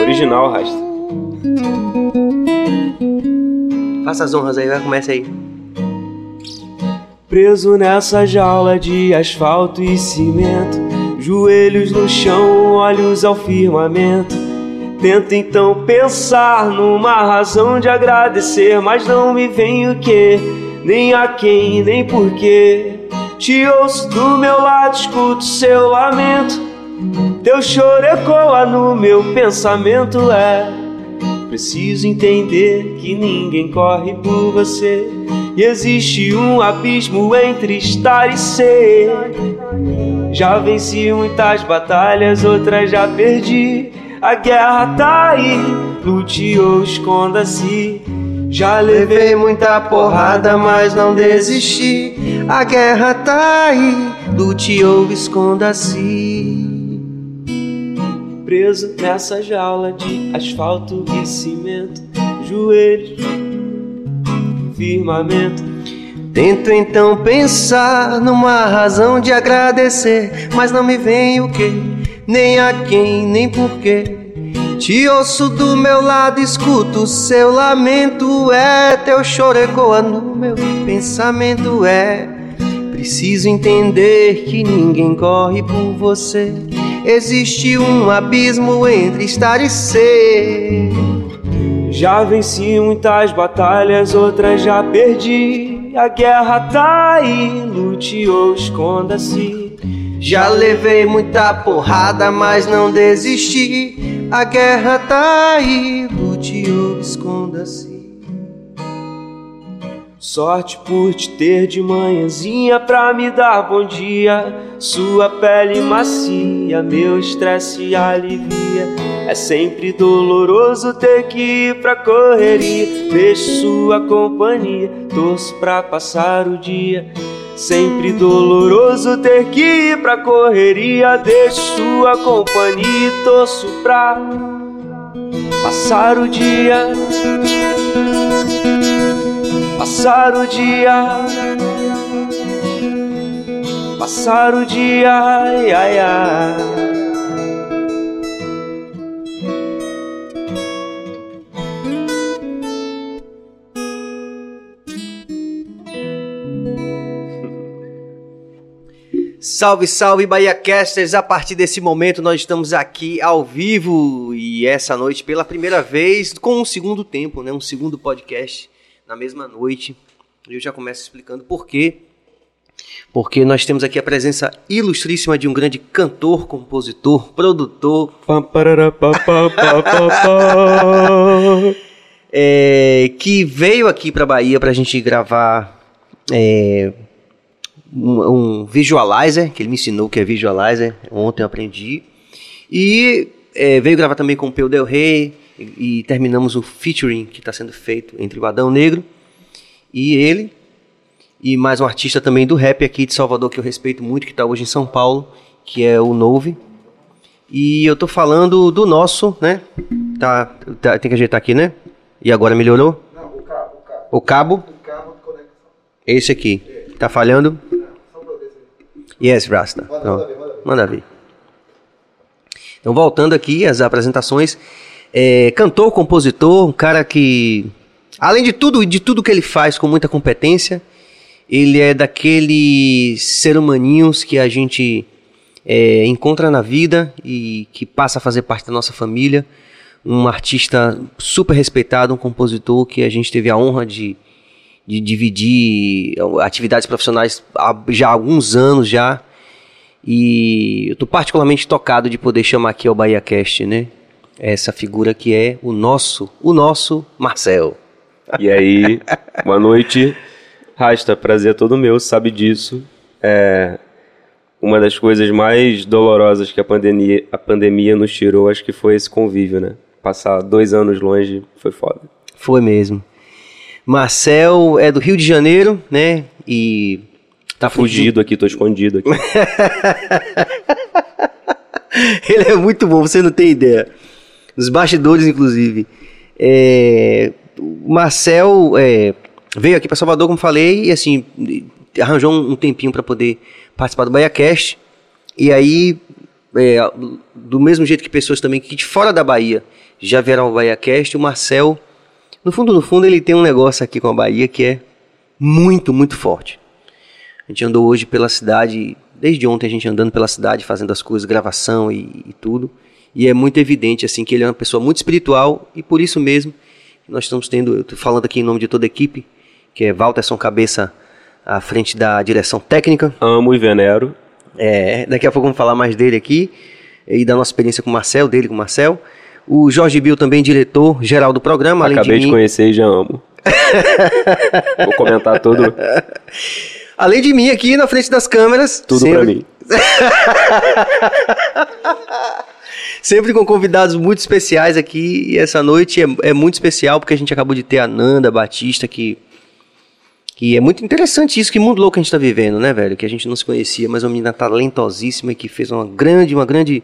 Original, Rasta. Faça as honras aí, vai, começa aí. Preso nessa jaula de asfalto e cimento, joelhos no chão, olhos ao firmamento. Tento então pensar numa razão de agradecer, mas não me vem o que, nem a quem, nem porquê. Te ouço do meu lado, escuto seu lamento. Teu choro ecoa no meu pensamento, é. Preciso entender que ninguém corre por você. E existe um abismo entre estar e ser. Já venci muitas batalhas, outras já perdi. A guerra tá aí, lute ou esconda-se. Já levei muita porrada, mas não desisti. A guerra tá aí, lute ou esconda-se. Preso nessa jaula de asfalto e cimento, joelhos, firmamento. Tento então pensar numa razão de agradecer, mas não me vem o que, nem a quem, nem porquê. Te ouço do meu lado, escuto seu lamento, é teu choro ecoa meu pensamento, é. Preciso entender que ninguém corre por você. Existe um abismo entre estar e ser. Já venci muitas batalhas, outras já perdi. A guerra tá aí, lute ou esconda-se. Já levei muita porrada, mas não desisti. A guerra tá aí, lute ou esconda-se. Sorte por te ter de manhãzinha pra me dar bom dia. Sua pele macia, meu estresse alivia. É sempre doloroso ter que ir pra correria. Deixo sua companhia, torço pra passar o dia. Sempre doloroso ter que ir pra correria. Deixo sua companhia e torço pra passar o dia. Passar o dia, passar o dia, ai, ai, ai. Salve, salve Bahia Casters! A partir desse momento nós estamos aqui ao vivo e essa noite pela primeira vez com um segundo tempo, né? Um segundo podcast na mesma noite. Eu já começo explicando por quê. Porque nós temos aqui a presença ilustríssima de um grande cantor, compositor, produtor. é, que veio aqui para Bahia para a gente gravar é, um, um, visualizer, que ele me ensinou que é visualizer. Ontem eu aprendi. E é, veio gravar também com o Peu Del Rey, e, e terminamos o featuring que está sendo feito entre o Adão Negro e ele, e mais um artista também do rap aqui de Salvador que eu respeito muito, que está hoje em São Paulo, que é o Nove. E eu tô falando do nosso, né? Tá, tá, tem que ajeitar aqui, né? E agora melhorou? Não, o cabo. O cabo, o cabo? o cabo de conexão. Esse aqui. Tá falhando? Só pra ver se... Yes, Rasta. Manda, manda ver, manda ver. Manda ver. Então, voltando aqui às apresentações, é, cantor, compositor, um cara que, além de tudo, de tudo que ele faz com muita competência, ele é daqueles ser humaninhos que a gente é, encontra na vida e que passa a fazer parte da nossa família. Um artista super respeitado, um compositor que a gente teve a honra de, de dividir atividades profissionais há já há alguns anos já. E eu estou particularmente tocado de poder chamar aqui ao Bahia Cast, né? Essa figura que é o nosso, o nosso Marcel. E aí, boa noite. Rasta, prazer é todo meu, sabe disso. É uma das coisas mais dolorosas que a pandemia, a pandemia nos tirou, acho que foi esse convívio, né? Passar dois anos longe foi foda. Foi mesmo. Marcel é do Rio de Janeiro, né? E Tá fugido aqui, tô escondido aqui. Ele é muito bom, você não tem ideia. Nos bastidores, inclusive. É, o Marcel é, veio aqui para Salvador, como falei, e assim, arranjou um, um tempinho para poder participar do BahiaCast. E aí, é, do mesmo jeito que pessoas também que de fora da Bahia já vieram ao BahiaCast, o Marcel, no fundo, no fundo, ele tem um negócio aqui com a Bahia que é muito, muito forte. A gente andou hoje pela cidade, desde ontem a gente andando pela cidade, fazendo as coisas, gravação e, e tudo. E é muito evidente assim que ele é uma pessoa muito espiritual e por isso mesmo nós estamos tendo, eu tô falando aqui em nome de toda a equipe, que é Walterson Cabeça à frente da direção técnica. Amo e venero. É, daqui a pouco vamos falar mais dele aqui e da nossa experiência com o Marcel, dele com o Marcel. O Jorge Bill também diretor geral do programa, além Acabei de de, mim. conhecer e já amo. Vou comentar tudo, Além de mim aqui na frente das câmeras. tudo sempre- pra mim. Sempre com convidados muito especiais aqui. E essa noite é, é muito especial porque a gente acabou de ter a Nanda Batista, que, que é muito interessante isso. Que mundo louco a gente tá vivendo, né, velho? Que a gente não se conhecia, mas uma menina talentosíssima e que fez uma grande, uma grande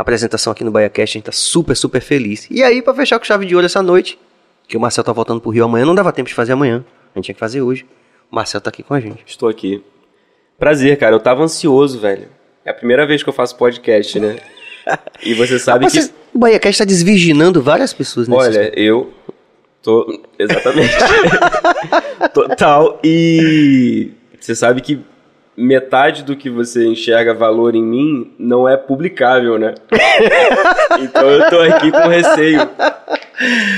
apresentação aqui no BaiaCast. A gente tá super, super feliz. E aí, pra fechar com chave de ouro essa noite, que o Marcel tá voltando pro Rio amanhã, não dava tempo de fazer amanhã. A gente tinha que fazer hoje. O Marcel tá aqui com a gente. Estou aqui. Prazer, cara. Eu tava ansioso, velho. É a primeira vez que eu faço podcast, né? E você sabe que. o BaiaCast tá desvirginando várias pessoas nesse Olha, eu tô. Exatamente. Total. E você sabe que metade do que você enxerga valor em mim não é publicável, né? Então eu tô aqui com receio.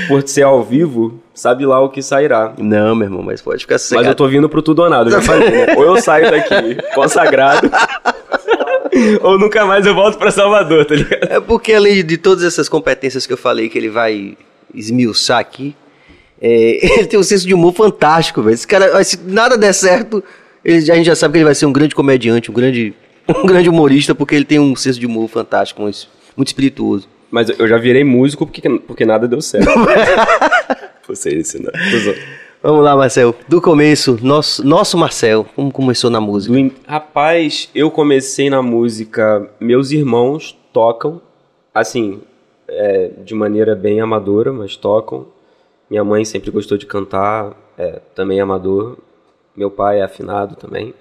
Por ser ao vivo, sabe lá o que sairá. Não, meu irmão, mas pode ficar Mas sossegado. eu tô vindo pro tudo ou nada, eu já falei, né? Ou eu saio daqui consagrado, ou nunca mais eu volto pra Salvador, tá ligado? É porque além de todas essas competências que eu falei que ele vai esmiuçar aqui, é, ele tem um senso de humor fantástico, velho. Esse cara, se nada der certo, ele a gente já sabe que ele vai ser um grande comediante, um grande, um grande humorista, porque ele tem um senso de humor fantástico, muito, muito espirituoso. Mas eu já virei músico porque, porque nada deu certo. Você ensina. Vamos lá, Marcel. Do começo, nosso, nosso Marcel, como começou na música? In- Rapaz, eu comecei na música. Meus irmãos tocam, assim, é, de maneira bem amadora, mas tocam. Minha mãe sempre gostou de cantar, é, também amador. Meu pai é afinado também.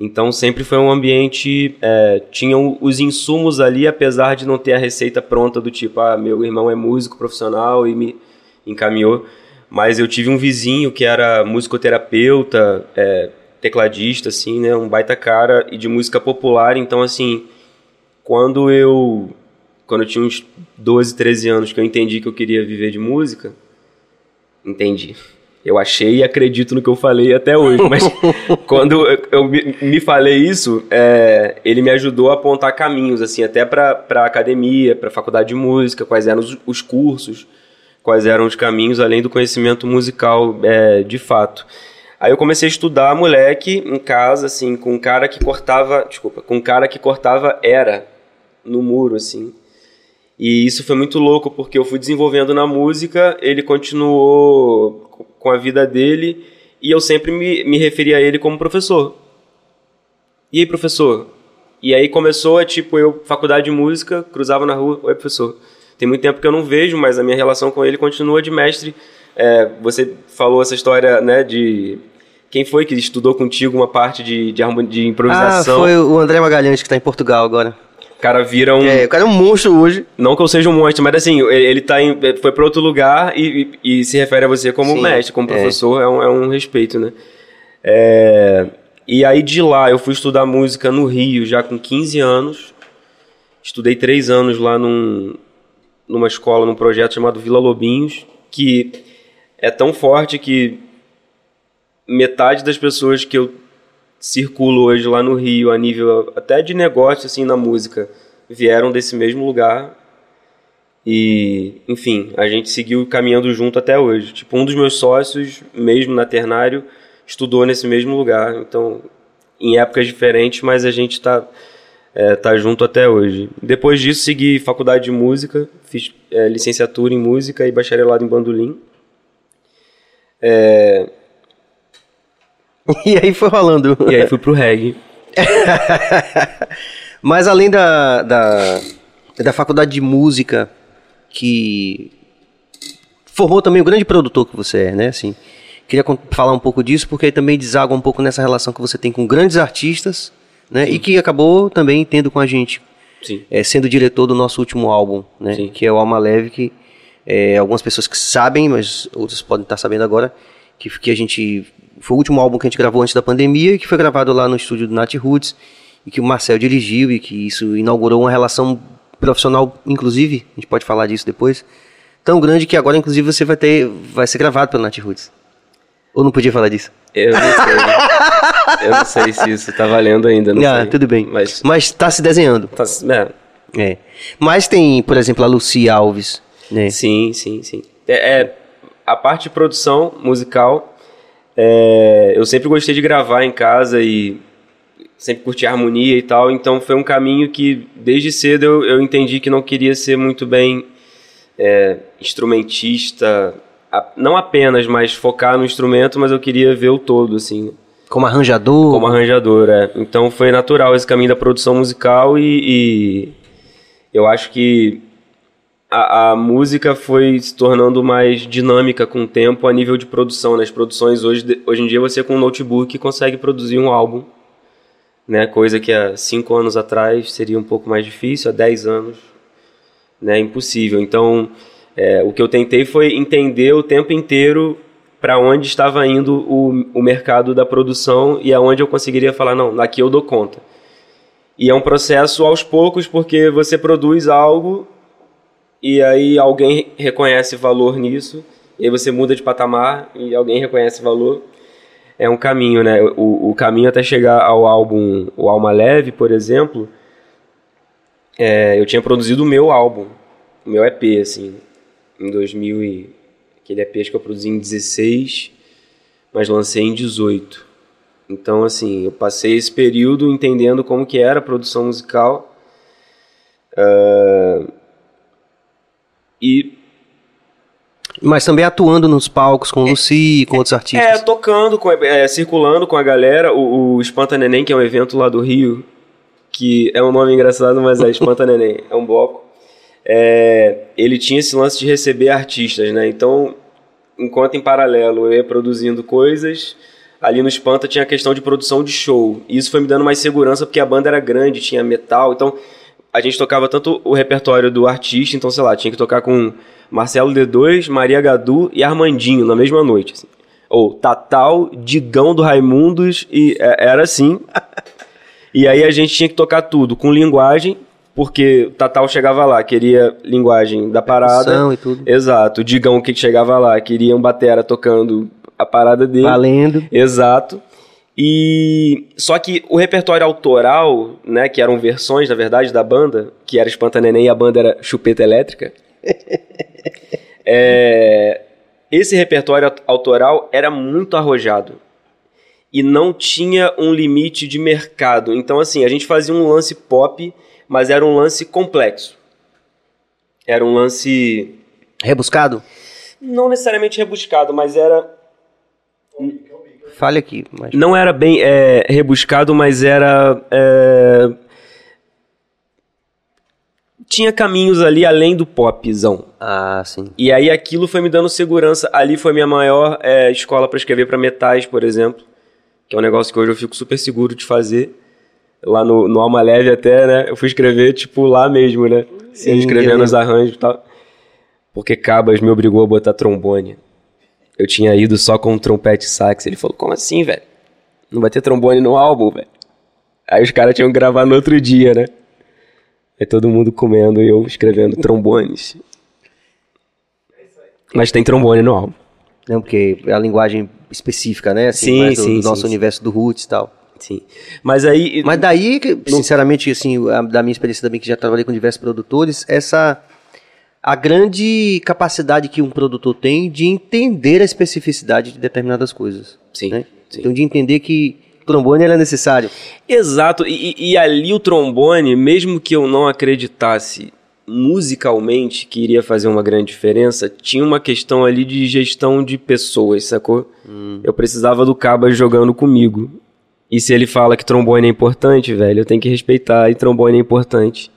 Então sempre foi um ambiente. É, tinham os insumos ali, apesar de não ter a receita pronta do tipo, ah, meu irmão é músico profissional e me encaminhou. Mas eu tive um vizinho que era musicoterapeuta, é, tecladista, assim, né? Um baita cara e de música popular. Então, assim, quando eu. Quando eu tinha uns 12, 13 anos que eu entendi que eu queria viver de música, entendi. Eu achei e acredito no que eu falei até hoje, mas quando eu, eu me, me falei isso, é, ele me ajudou a apontar caminhos, assim, até para a academia, para a faculdade de música, quais eram os, os cursos, quais eram os caminhos além do conhecimento musical é, de fato. Aí eu comecei a estudar moleque em casa, assim, com um cara que cortava, desculpa, com um cara que cortava era no muro, assim. E isso foi muito louco porque eu fui desenvolvendo na música, ele continuou com a vida dele e eu sempre me, me referia a ele como professor. E aí, professor? E aí começou a, tipo, eu, faculdade de música, cruzava na rua, oi, professor. Tem muito tempo que eu não vejo, mas a minha relação com ele continua de mestre. É, você falou essa história, né, de... Quem foi que estudou contigo uma parte de, de, de Ah, improvisação? foi o André Magalhães que tá em Portugal agora. O cara vira um... É, o cara é um monstro hoje. Não que eu seja um monstro, mas assim, ele, ele tá em, foi para outro lugar e, e- e se refere a você como Sim, mestre, como é. professor, é, um, é um respeito, né? É, e aí de lá eu fui estudar música no Rio já com 15 anos. Estudei três anos lá num, numa escola, num projeto chamado Vila Lobinhos, que é tão forte que metade das pessoas que eu circulo hoje lá no Rio, a nível até de negócio, assim, na música, vieram desse mesmo lugar. E, enfim, a gente seguiu caminhando junto até hoje. Tipo, um dos meus sócios, mesmo na Ternário, estudou nesse mesmo lugar. Então, em épocas diferentes, mas a gente tá, é, tá junto até hoje. Depois disso, segui faculdade de música, fiz é, licenciatura em música e bacharelado em bandolim. É, E aí foi rolando. e aí fui pro reggae. Mas além da, da, da faculdade de música, que formou também o grande produtor que você é, né? Assim, Queria falar um pouco disso, porque aí também deságua um pouco nessa relação que você tem com grandes artistas, né? E que acabou também tendo com a gente, Sim. é, sendo diretor do nosso último álbum, né? Sim. Que é o Alma Leve, que é, algumas pessoas que sabem, mas outras podem estar sabendo agora, que, que a gente. Foi o último álbum que a gente gravou antes da pandemia e que foi gravado lá no estúdio do Nat Roots e que o Marcel dirigiu e que isso inaugurou uma relação profissional, inclusive, a gente pode falar disso depois, tão grande que agora, inclusive, você vai ter. vai ser gravado pelo Nat Roots. Ou não podia falar disso? Eu não sei. eu não sei se isso tá valendo ainda, não ah, sei. tudo bem. Mas. Mas tá se desenhando. Tá, é, É. Mas tem, por exemplo, a Lucy Alves, né? Sim, sim, sim. É, é, a parte de produção musical, é, eu sempre gostei de gravar em casa e sempre curti a harmonia e tal, então foi um caminho que desde cedo eu, eu entendi que não queria ser muito bem é, instrumentista, não apenas, mas focar no instrumento, mas eu queria ver o todo, assim, Como arranjador. como arranjador, é. Então foi natural esse caminho da produção musical e, e eu acho que a, a música foi se tornando mais dinâmica com o tempo a nível de produção. Nas produções hoje, hoje em dia você com um notebook consegue produzir um álbum, né? Coisa que há cinco anos atrás seria um pouco mais difícil, há 10 anos, né? Impossível. Então é, o que eu tentei foi entender o tempo inteiro para onde estava indo o, o mercado da produção e aonde eu conseguiria falar, não, daqui eu dou conta. E é um processo aos poucos, porque você produz algo e aí alguém reconhece valor nisso, e aí você muda de patamar e alguém reconhece valor. É um caminho, né? O, o caminho até chegar ao álbum, o Alma Leve, por exemplo, é, eu tinha produzido o meu álbum, o meu EP, assim, em 2000 e... Aquele EP que eu produzi em 16, mas lancei em 18. Então, assim, eu passei esse período entendendo como que era a produção musical. ah, e Mas também atuando nos palcos com Lucy, com outros é, artistas. tocando, com, é, circulando com a galera. O, o Espanta Neném, que é um evento lá do Rio, que é um nome engraçado, mas é Espanta Neném, é um bloco. É, ele tinha esse lance de receber artistas, né? Então, enquanto em paralelo eu ia produzindo coisas, ali no Espanta tinha a questão de produção de show. E isso foi me dando mais segurança porque a banda era grande, tinha metal, então a gente tocava tanto o repertório do artista, então sei lá, tinha que tocar com Marcelo D2, Maria Gadu e Armandinho na mesma noite. assim. Ou Tatal, Digão do Raimundos e é, era assim. E aí a gente tinha que tocar tudo com linguagem, porque o Tatal chegava lá, queria linguagem da parada. Percussão e tudo. Exato. O Digão que chegava lá, queria um batera tocando a parada dele. Valendo. Exato. E só que o repertório autoral, né, que eram versões, na verdade, da banda, que era Espanta Neném e a banda era Chupeta Elétrica. é, esse repertório autoral era muito arrojado e não tinha um limite de mercado. Então, assim, a gente fazia um lance pop, mas era um lance complexo. Era um lance Rebuscado? não necessariamente rebuscado, mas era Fale aqui. Mas... não era bem é, rebuscado, mas era. é, tinha caminhos ali além do popzão. Ah, sim. E aí aquilo foi me dando segurança. Ali foi minha maior é, escola para escrever para metais, por exemplo. Que é um negócio que hoje eu fico super seguro de fazer. Lá no, no Alma Leve até, né? Eu fui escrever, tipo, lá mesmo, né? Sim, escrevendo os arranjos e tal. Porque Cabas me obrigou a botar trombone. Eu tinha ido só com trompete e sax. Ele falou, como assim, velho? Não vai ter trombone no álbum, velho? Aí os caras tinham que gravar no outro dia, né? Aí todo mundo comendo e eu escrevendo trombones. Mas tem trombone no álbum. Não, porque é a linguagem específica, né? Assim, Sim, mais do, sim, do nosso sim, universo do roots e tal. Sim. Mas aí. Mas daí, sinceramente, assim, a- da minha experiência também, que já trabalhei com diversos produtores, essa a grande capacidade que um produtor tem de entender a especificidade de determinadas coisas. Sim, né? sim. Então, de entender que o trombone era necessário. Exato. E, e- ali o trombone, mesmo que eu não acreditasse musicalmente que iria fazer uma grande diferença, tinha uma questão ali de gestão de pessoas, sacou? Eu precisava do Cabas jogando comigo. E se ele fala que trombone é importante, velho, eu tenho que respeitar e trombone é importante.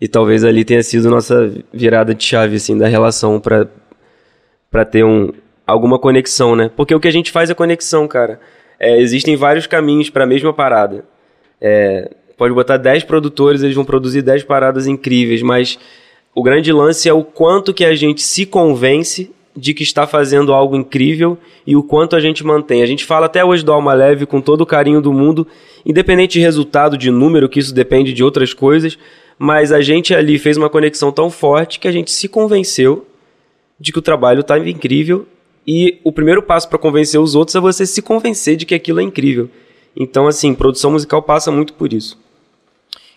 E talvez ali tenha sido nossa virada de chave, assim, da relação pra, pra ter um, alguma conexão, né? Porque o que a gente faz é conexão, cara. É, existem vários caminhos para a mesma parada. É, pode botar 10 produtores, eles vão produzir 10 paradas incríveis, mas o grande lance é o quanto que a gente se convence de que está fazendo algo incrível e o quanto a gente mantém. A gente fala até hoje do Alma Leve com todo o carinho do mundo, independente de resultado, de número, que isso depende de outras coisas, mas a gente ali fez uma conexão tão forte que a gente se convenceu de que o trabalho estava incrível e o primeiro passo para convencer os outros é você se convencer de que aquilo é incrível. Então, assim, produção musical passa muito por isso.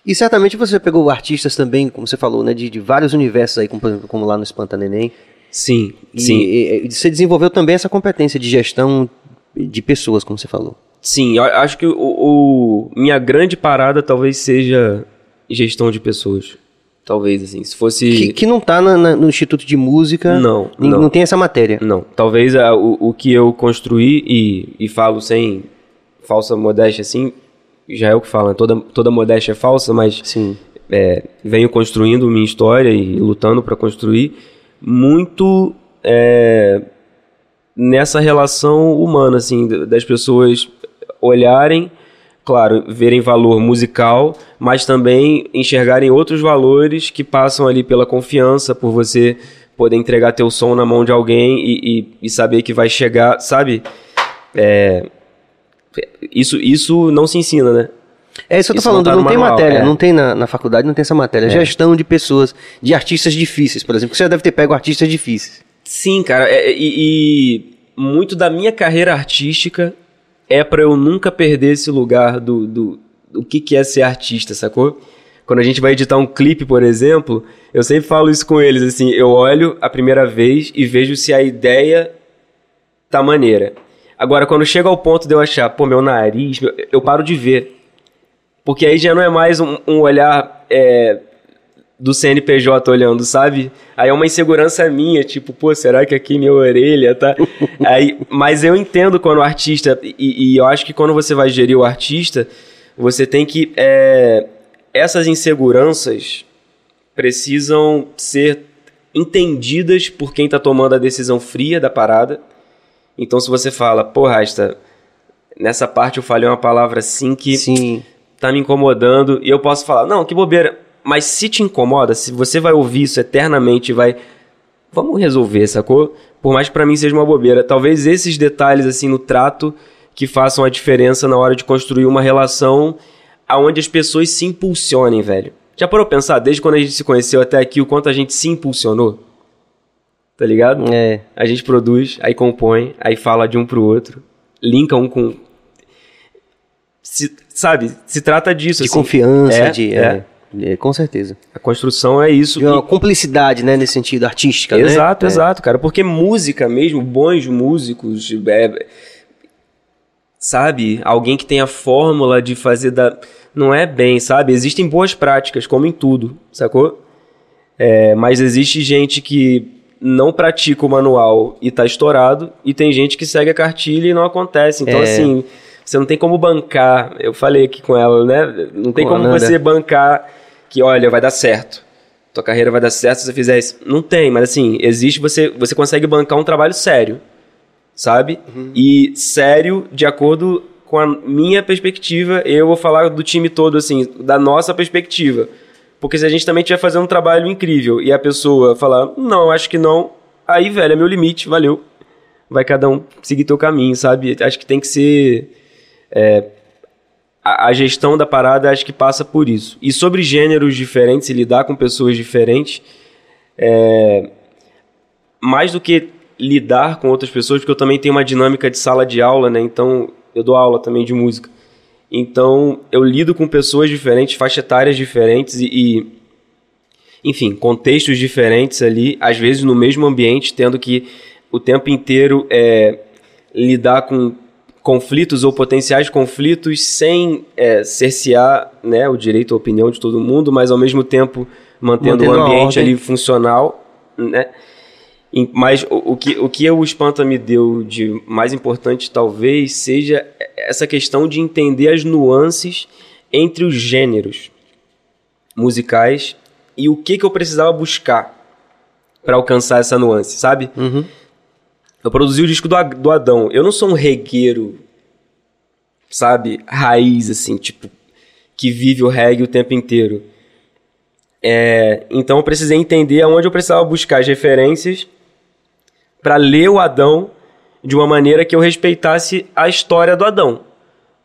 E certamente você pegou artistas também, como você falou, né, de, de vários universos aí, como, como lá no Espanta Neném. Sim, E, sim. e- e você desenvolveu também essa competência de gestão de pessoas, como você falou. Sim, eu acho que o, o- minha grande parada talvez seja gestão de pessoas. Talvez, assim, se fosse... Que, que não tá na- no Instituto de Música. Não, Não, não. não tem essa matéria. Não, talvez a- o, o que eu construí, e, e falo sem falsa modéstia, assim, já é o que fala, né? toda, toda modéstia é falsa, mas Sim. é, venho construindo minha história e lutando para construir muito é, nessa relação humana, assim, das pessoas olharem, claro, verem valor musical, mas também enxergarem outros valores que passam ali pela confiança, por você poder entregar teu som na mão de alguém e, e- e saber que vai chegar, sabe? É, isso, isso não se ensina, né? É isso que eu tô Isso não falando, tá não, tem manual, matéria, é. não tem na, na faculdade, não tem essa matéria. Gestão de pessoas, de artistas difíceis, por exemplo. Você já deve ter pego artistas difíceis. Sim, cara, é- é- e, e muito da minha carreira artística é pra eu nunca perder esse lugar do, do, do que, que é ser artista, sacou? Quando a gente vai editar um clipe, por exemplo, eu sempre falo isso com eles, assim, eu olho a primeira vez e vejo se a ideia tá maneira. Agora, quando chega ao ponto de eu achar, pô, meu nariz, eu paro de ver. Porque aí já não é mais um, um olhar é, do CNPJ olhando, sabe? Aí é uma insegurança minha, tipo, pô, será que aqui minha orelha tá. aí, mas eu entendo quando o artista. E, e eu acho que quando você vai gerir o artista, você tem que. é, essas inseguranças precisam ser entendidas por quem tá tomando a decisão fria da parada. Então, se você fala, pô, Rasta, nessa parte eu falei uma palavra assim que Sim. tá me incomodando e eu posso falar, não, que bobeira. Mas se te incomoda, se você vai ouvir isso eternamente vai. Vamos resolver, sacou? Por mais que pra mim seja uma bobeira. Talvez esses detalhes, assim, no trato, que façam a diferença na hora de construir uma relação aonde as pessoas se impulsionem, velho. Já parou pensar, desde quando a gente se conheceu até aqui, o quanto a gente se impulsionou? Tá ligado? É. A gente produz, aí compõe, aí fala de um pro outro, linka um com. Se- sabe, se trata disso. De assim. confiança, É, de. é. é, com certeza. A construção é isso. De uma cumplicidade, né, nesse sentido, artística, né? Exato, É. exato, cara. Porque música mesmo, bons músicos, é, sabe? Alguém que tem a fórmula de fazer da. Não é bem, sabe? Existem boas práticas, como em tudo, sacou? É, mas existe gente que não pratica o manual e tá estourado, e tem gente que segue a cartilha e não acontece. Então, É. assim, você não tem como bancar. Eu falei aqui com ela, né? Não tem Com como Nanda. você bancar que, olha, vai dar certo tua carreira vai dar certo se você fizer isso. Não tem, mas assim, existe, você, você consegue bancar um trabalho sério, sabe? E sério, de acordo com a minha perspectiva, eu vou falar do time todo, assim, da nossa perspectiva. Porque se a gente também estiver fazendo um trabalho incrível e a pessoa falar, não, acho que não, aí, velho, é meu limite, valeu. Vai cada um seguir teu caminho, sabe? Acho que tem que ser a, a gestão da parada acho que passa por isso. E sobre gêneros diferentes e lidar com pessoas diferentes, é, mais do que lidar com outras pessoas, porque eu também tenho uma dinâmica de sala de aula, né? Então, eu dou aula também de música. Então, eu lido com pessoas diferentes, faixa etárias diferentes e, e, enfim, contextos diferentes ali, às vezes no mesmo ambiente, tendo que o tempo inteiro é, lidar com conflitos ou potenciais conflitos sem é, cercear né, o direito à opinião de todo mundo, mas ao mesmo tempo mantendo, Mantendo o ambiente ali funcional, né? Mas o, o que, o que o Espanta me deu de mais importante, talvez, seja essa questão de entender as nuances entre os gêneros musicais e o que, que eu precisava buscar para alcançar essa nuance, sabe? Uhum. Eu produzi o disco do, do Adão. Eu não sou um regueiro, sabe? Raiz, assim, tipo, que vive o reggae o tempo inteiro. É, então eu precisei entender aonde eu precisava buscar as referências para ler o Adão de uma maneira que eu respeitasse a história do Adão,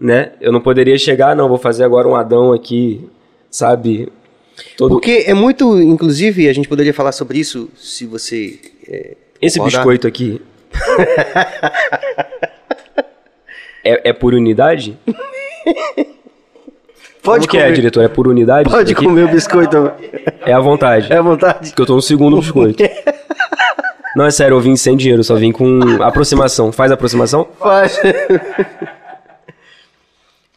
né? Eu não poderia chegar, não, vou fazer agora um Adão aqui, sabe? Todo Porque é muito, inclusive, a gente poderia falar sobre isso se você. é, esse biscoito aqui é, é por unidade? Pode Como que é, comer, diretor? É por unidade? pode comer o biscoito. É à vontade. É à vontade. Porque eu tô no segundo biscoito. Não, é sério, eu vim sem dinheiro, só vim com aproximação. Faz aproximação? Faz.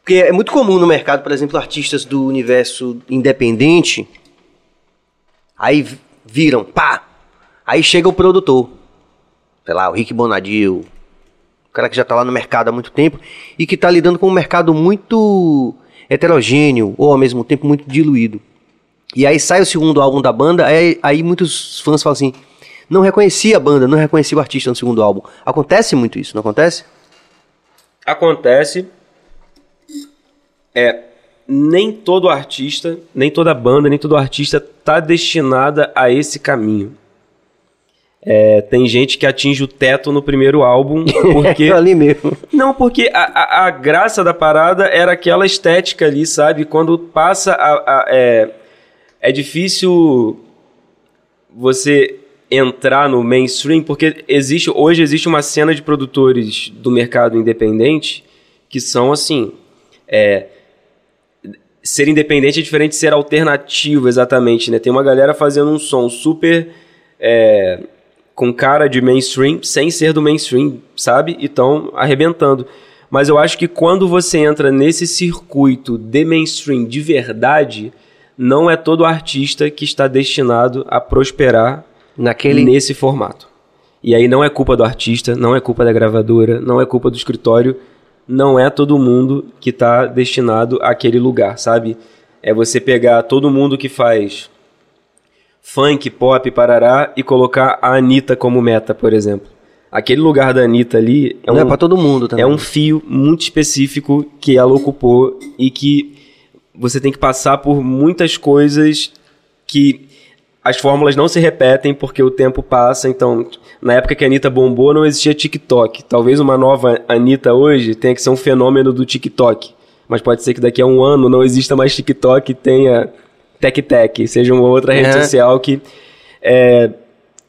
Porque é muito comum no mercado, por exemplo, artistas do universo independente, aí viram, pá! Aí chega o produtor, sei lá, o Rick Bonadil, o cara que já tá lá no mercado há muito tempo e que tá lidando com um mercado muito heterogêneo ou ao mesmo tempo muito diluído. E aí sai o segundo álbum da banda, aí, aí muitos fãs falam assim: não reconheci a banda, não reconheci o artista no segundo álbum. Acontece muito isso, não acontece? Acontece. É. Nem todo artista, nem toda banda, nem todo artista tá destinada a esse caminho. É, tem gente que atinge o teto no primeiro álbum porque É ali mesmo. Não, porque a, a, a graça da parada era aquela estética ali, sabe? Quando passa a. a- é, é difícil você entrar no mainstream, porque existe hoje existe uma cena de produtores do mercado independente que são assim. É, ser independente é diferente de ser alternativo, exatamente, né? Tem uma galera fazendo um som super. é, com cara de mainstream, sem ser do mainstream, sabe? E estão arrebentando. Mas eu acho que quando você entra nesse circuito de mainstream de verdade, não é todo artista que está destinado a prosperar Naquele. nesse formato. E aí não é culpa do artista, não é culpa da gravadora, não é culpa do escritório, não é todo mundo que está destinado àquele lugar, sabe? É você pegar todo mundo que faz funk, pop, parará e colocar a Anitta como meta, por exemplo. Aquele lugar da Anitta ali é não é um, pra todo mundo também. é um fio muito específico que ela ocupou e que você tem que passar por muitas coisas que as fórmulas não se repetem porque o tempo passa. Então, na época que a Anitta bombou, não existia TikTok. Talvez uma nova Anitta hoje tenha que ser um fenômeno do TikTok. Mas pode ser que daqui a um ano não exista mais TikTok e tenha Tec-Tec, seja uma outra rede É. social que é,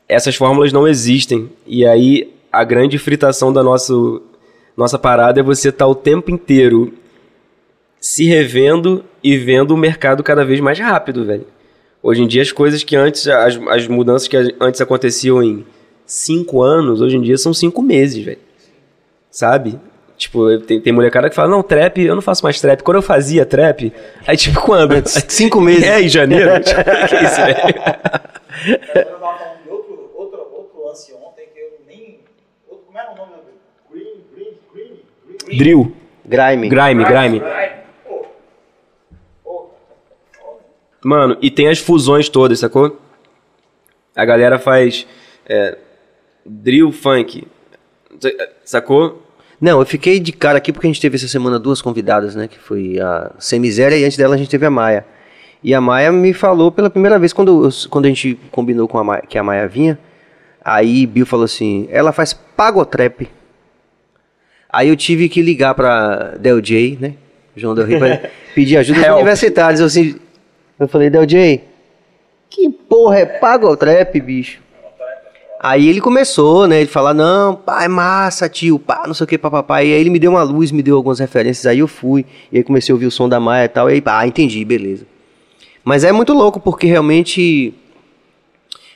essas fórmulas não existem. E aí a grande fritação da nosso, nossa parada é você estar o tempo inteiro se revendo e vendo o mercado cada vez mais rápido, velho. Hoje em dia as coisas que antes, as, as mudanças que antes aconteciam em cinco anos, hoje em dia são cinco meses, velho. Sabe? Tipo, tem, tem molecada que fala, não, trap, eu não faço mais trap. Quando eu fazia trap, aí tipo, quando? Cinco meses. É, em janeiro? Tipo, que é isso, velho? Outro, outro, outro lance ontem que eu nem. Como era o nome do. Green, Green, Green. Drill. Grime. Grime, grime. Mano, e tem as fusões todas, sacou? A galera faz é, drill funk, sacou? Não, eu fiquei de cara aqui porque a gente teve essa semana duas convidadas, né? Que foi a Sem Miséria e antes dela a gente teve a Maia. E a Maia me falou pela primeira vez, quando, eu- quando a gente combinou com a Maia, que a Maia vinha, aí Bill falou assim, ela faz pagotrap. Aí eu tive que ligar pra Del J, né? João Del Rey, pra pedir ajuda Help. universitários. Eu, assim, eu falei, Del J, que porra é pagotrap, bicho? Aí ele começou, né? Ele falar, não, pá, é massa, tio, pá, não sei o que, papapá. E aí ele me deu uma luz, me deu algumas referências, aí eu fui. E aí comecei a ouvir o som da Maia e tal. E aí, pá, entendi, beleza. Mas é muito louco, porque realmente.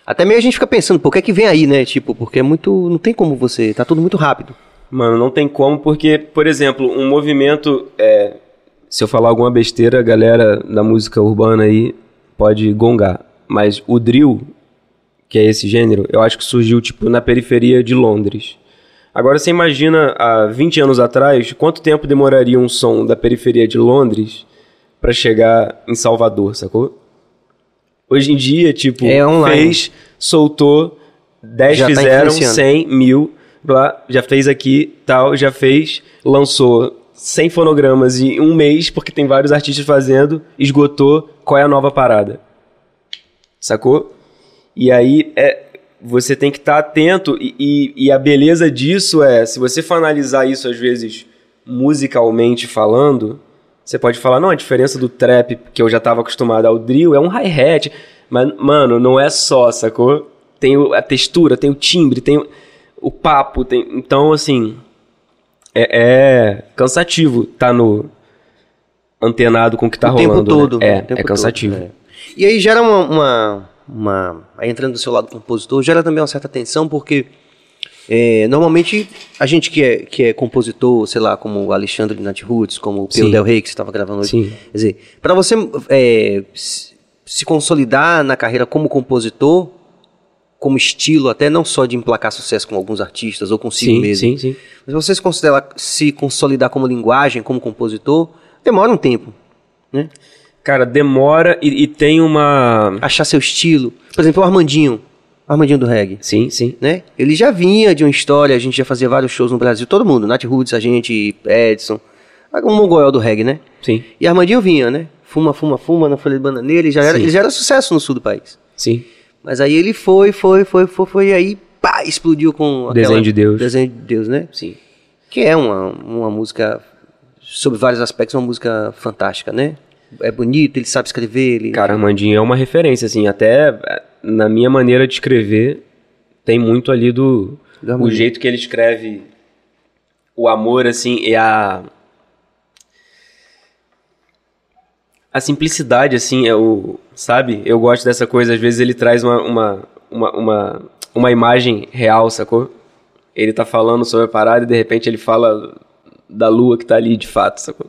Até meio a gente fica pensando, o que é que vem aí, né? Tipo, porque é muito. Não tem como você. Tá tudo muito rápido. Mano, não tem como, porque, por exemplo, um movimento. é, se eu falar alguma besteira, a galera da música urbana aí pode gongar. Mas o drill, que é esse gênero, eu acho que surgiu, tipo, na periferia de Londres. Agora você imagina, há 20 anos atrás, quanto tempo demoraria um som da periferia de Londres pra chegar em Salvador, sacou? Hoje em dia, tipo, É fez, soltou, 10 Já tá fizeram, influenciando. 100 mil, blá, já fez aqui, tal, já fez, lançou 100 fonogramas em um mês, porque tem vários artistas fazendo, esgotou, qual é a nova parada? Sacou? E aí é, você tem que estar atento, e, e, e a beleza disso é, se você for analisar isso às vezes musicalmente falando, você pode falar, não, a diferença do trap, que eu já estava acostumado ao drill, é um hi-hat. Mas, mano, não é só, sacou? Tem a textura, tem o timbre, tem o, papo, tem... Então, assim, é, é cansativo tá no antenado com o que tá o tempo rolando. todo. né? né? É, tempo é cansativo. todo, é. E aí gera uma, uma, uma- Aí entrando do seu lado compositor, gera também uma certa tensão, porque é, normalmente a gente que é, que é compositor, sei lá, como o Alexandre de Nat Roots, como o Pedro. Del Rey, que você estava gravando hoje. Sim. Quer dizer, para você é, se se consolidar na carreira como compositor, como estilo, até não só de emplacar sucesso com alguns artistas ou consigo Sim, mesmo. sim, sim. Mas você se considera se consolidar como linguagem, como compositor, demora um tempo, né? Cara, demora e, e tem uma... Achar seu estilo. Por exemplo, o Armandinho, o Armandinho do reggae, Sim, sim. né? Ele já vinha de uma história, a gente já fazia vários shows no Brasil, todo mundo, Nat Roots, a gente, Edson, o Mongoel do reggae, né? Sim, E Armandinho vinha, né? Fuma, fuma, fuma na folha de bananeira, ele já era, ele já era sucesso no sul do país. sim. Mas aí ele foi, foi, foi, foi, foi, e aí, pá, explodiu com aquela... Desenho de Deus. Desenho de Deus, né? Sim. Que é uma, uma música, sob vários aspectos, uma música fantástica, né? É bonito, ele sabe escrever, ele... Cara, Armandinho é uma referência, assim, até na minha maneira de escrever, tem muito ali do. Do o jeito que ele escreve o amor, assim, e a. A simplicidade, assim, é o. Sabe? Eu gosto dessa coisa, às vezes ele traz uma, uma, uma, uma, uma imagem real, sacou? Ele tá falando sobre a parada e de repente ele fala da lua que tá ali de fato, sacou?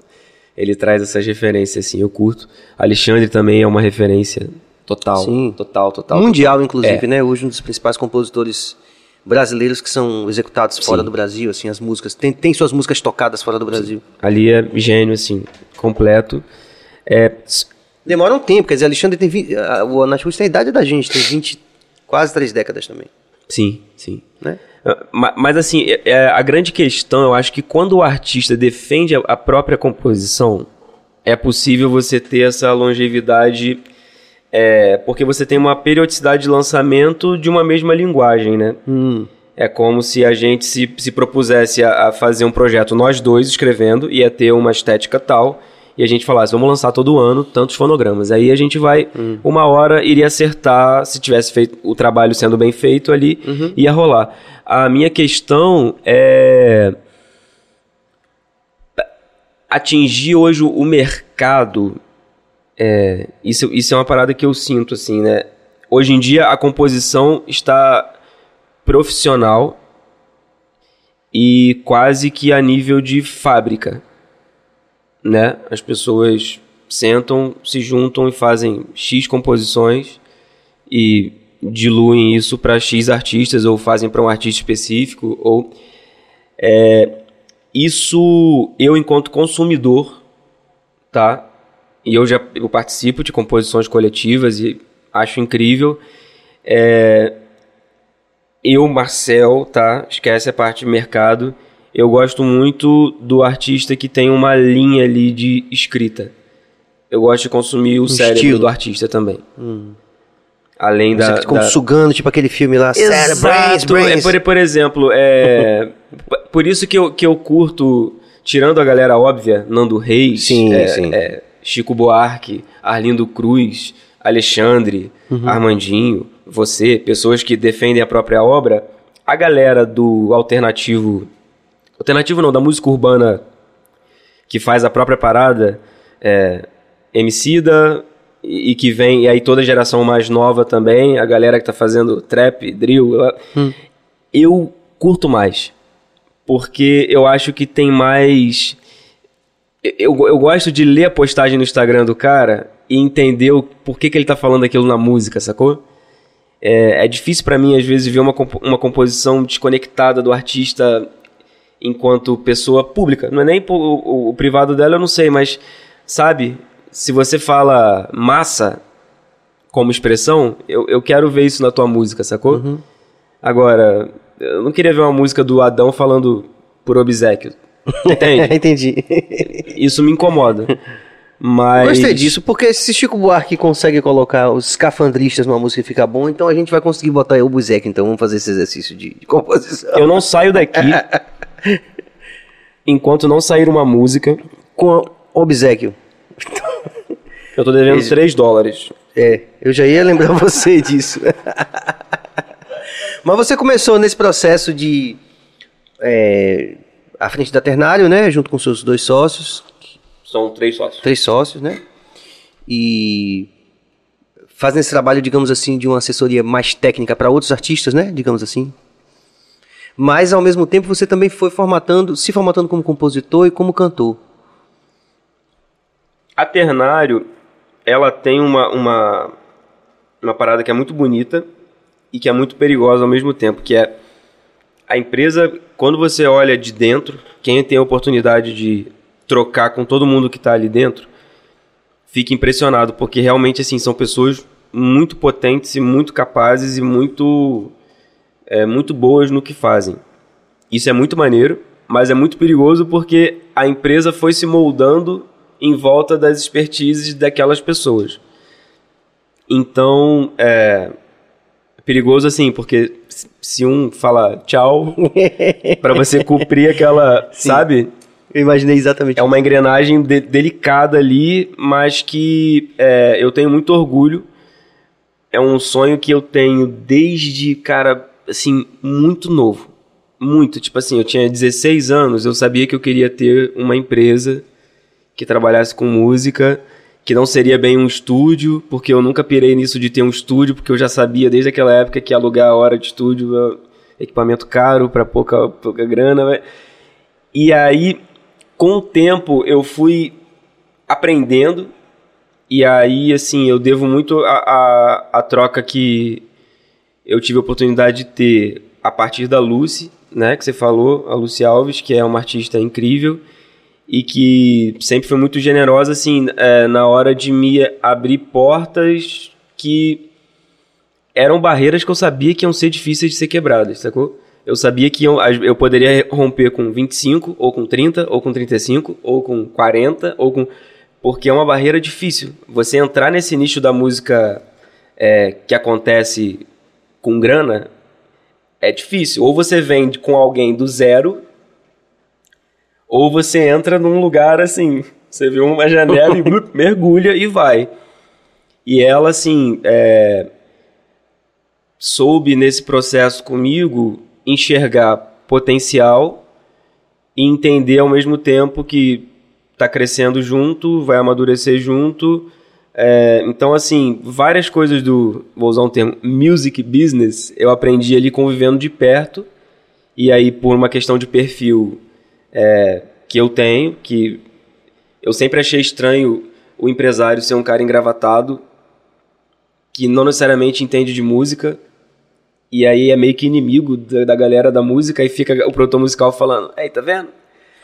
Ele traz essas referências, assim, eu curto. Alexandre também é uma referência total. Sim. Total, total. mundial, inclusive, É. né? Hoje um dos principais compositores brasileiros que são executados fora Sim. do Brasil, assim, as músicas. Tem, tem suas músicas tocadas fora do Brasil. Ali é gênio, assim, completo. É, Demora um tempo, quer dizer, Alexandre tem 20, a- o Natius tem a idade da gente, tem 20, quase três décadas também, sim, sim. né? Ah, ma- Mas assim, é- é, a grande questão, eu acho que quando o artista defende a, a própria composição, é possível você ter essa longevidade, é, porque você tem uma periodicidade de lançamento de uma mesma linguagem, né? Hum, É como se a gente se, se propusesse a, a fazer um projeto, nós dois escrevendo, ia ter uma estética tal, e a gente falasse, vamos lançar todo ano tantos fonogramas. Aí a gente vai, uma hora iria acertar, se tivesse feito o trabalho sendo bem feito ali, ia rolar. A minha questão é atingir hoje o mercado. É, isso, isso é uma parada que eu sinto, assim, né? Hoje em dia a composição está profissional e quase que a nível de fábrica, né? As pessoas sentam, se juntam e fazem X composições e diluem isso para X artistas ou fazem para um artista específico ou é, isso eu enquanto consumidor, tá? E eu já eu participo de composições coletivas e acho incrível. É, eu, Marcel, tá? Esquece a parte de mercado. Eu gosto muito do artista que tem uma linha ali de escrita. Eu gosto de consumir o cérebro estilo. do artista também. Além Você da, fica da- sugando, tipo aquele filme lá, Sarah Brains, Exato. Brains. É, por, por exemplo, é, por isso que eu, que eu curto, tirando a galera óbvia, Nando Reis, Sim, é, sim. é, Chico Buarque, Arlindo Cruz, Alexandre, Uhum. Armandinho, você, pessoas que defendem a própria obra, a galera do alternativo, alternativo não, da música urbana que faz a própria parada, é, Emicida, e, e que vem, e aí toda a geração mais nova também, a galera que tá fazendo trap, drill, eu- eu curto mais. Porque eu acho que tem mais. Eu, eu gosto de ler a postagem no Instagram do cara e entender o, por que, que ele tá falando aquilo na música, sacou? É, é difícil pra mim, às vezes, ver uma, uma composição desconectada do artista enquanto pessoa pública. Não é nem o, o privado dela, eu não sei, mas, sabe, se você fala massa como expressão, eu, eu quero ver isso na tua música, sacou? Agora, Eu não queria ver uma música do Adão falando por obsequio. Entende? Entendi. Isso me incomoda. Mas. Gostei disso, porque se Chico Buarque consegue colocar os escafandristas numa música e ficar bom, então a gente vai conseguir botar o Buzeca, então vamos fazer esse exercício de, de composição. Eu não saio daqui enquanto não sair uma música. Com obsequio. Eu tô devendo Isso. 3 dólares. É, eu já ia lembrar você disso. Mas você começou nesse processo de. É, à frente da Ternário, né? Junto com seus dois sócios, São três sócios. três sócios, né? E fazem esse trabalho, digamos assim, de uma assessoria mais técnica para outros artistas, né? Digamos assim. Mas ao mesmo tempo você também foi formatando, se formatando como compositor e como cantor. A Ternário, ela tem uma, uma, uma parada que é muito bonita e que é muito perigosa ao mesmo tempo, que é a empresa, quando você olha de dentro, quem tem a oportunidade de trocar com todo mundo que está ali dentro, fica impressionado, porque realmente assim são pessoas muito potentes e muito capazes e muito é, muito boas no que fazem. Isso é muito maneiro, mas é muito perigoso porque a empresa foi se moldando em volta das expertises daquelas pessoas. Então, é perigoso assim, porque se- se um fala tchau para você cumprir aquela, Sim. sabe? Eu imaginei exatamente. É uma engrenagem de- delicada ali, mas que é, eu tenho muito orgulho. É um sonho que eu tenho desde, cara, assim, muito novo. Muito. Tipo assim, eu tinha 16 anos, eu sabia que eu queria ter uma empresa que trabalhasse com música, que não seria bem um estúdio, porque eu nunca pirei nisso de ter um estúdio, porque eu já sabia desde aquela época que alugar a hora de estúdio é equipamento caro para pouca, pouca grana. né? E aí, com o tempo, eu fui aprendendo. E aí, assim, eu devo muito a, a, a troca que eu tive a oportunidade de ter a partir da Lucy, né, que você falou, a Lucy Alves, que é uma artista incrível e que sempre foi muito generosa, assim, é, na hora de me abrir portas que eram barreiras que eu sabia que iam ser difíceis de ser quebradas, sacou? Eu sabia que iam- eu poderia romper com 25, ou com 30, ou com 35, ou com 40, ou com. Porque é uma barreira difícil. Você entrar nesse nicho da música é, que acontece com grana é difícil. Ou você vende com alguém do zero, ou você entra num lugar assim. Você vê uma janela e blup, mergulha e vai. E ela, assim, é, soube nesse processo comigo enxergar potencial e entender ao mesmo tempo que tá crescendo junto, vai amadurecer junto. É, então, assim, várias coisas do, vou usar um termo, music business, eu aprendi ali convivendo de perto. E aí, por uma questão de perfil é, que eu tenho, que eu sempre achei estranho o empresário ser um cara engravatado, que não necessariamente entende de música, e aí é meio que inimigo da, da galera da música, e fica o produtor musical falando, ei, tá vendo?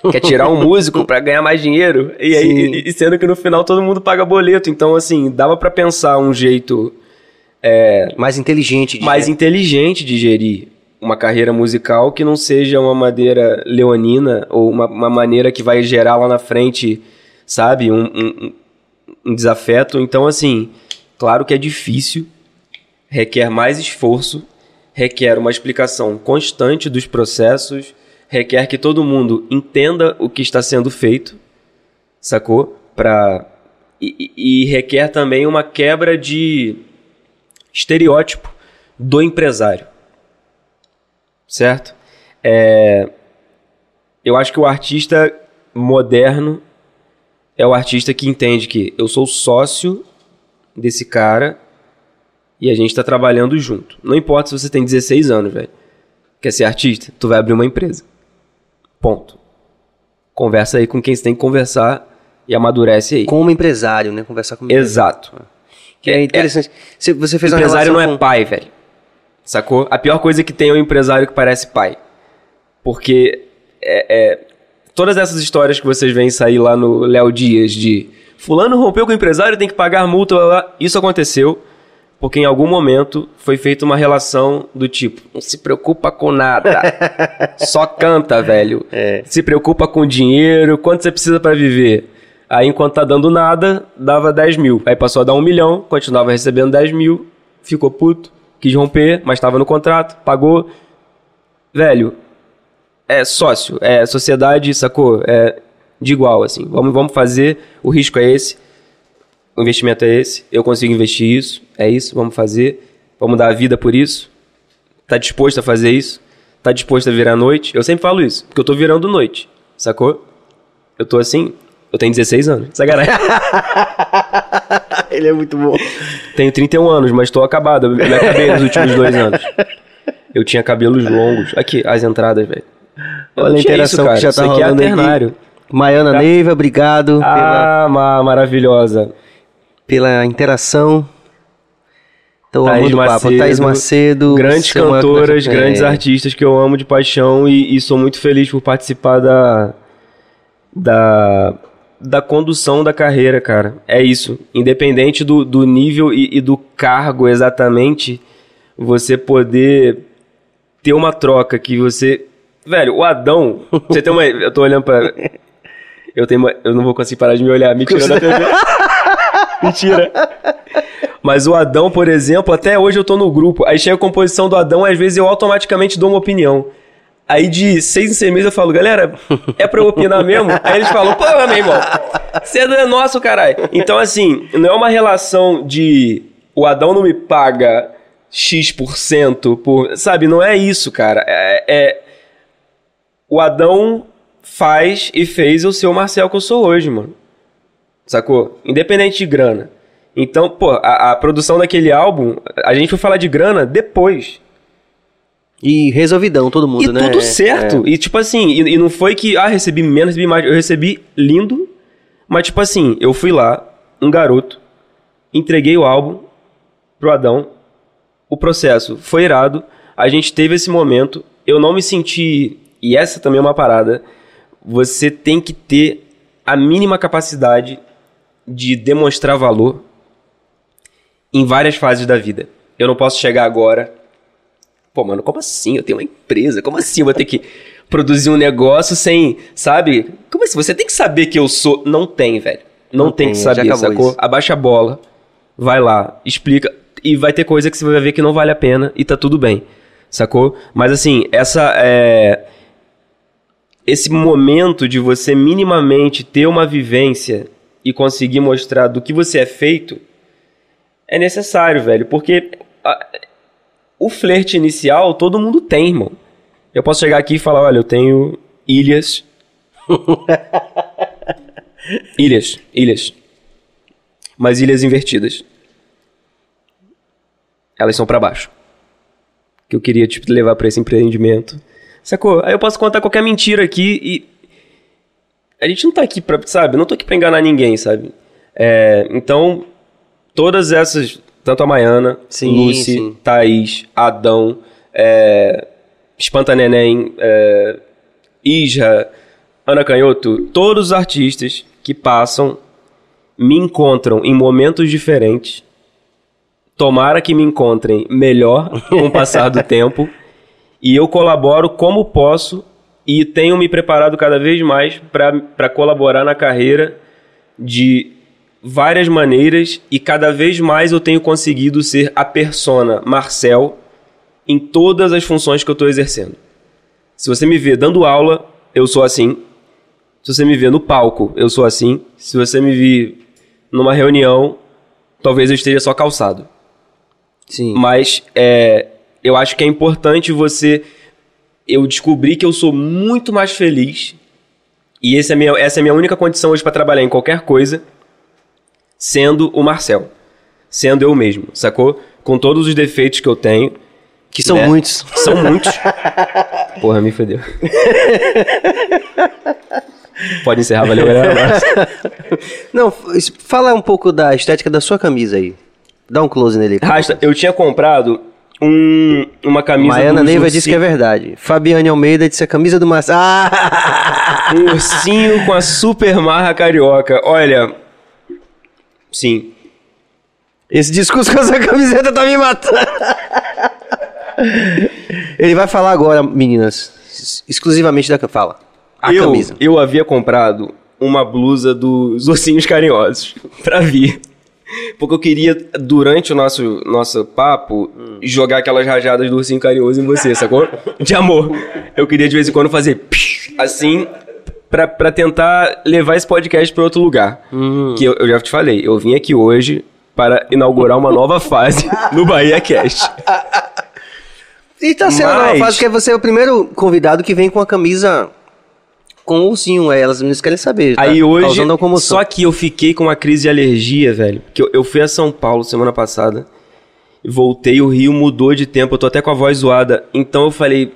Quer tirar um músico pra ganhar mais dinheiro? E aí, e, sendo que no final todo mundo paga boleto, então assim, dava pra pensar um jeito Mais inteligente. de- mais inteligente de gerir uma carreira musical que não seja uma maneira leonina ou uma, uma maneira que vai gerar lá na frente, sabe, um, um, um desafeto. Então, assim, claro que é difícil, requer mais esforço, requer uma explicação constante dos processos, requer que todo mundo entenda o que está sendo feito, sacou? Pra... E, e- e requer também uma quebra de estereótipo do empresário. Certo? É, Eu acho que o artista moderno é o artista que entende que eu sou sócio desse cara e a gente tá trabalhando junto. Não importa se você tem 16 anos, velho. Quer ser artista? Tu vai abrir uma empresa. Ponto. Conversa aí com quem você tem que conversar e amadurece aí. Como empresário, né? Conversar com Exato. Que é interessante. Você- Você fez empresário não é pai, velho. Sacou? A pior coisa que tem é o empresário que parece pai. Porque é, é, todas essas histórias que vocês veem sair lá no Léo Dias de fulano rompeu com o empresário, tem que pagar multa, blá, blá, isso aconteceu. Porque em algum momento foi feita uma relação do tipo, não se preocupa com nada, só canta, velho. É. Se preocupa com dinheiro, quanto você precisa pra viver. Aí enquanto tá dando nada, dava 10 mil. Aí passou a dar um milhão, continuava recebendo 10 mil, ficou puto, quis romper, mas tava no contrato, pagou. Velho, é sócio, é sociedade, sacou? É de igual, assim. Vamos, vamos fazer, o risco é esse, o investimento é esse, eu consigo investir isso, é isso, vamos fazer, vamos dar a vida por isso. Tá disposto a fazer isso? Tá disposto a virar noite? Eu sempre falo isso, porque eu tô virando noite, sacou? Eu tô assim, eu tenho 16 anos, sacanagem. Ele é muito bom. tenho 31 anos, mas tô acabado, eu me acabei nos últimos dois anos. Eu tinha cabelos longos. Aqui, as entradas, velho. Olha a interação que já Isso tá aqui é rolando aqui. Maiana Tá. Neiva, obrigado pela, Ah, ma- maravilhosa. Pela interação. Thaís amando o papo. Macedo, Thaís Macedo. Grandes cantoras, grandes É. artistas que eu amo de paixão e, e sou muito feliz por participar da, da, da condução da carreira, cara. É isso. Independente do, do nível e, e do cargo exatamente, você poder ter uma troca que você. Velho, o Adão. Você tem uma. Eu tô olhando pra. Eu, tenho uma- eu não vou conseguir parar de me olhar. Mentira da TV. Mentira. Mas o Adão, por exemplo, até hoje eu tô no grupo. Aí chega a composição do Adão, às vezes eu automaticamente dou uma opinião. Aí de seis em seis meses eu falo, galera, é pra eu opinar mesmo? Aí eles falam, pô, meu irmão, você é nosso, caralho. Então, assim, não é uma relação de o Adão não me paga X% por. Sabe, não é isso, cara. É. é- O Adão faz e fez o Marcel que eu sou hoje, mano. Sacou? Independente de grana. Então, pô, a, a produção daquele álbum, a gente foi falar de grana depois. E resolvidão, todo mundo, e né? tudo É, certo. E tipo assim, e, e não foi que, ah, recebi menos, recebi mais. Eu recebi lindo, mas tipo assim, eu fui lá, um garoto, entreguei o álbum pro Adão, o processo foi irado, a gente teve esse momento, eu não me senti. E essa também é uma parada. Você tem que ter a mínima capacidade de demonstrar valor em várias fases da vida. Eu não posso chegar agora. Pô, mano, como assim? Eu tenho uma empresa. Como assim eu vou ter que produzir um negócio sem, sabe? Como assim? Você tem que saber que eu sou. Não tem, velho. Não, Não tem, tem, que saber, sacou? isso. Abaixa a bola, vai lá, explica. E vai ter coisa que você vai ver que não vale a pena e tá tudo bem, sacou? Mas assim, essa é. Esse momento de você minimamente ter uma vivência e conseguir mostrar do que você é feito é necessário, velho, porque a- o flerte inicial todo mundo tem, irmão. Eu posso chegar aqui e falar, olha, eu tenho ilhas. ilhas, ilhas. Mas ilhas invertidas. Elas são pra baixo. Que eu queria te levar pra esse empreendimento. Sacou? Aí eu posso contar qualquer mentira aqui e a gente não tá aqui pra, sabe? Não tô aqui pra enganar ninguém, sabe? É, então, todas essas, tanto a Maiana, Sim, Lucy, sim. Thaís, Adão, é, Espanta Neném, é, Isra, Ana Canhoto, todos os artistas que passam me encontram em momentos diferentes. Tomara que me encontrem melhor com o passar do tempo. E eu colaboro como posso e tenho me preparado cada vez mais para colaborar na carreira de várias maneiras e cada vez mais eu tenho conseguido ser a persona Marcel em todas as funções que eu estou exercendo. Se você me vê dando aula, eu sou assim. Se você me vê no palco, eu sou assim. Se você me vir numa reunião, talvez eu esteja só calçado. Sim. Mas é, eu acho que é importante você. Eu descobri que eu sou muito mais feliz. E esse é minha, essa é a minha única condição hoje para trabalhar em qualquer coisa, sendo o Marcel. Sendo eu mesmo, sacou? Com todos os defeitos que eu tenho. Que são né? muitos. São muitos. Porra, me fodeu. Pode encerrar, valeu, galera. Não, fala um pouco da estética da sua camisa aí. Dá um close nele. Rasta, eu tinha comprado um, uma camisa Maiana Neiva ursinho- disse que é verdade. Fabiane Almeida disse a camisa do Massa. Ah! Um ursinho com a super marra carioca. Olha. Sim. Esse discurso com essa camiseta tá me matando. Ele vai falar agora, meninas, ex- exclusivamente da fala. A eu, camisa. eu havia comprado uma blusa dos ursinhos carinhosos pra vir. Porque eu queria, durante o nosso, nosso papo, jogar aquelas rajadas do ursinho carinhoso em você, sacou? De amor. Eu queria de vez em quando fazer psh, assim, pra, pra tentar levar esse podcast pra outro lugar. Que eu, eu já te falei, eu vim aqui hoje para inaugurar uma nova fase no Bahia Cast. E tá sendo uma Mas- fase que você é o primeiro convidado que vem com a camisa com o ursinho. É, elas meninas querem saber. tá Aí hoje, só que eu fiquei com uma crise de alergia, velho. Que eu, eu fui a São Paulo semana passada, voltei, o Rio mudou de tempo, eu tô até com a voz zoada. Então eu falei,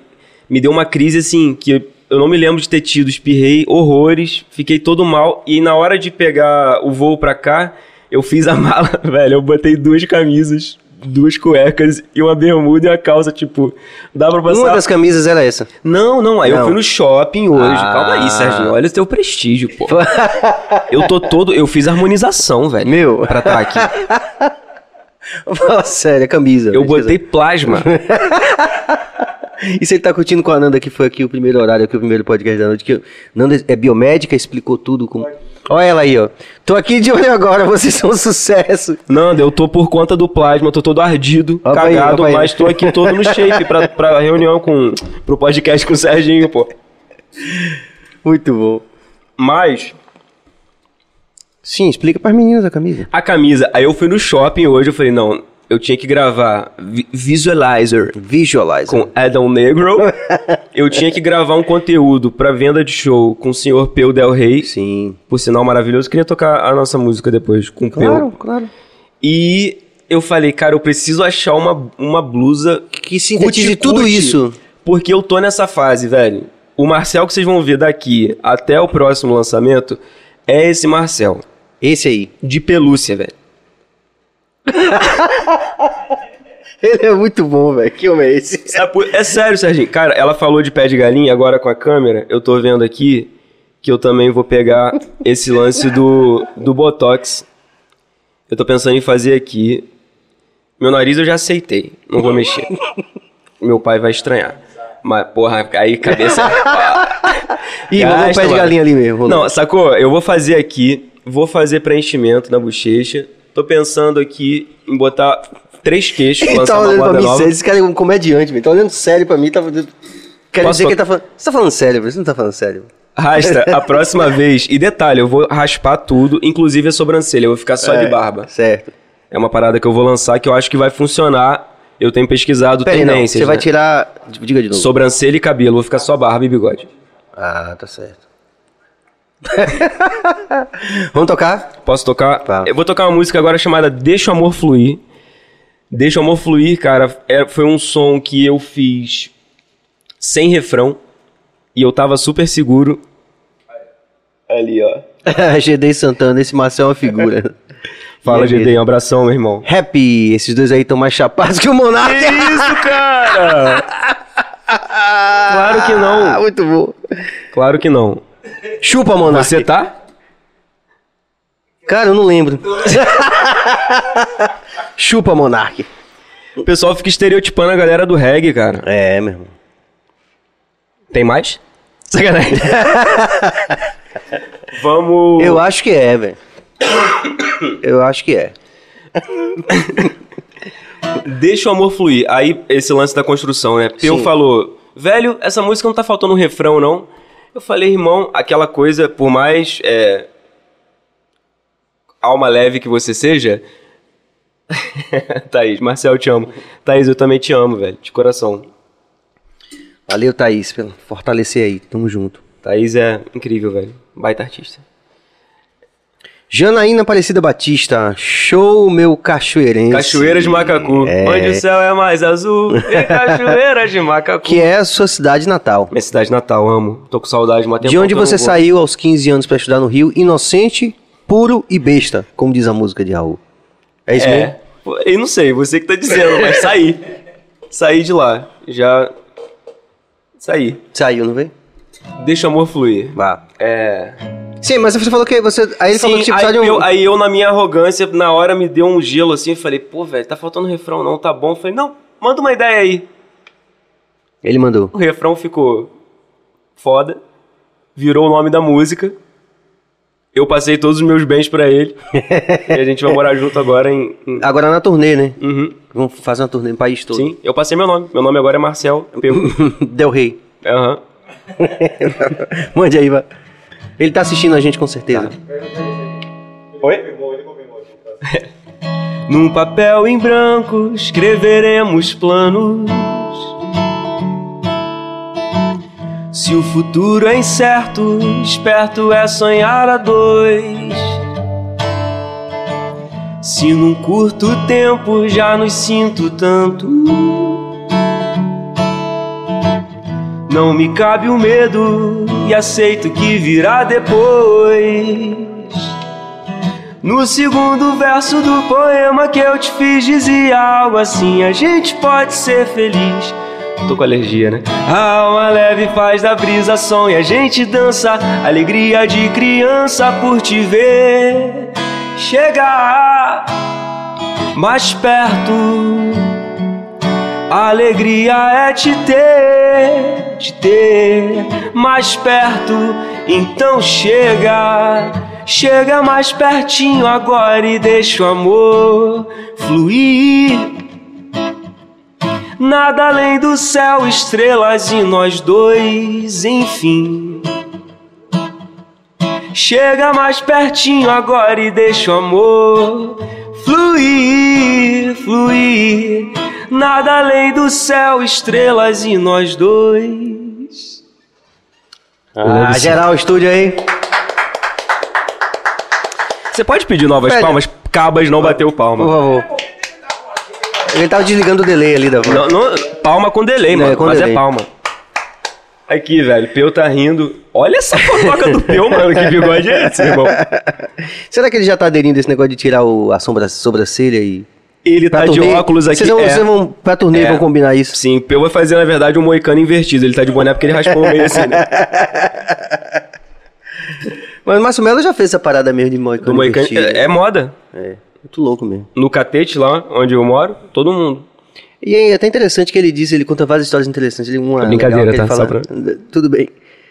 me deu uma crise assim, que eu não me lembro de ter tido, espirrei horrores, fiquei todo mal. E na hora de pegar o voo pra cá, eu fiz a mala, velho, eu botei duas camisas. Duas cuecas e uma bermuda e uma calça, tipo, dá pra passar. Uma das camisas era essa. Não, não, aí eu Não. fui no shopping hoje. Ah. Calma aí, Serginho. Olha o teu prestígio, pô. Eu tô todo. Eu fiz harmonização, velho. Meu. Pra estar aqui. Fala sério, a camisa. Eu botei plasma. E você tá curtindo com a Nanda, que foi aqui o primeiro horário, aqui o primeiro podcast da noite, que Nanda é biomédica, explicou tudo. Com... Olha ela aí, ó. Tô aqui de olho agora, vocês são um sucesso. Nanda, eu tô por conta do plasma, tô todo ardido, Opa aí, cagado, aí. mas tô aqui todo no shape pra, pra reunião com. pro podcast com o Serginho, pô. Muito bom. Mas, Sim, explica pras meninas a camisa. a camisa, aí eu fui no shopping hoje, eu falei, não, eu tinha que gravar vi- Visualizer Visualize. com Adam Negro. eu tinha que gravar um conteúdo pra venda de show com o senhor Peu Del Rey. Sim. Por sinal maravilhoso, queria tocar a nossa música depois com o Claro, Peu. claro. E eu falei, cara, eu preciso achar uma, uma blusa Que sintetize cuti-cuti, tudo isso. Porque eu tô nessa fase, velho. O Marcel que vocês vão ver daqui até o próximo lançamento é esse Marcel. Esse aí. De pelúcia, velho. Ele é muito bom, velho. Que homem é esse? Por- É sério, Serginho. Cara, ela falou de pé de galinha, agora com a câmera, eu tô vendo aqui que eu também vou pegar esse lance do, do Botox. Eu tô pensando em fazer aqui. Meu nariz eu já aceitei, não vou mexer. Meu pai vai estranhar. Mas, porra, aí cabeça. Ih, rolou o pé de galinha ali mesmo. rolou. Não, sacou? Eu vou fazer aqui, vou fazer preenchimento na bochecha. Tô pensando aqui em botar três queixos, Ele tá olhando pra moda mim nova. sério. Esse cara é um comediante, velho. Tá olhando sério pra mim. Tá... Quer Posso dizer que ele tá falando... Você tá falando sério, velho? Você não tá falando sério. Rasta, a próxima vez. E detalhe, eu vou raspar tudo, inclusive a sobrancelha. Eu vou ficar só de É, barba. Certo. É uma parada que eu vou lançar que eu acho que vai funcionar. Eu tenho pesquisado Pera não. tendências. Você vai né? tirar... Diga de novo. Sobrancelha e cabelo. Vou ficar só barba e bigode. Ah, tá certo. Vamos tocar? Posso tocar? Tá. Eu vou tocar uma música agora chamada Deixa o Amor Fluir. Deixa o Amor Fluir, cara, é- foi um som que eu fiz sem refrão. E eu tava super seguro. Ali, ó. GD Santana, esse Marcel é uma figura. Fala, GD, um abração, meu irmão. Happy, esses dois aí estão mais chapados que o Monark. Que isso, cara? Claro que não. Muito bom. Claro que não. Chupa, Monark. Você tá? Cara, eu não lembro. Chupa, Monark. O pessoal fica estereotipando a galera do reggae, cara. É, meu irmão. Tem mais? Sacanagem. Vamos. Eu acho que é, velho. Eu acho que é. Deixa o amor fluir. Aí, esse lance da construção, né? Peu Sim. falou, velho, essa música não tá faltando um refrão, não. Eu falei, irmão, aquela coisa, por mais é, alma leve que você seja. Thaís, Marcel, te amo. Thaís, eu também te amo, velho, de coração. Valeu, Thaís, pelo fortalecer aí. Tamo junto. Thaís é incrível, velho. Baita artista. Janaína Aparecida Batista, show meu cachoeirense. Cachoeiras de Macacu. É. Onde o céu é mais azul. E cachoeiras de Macacu. Que é a sua cidade natal. Minha cidade natal, amo. Tô com saudade, mas tem De onde você saiu aos 15 anos pra estudar no Rio, inocente, puro e besta, como diz a música de Raul. É isso mesmo? É. Pô, Eu não sei, você que tá dizendo, mas saí. Saí de lá. Já. Saí. Saiu, não veio? Deixa o amor fluir. Vá. É. Sim, mas você falou que você. Aí ele falou que Sim, tipo, aí, de um. eu, aí eu, na minha arrogância, na hora me deu um gelo assim, eu falei, pô, velho, tá faltando refrão não, tá bom. Eu falei, não, manda uma ideia aí. Ele mandou. O refrão ficou foda, virou o nome da música. Eu passei todos os meus bens pra ele. e a gente vai morar junto agora em. em- Agora na turnê, né? Uhum. Vamos fazer uma turnê no país todo. Sim, eu passei meu nome. Meu nome agora é Marcel. Pego. Del Rey. Aham. Mande aí, vai. Ele tá assistindo a gente com certeza. Oi? Num papel em branco escreveremos planos. Se o futuro é incerto, esperto é sonhar a dois. Se num curto tempo já nos sinto tanto, não me cabe o medo e aceito que virá depois. No segundo verso do poema que eu te fiz dizia algo assim: A gente pode ser feliz. Tô com alergia, né? A alma leve faz da brisa som e a gente dança. Alegria de criança por te ver chegar mais perto. A alegria é te ter, te ter mais perto. Então chega, chega mais pertinho agora e deixa o amor fluir. Nada além do céu, estrelas e nós dois, enfim. Chega mais pertinho agora e deixa o amor fluir, fluir. Nada além do céu, estrelas e nós dois. Ah, geral, o estúdio aí. Você pode pedir novas Pede. palmas? Cabas não bateu Por palma. favor. Ele tava desligando o delay ali da voz. Não, não- palma com delay, mano. com mas delay. é palma. Aqui, velho. Peu tá rindo. Olha essa fofoca do Peu, mano. Que bigode é esse, irmão? Será que ele já tá aderindo a esse negócio de tirar o, a sombra, sobrancelha e. Ele tá Pra de turnê? óculos aqui. Vocês vão, é. vocês vão pra turnê É. vão combinar isso. Sim, Peu vai fazer, na verdade, um moicano invertido. Ele tá de boné porque ele raspou o meio assim, né? Mas o Márcio Melo já fez essa parada mesmo de moicano Do moicano. invertido. É, é moda. É, muito louco mesmo. No catete lá, onde eu moro, todo mundo. E é até interessante que ele diz, ele conta várias histórias interessantes. Ele, uma É brincadeira, legal tá? fala- Só Tudo bem.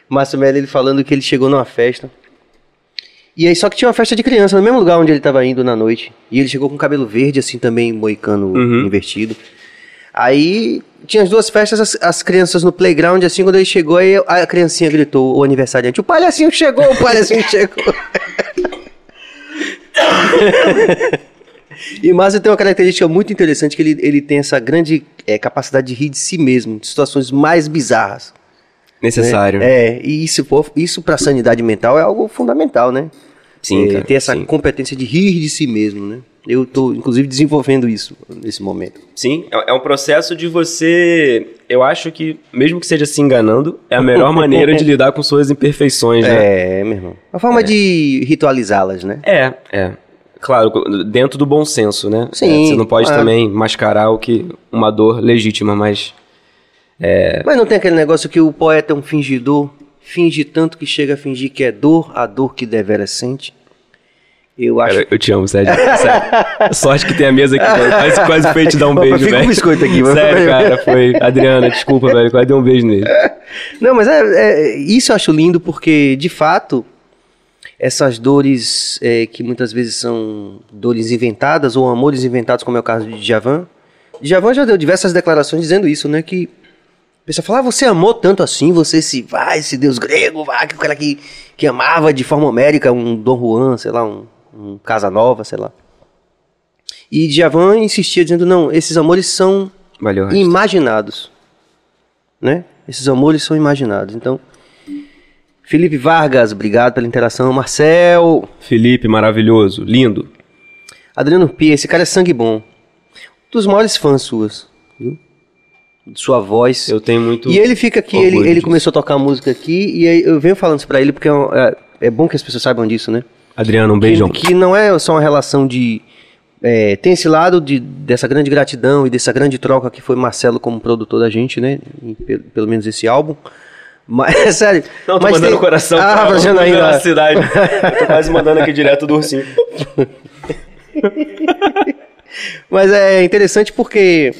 Márcio Melo, ele falando que ele chegou numa festa. E aí, só que tinha uma festa de criança, no mesmo lugar onde ele tava indo na noite. E ele chegou com cabelo verde, assim, também, moicano Uhum. invertido. Aí, tinha as duas festas, as, as crianças no playground, assim, quando ele chegou, aí a criancinha gritou, o aniversariante, o palhacinho chegou, o palhacinho chegou. E Márcio tem uma característica muito interessante, que ele, ele tem essa grande eh, capacidade de rir de si mesmo, de situações mais bizarras. né? Necessário. É, e isso, isso pra sanidade mental é algo fundamental, né? Sim, É, cara, ter essa sim. competência de rir de si mesmo, né? Eu tô, inclusive, desenvolvendo isso nesse momento. Sim, é é um processo de você. Eu acho que, mesmo que seja se enganando, é a melhor maneira de lidar com suas imperfeições, né? É, meu irmão. Uma forma de ritualizá-las, né? É, é. Claro, dentro do bom senso, né? Sim, É, você não pode claro. também mascarar o que uma dor legítima, mas. É. Mas não tem aquele negócio que o poeta é um fingidor, finge tanto que chega a fingir que é dor, a dor que deveras sente. Eu acho Cara, eu te amo, Sérgio. Sério. Sorte que tem a mesa aqui, velho. Quase, quase foi te dar um beijo, fica um velho. biscoito aqui, vai. Sério, cara, foi. Adriana, desculpa, velho. Quase dei um beijo nele. Não, mas é, é- isso eu acho lindo porque, de fato, essas dores é, que muitas vezes são dores inventadas ou amores inventados, como é o caso de Djavan. Djavan já deu diversas declarações dizendo isso, né? Que a pessoa fala, ah, você amou tanto assim, você se vai, esse deus grego, vai, que o cara que, que amava de forma homérica um Dom Juan, sei lá, um, um Casanova, sei lá. E Djavan insistia dizendo, não, esses amores são Valeu, imaginados, né? Esses amores são imaginados. Então, Felipe Vargas, obrigado pela interação. Marcel, Felipe, maravilhoso, lindo. Adriano Pia, esse cara é sangue bom. Um dos maiores fãs suas, viu? Sua voz. Eu tenho muito. E ele fica aqui, ele, ele começou a tocar música aqui, e aí eu venho falando isso pra ele porque é, é- é bom que as pessoas saibam disso, né? Adriano, um beijão. Que, que não é só uma relação de. é, tem esse lado de, dessa grande gratidão e dessa grande troca que foi Marcelo como produtor da gente, né? em pe- pelo menos esse álbum. Mas, é sério. Não, tô mas mandando tem- coração Ah, pra fazendo aí, na né? cidade. Eu tô quase mandando aqui direto do ursinho. Mas é interessante porque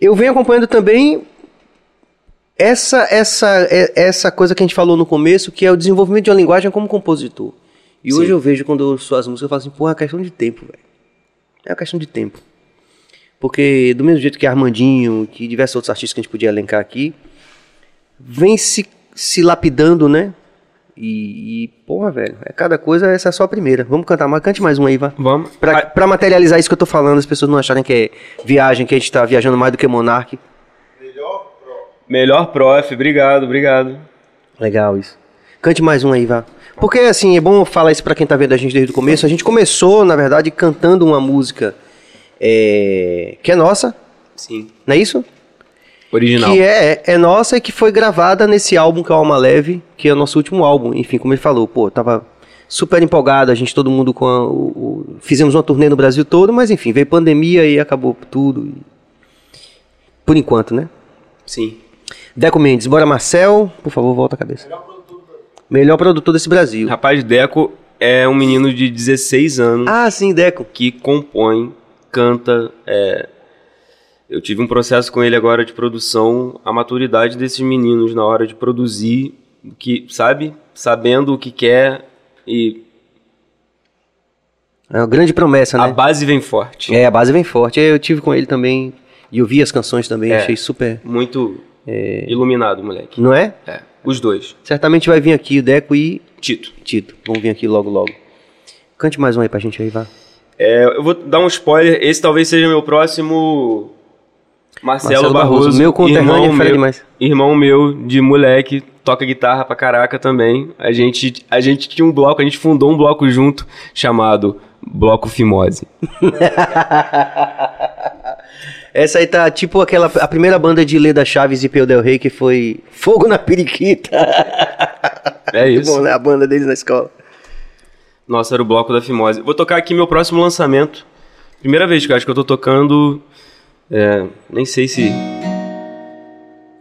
eu venho acompanhando também essa, essa, essa coisa que a gente falou no começo, que é o desenvolvimento de uma linguagem como compositor. E hoje Sim. eu vejo quando eu ouço as músicas, eu falo assim, porra, é questão de tempo, velho. É uma questão de tempo. Porque do mesmo jeito que Armandinho, que diversos outros artistas que a gente podia elencar aqui, vem se, se lapidando, né? E, e, porra, velho, é cada coisa, essa é só a primeira. Vamos cantar mais, cante mais um aí, vá. Vamos. Pra, pra materializar isso que eu tô falando, as pessoas não acharem que é viagem, que a gente tá viajando mais do que Monark. Melhor pro. Melhor prof, obrigado, obrigado. Legal isso. Cante mais um aí, vá. Porque, assim, é bom falar isso pra quem tá vendo a gente desde o começo. A gente começou, na verdade, cantando uma música é, que é nossa, Sim. não é isso? Original. Que é, é nossa e que foi gravada nesse álbum que é o Alma Leve, que é o nosso último álbum. Enfim, como ele falou, pô, tava super empolgado, a gente, todo mundo com a, o, o- Fizemos uma turnê no Brasil todo, mas enfim, veio pandemia e acabou tudo. Por enquanto, né? Sim. Deco Mendes, bora Marcel, por favor, volta a cabeça. Melhor produtor desse Brasil. Rapaz, Deco é um menino de 16 anos Ah, sim, Deco. que compõe, canta. é, Eu tive um processo com ele agora de produção, a maturidade desses meninos na hora de produzir, que, sabe? Sabendo o que quer e É uma grande promessa, a né? base vem forte. É, a base vem forte. Eu tive com ele também e eu vi as canções também, É. achei super. Muito iluminado, moleque. Não é? É. Os dois. Certamente vai vir aqui o Deco e Tito. Tito. Vão vir aqui logo, logo. Cante mais um aí pra gente aí, vá. É, eu vou dar um spoiler. Esse talvez seja meu próximo. Marcelo, Marcelo Barroso, Barroso. meu conterrâneo, irmão é meu- demais. Irmão meu de moleque, toca guitarra pra caraca também. A gente, a gente tinha um bloco, a gente fundou um bloco junto chamado Bloco Fimose. Essa aí tá tipo aquela a primeira banda de Leda Chaves e Peu Del Rey que foi Fogo na Periquita. É Muito isso. bom, né? A banda deles na escola. Nossa, era o bloco da Fimose. Vou tocar aqui meu próximo lançamento. Primeira vez que eu acho que eu tô tocando. É, nem sei se.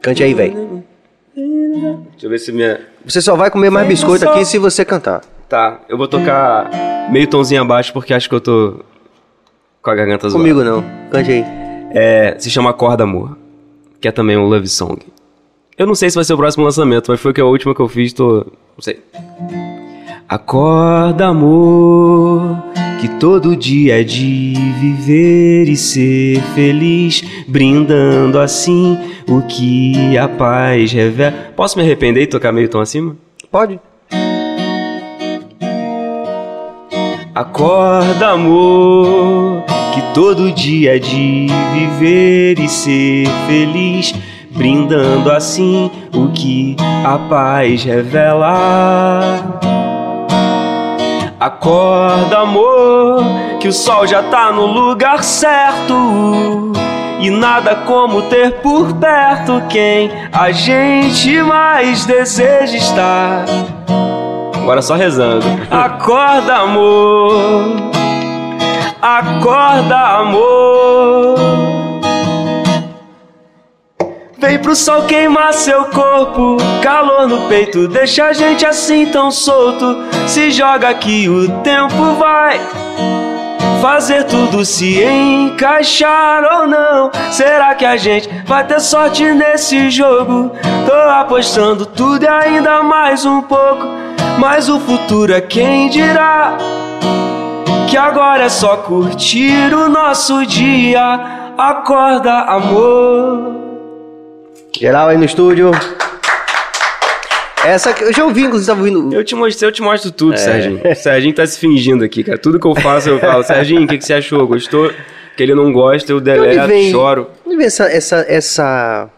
Cante aí, velho. Deixa eu ver se minha. Você só vai comer mais biscoito aqui se você cantar. Tá, eu vou tocar meio tomzinho abaixo porque acho que eu tô com a garganta zoada. Comigo não. Cante aí. É, se chama Acorda Amor, que é também um love song. Eu não sei se vai ser o próximo lançamento, mas foi que a última que eu fiz, tô. Não sei. Acorda, amor, que todo dia é de viver e ser feliz, brindando assim o que a paz revela. Posso me arrepender e tocar meio tom acima? Pode. Acorda, amor, que todo dia é de viver e ser feliz, brindando assim o que a paz revela. Acorda, amor, que o sol já tá no lugar certo. E nada como ter por perto quem a gente mais deseja estar. Agora só rezando. Acorda, amor. Acorda, amor. Vem pro sol queimar seu corpo, calor no peito, deixa a gente assim tão solto. Se joga que o tempo vai fazer tudo se encaixar ou não. Será que a gente vai ter sorte nesse jogo? Tô apostando tudo e ainda mais um pouco. Mas o futuro é quem dirá. Que agora é só curtir o nosso dia. Acorda, amor. Geral aí no estúdio. Essa que eu já ouvi, inclusive, tava ouvindo. Eu te mostrei, eu te mostro tudo, Serginho. O Serginho tá se fingindo aqui, cara. Tudo que eu faço, eu falo, Serginho, o que, que você achou? Gostou? Que ele não gosta, eu deleto, vem- choro. de onde vem essa, essa, essa.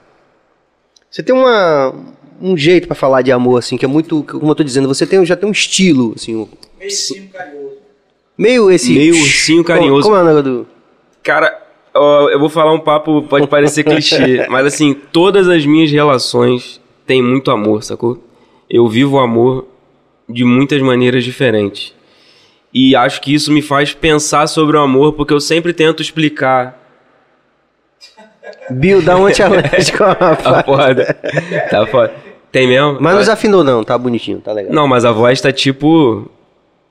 Você tem uma, um jeito pra falar de amor, assim, que é muito. Como eu tô dizendo, você tem, já tem um estilo, assim. um- Meio time carinhoso. Meio esse. Meio ursinho carinhoso. Como, como é o negócio do. Cara, eu vou falar um papo, pode parecer clichê, mas assim, todas as minhas relações têm muito amor, sacou? Eu vivo o amor de muitas maneiras diferentes. E acho que isso me faz pensar sobre o amor, porque eu sempre tento explicar Bill, dá um antialérgico, Tá foda. Tá foda. Tem mesmo? Mas não desafinou não, tá bonitinho, tá legal. Não, mas a voz tá tipo.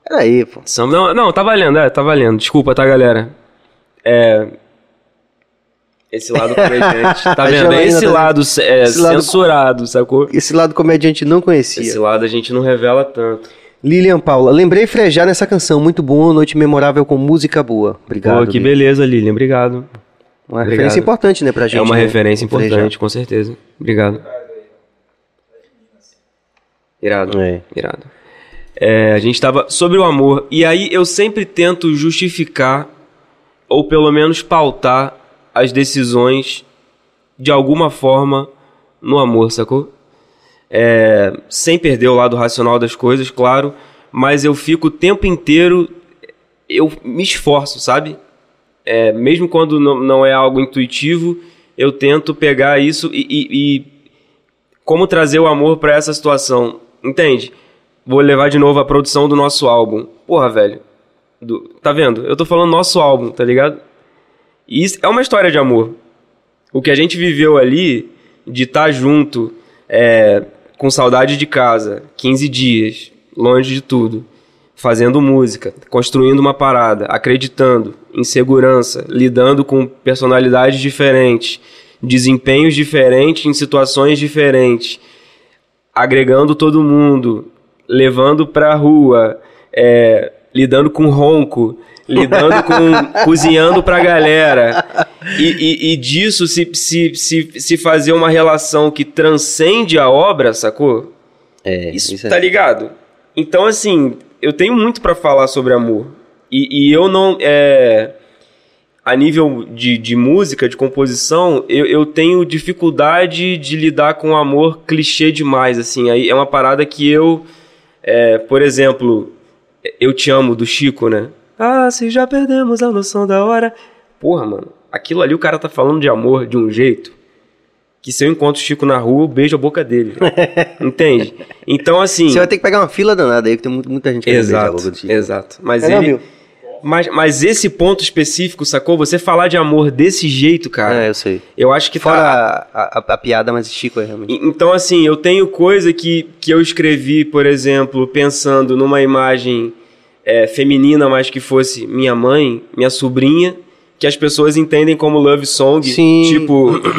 Peraí, pô. Não, não, tá valendo, é, tá valendo. Desculpa, tá, galera? É. Esse lado comediante. Tá vendo? Esse tá- lado é, Esse lado- censurado, sacou? Esse lado comediante não conhecia. Esse lado a gente não revela tanto. Lilian Paula, lembrei frejar nessa canção, muito bom, noite memorável com música boa. Obrigado. Pô, que Lilian. beleza, Lilian. Obrigado. Uma Obrigado. referência importante, né, pra gente. é uma né? referência Frejar. importante, com certeza. Obrigado. Irado. É. Irado. É, a gente tava sobre o amor. E aí eu sempre tento justificar, ou pelo menos pautar, as decisões de alguma forma no amor, sacou? É, sem perder o lado racional das coisas, claro, mas eu fico o tempo inteiro, eu me esforço, sabe? É, mesmo quando não, é algo intuitivo, eu tento pegar isso e, e- e como trazer o amor pra essa situação, entende? Vou levar de novo a produção do nosso álbum. Porra, velho. do- tá vendo? Eu tô falando nosso álbum, tá ligado? E isso é uma história de amor. O que a gente viveu ali, de estar junto, é, com saudade de casa, 15 dias, longe de tudo, fazendo música, construindo uma parada, acreditando, em segurança, lidando com personalidades diferentes, desempenhos diferentes em situações diferentes, agregando todo mundo, levando pra rua, é, lidando com ronco, lidando com cozinhando pra galera. E, e- e disso se, se, se, se fazer uma relação que transcende a obra, sacou? É, Isso, isso é- tá ligado? Então, assim, eu tenho muito pra falar sobre amor. E, e eu não. É, a nível de, de música, de composição, eu, eu tenho dificuldade de lidar com amor clichê demais, assim. Aí é uma parada que eu. é, por exemplo, Eu Te Amo do Chico, né? Ah, se já perdemos a noção da hora. Porra, mano, aquilo ali o cara tá falando de amor de um jeito que se eu encontro o Chico na rua, eu beijo a boca dele. Entende? Então, assim. Você vai ter que pegar uma fila danada aí, que tem mu- muita gente querendo beijar a Exato, boca do Chico. exato. Mas É, não, ele. viu? Mas, mas esse ponto específico, sacou? Você falar de amor desse jeito, cara. É, eu sei. Eu acho que tá. Fora a, a- a piada, mas Chico é realmente. Então, assim, eu tenho coisa que, que eu escrevi, por exemplo, pensando numa imagem é, feminina, mas que fosse minha mãe, minha sobrinha, que as pessoas entendem como love song. Sim. Tipo.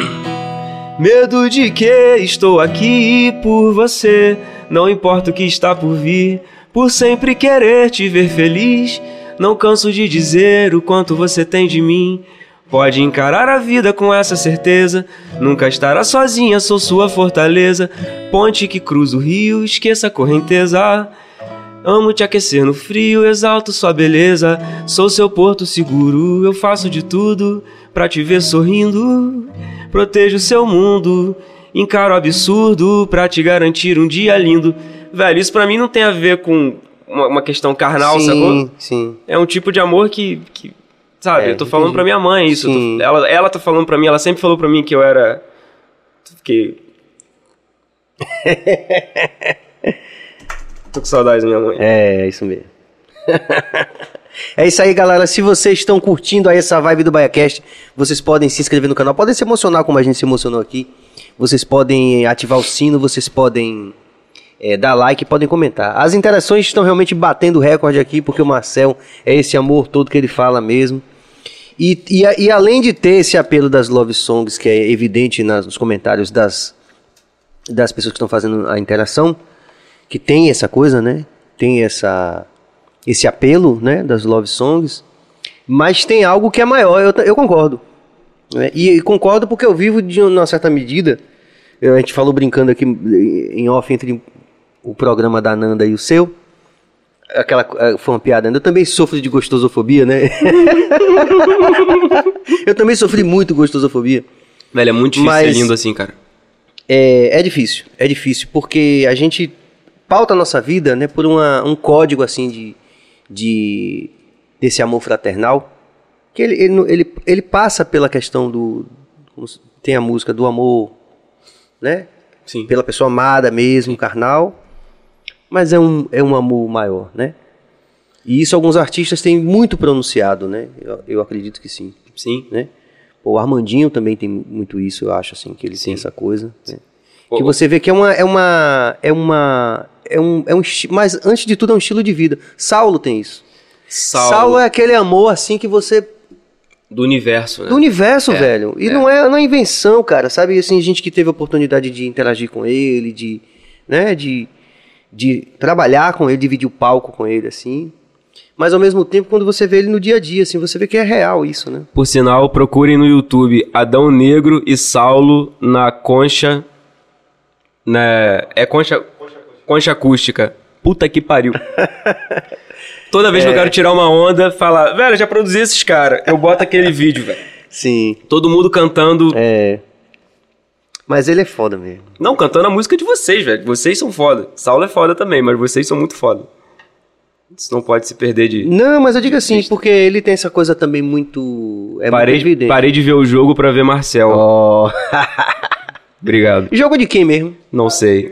Medo de que estou aqui por você, não importa o que está por vir, por sempre querer te ver feliz. Não canso de dizer o quanto você tem de mim. Pode encarar a vida com essa certeza. Nunca estará sozinha, sou sua fortaleza. Ponte que cruza o rio, esqueça a correnteza. Amo te aquecer no frio, exalto sua beleza. Sou seu porto seguro, eu faço de tudo pra te ver sorrindo. Protejo seu mundo, encaro o absurdo pra te garantir um dia lindo. Velho, isso pra mim não tem a ver com uma, uma questão carnal, sim, sacou? sim. É um tipo de amor que. que sabe, É, eu tô falando entendi. pra minha mãe isso. tô- ela, ela tá falando pra mim, ela sempre falou pra mim que eu era. Que. tô com saudade da minha mãe. É, é isso mesmo. é isso aí, galera. Se vocês estão curtindo aí essa vibe do BaiaCast, vocês podem se inscrever no canal, podem se emocionar como a gente se emocionou aqui. Vocês podem ativar o sino, vocês podem é, dar like, podem comentar. As interações estão realmente batendo recorde aqui, porque o Marcel é esse amor todo que ele fala mesmo. E, e, e além de ter esse apelo das love songs, que é evidente nas- nos comentários das, das pessoas que estão fazendo a interação, que tem essa coisa, né? Tem essa esse apelo, né, das love songs, mas tem algo que é maior, eu, eu concordo. né? E, e concordo porque eu vivo de uma certa medida, a gente falou brincando aqui em off entre o programa da Nanda e o seu, aquela eh, foi uma piada, né? eu também sofro de gostosofobia, né? eu também sofri muito gostosofobia. Velho, é muito difícil Mas- ser lindo assim, cara. É, é difícil, é difícil, porque a gente pauta a nossa vida né, por uma, um código assim de, de desse amor fraternal, que ele, ele, ele, ele passa pela questão do. Tem a música do amor, né? Sim. Pela pessoa amada mesmo, carnal, mas é um, é um amor maior, né? E isso alguns artistas têm muito pronunciado, né? Eu, eu acredito que sim Sim. né? O Armandinho também tem muito isso, eu acho, assim, que ele Sim. tem essa coisa. né? Que você vê que é uma. É uma. É uma. É um, é um mas antes de tudo é um estilo de vida. Saulo tem isso. Saulo, é aquele amor assim que você do universo, né? do universo, É, velho. E é. não é não é invenção, cara. Sabe assim, gente que teve a oportunidade de interagir com ele, de, né, de de trabalhar com ele, dividir o palco com ele assim. Mas ao mesmo tempo, quando você vê ele no dia a dia, assim, você vê que é real isso, né? Por sinal, procurem no YouTube Adão Negro e Saulo na concha. Na, é concha. Concha acústica. Puta que pariu. Toda vez que eu quero tirar uma onda, falar, velho, já produzi esses caras. Eu boto aquele vídeo, velho. Sim. Todo mundo cantando. É. Mas ele é foda mesmo. Não, cantando a música de vocês, velho. Vocês são foda. Saulo é foda também, mas vocês são muito foda. Isso não pode se perder de. Não, mas eu digo assim, porque ele tem essa coisa também muito. É parei, muito evidente. parei de ver o jogo pra ver Marcel. Ó. Obrigado. Jogo de quem mesmo? Não sei. E,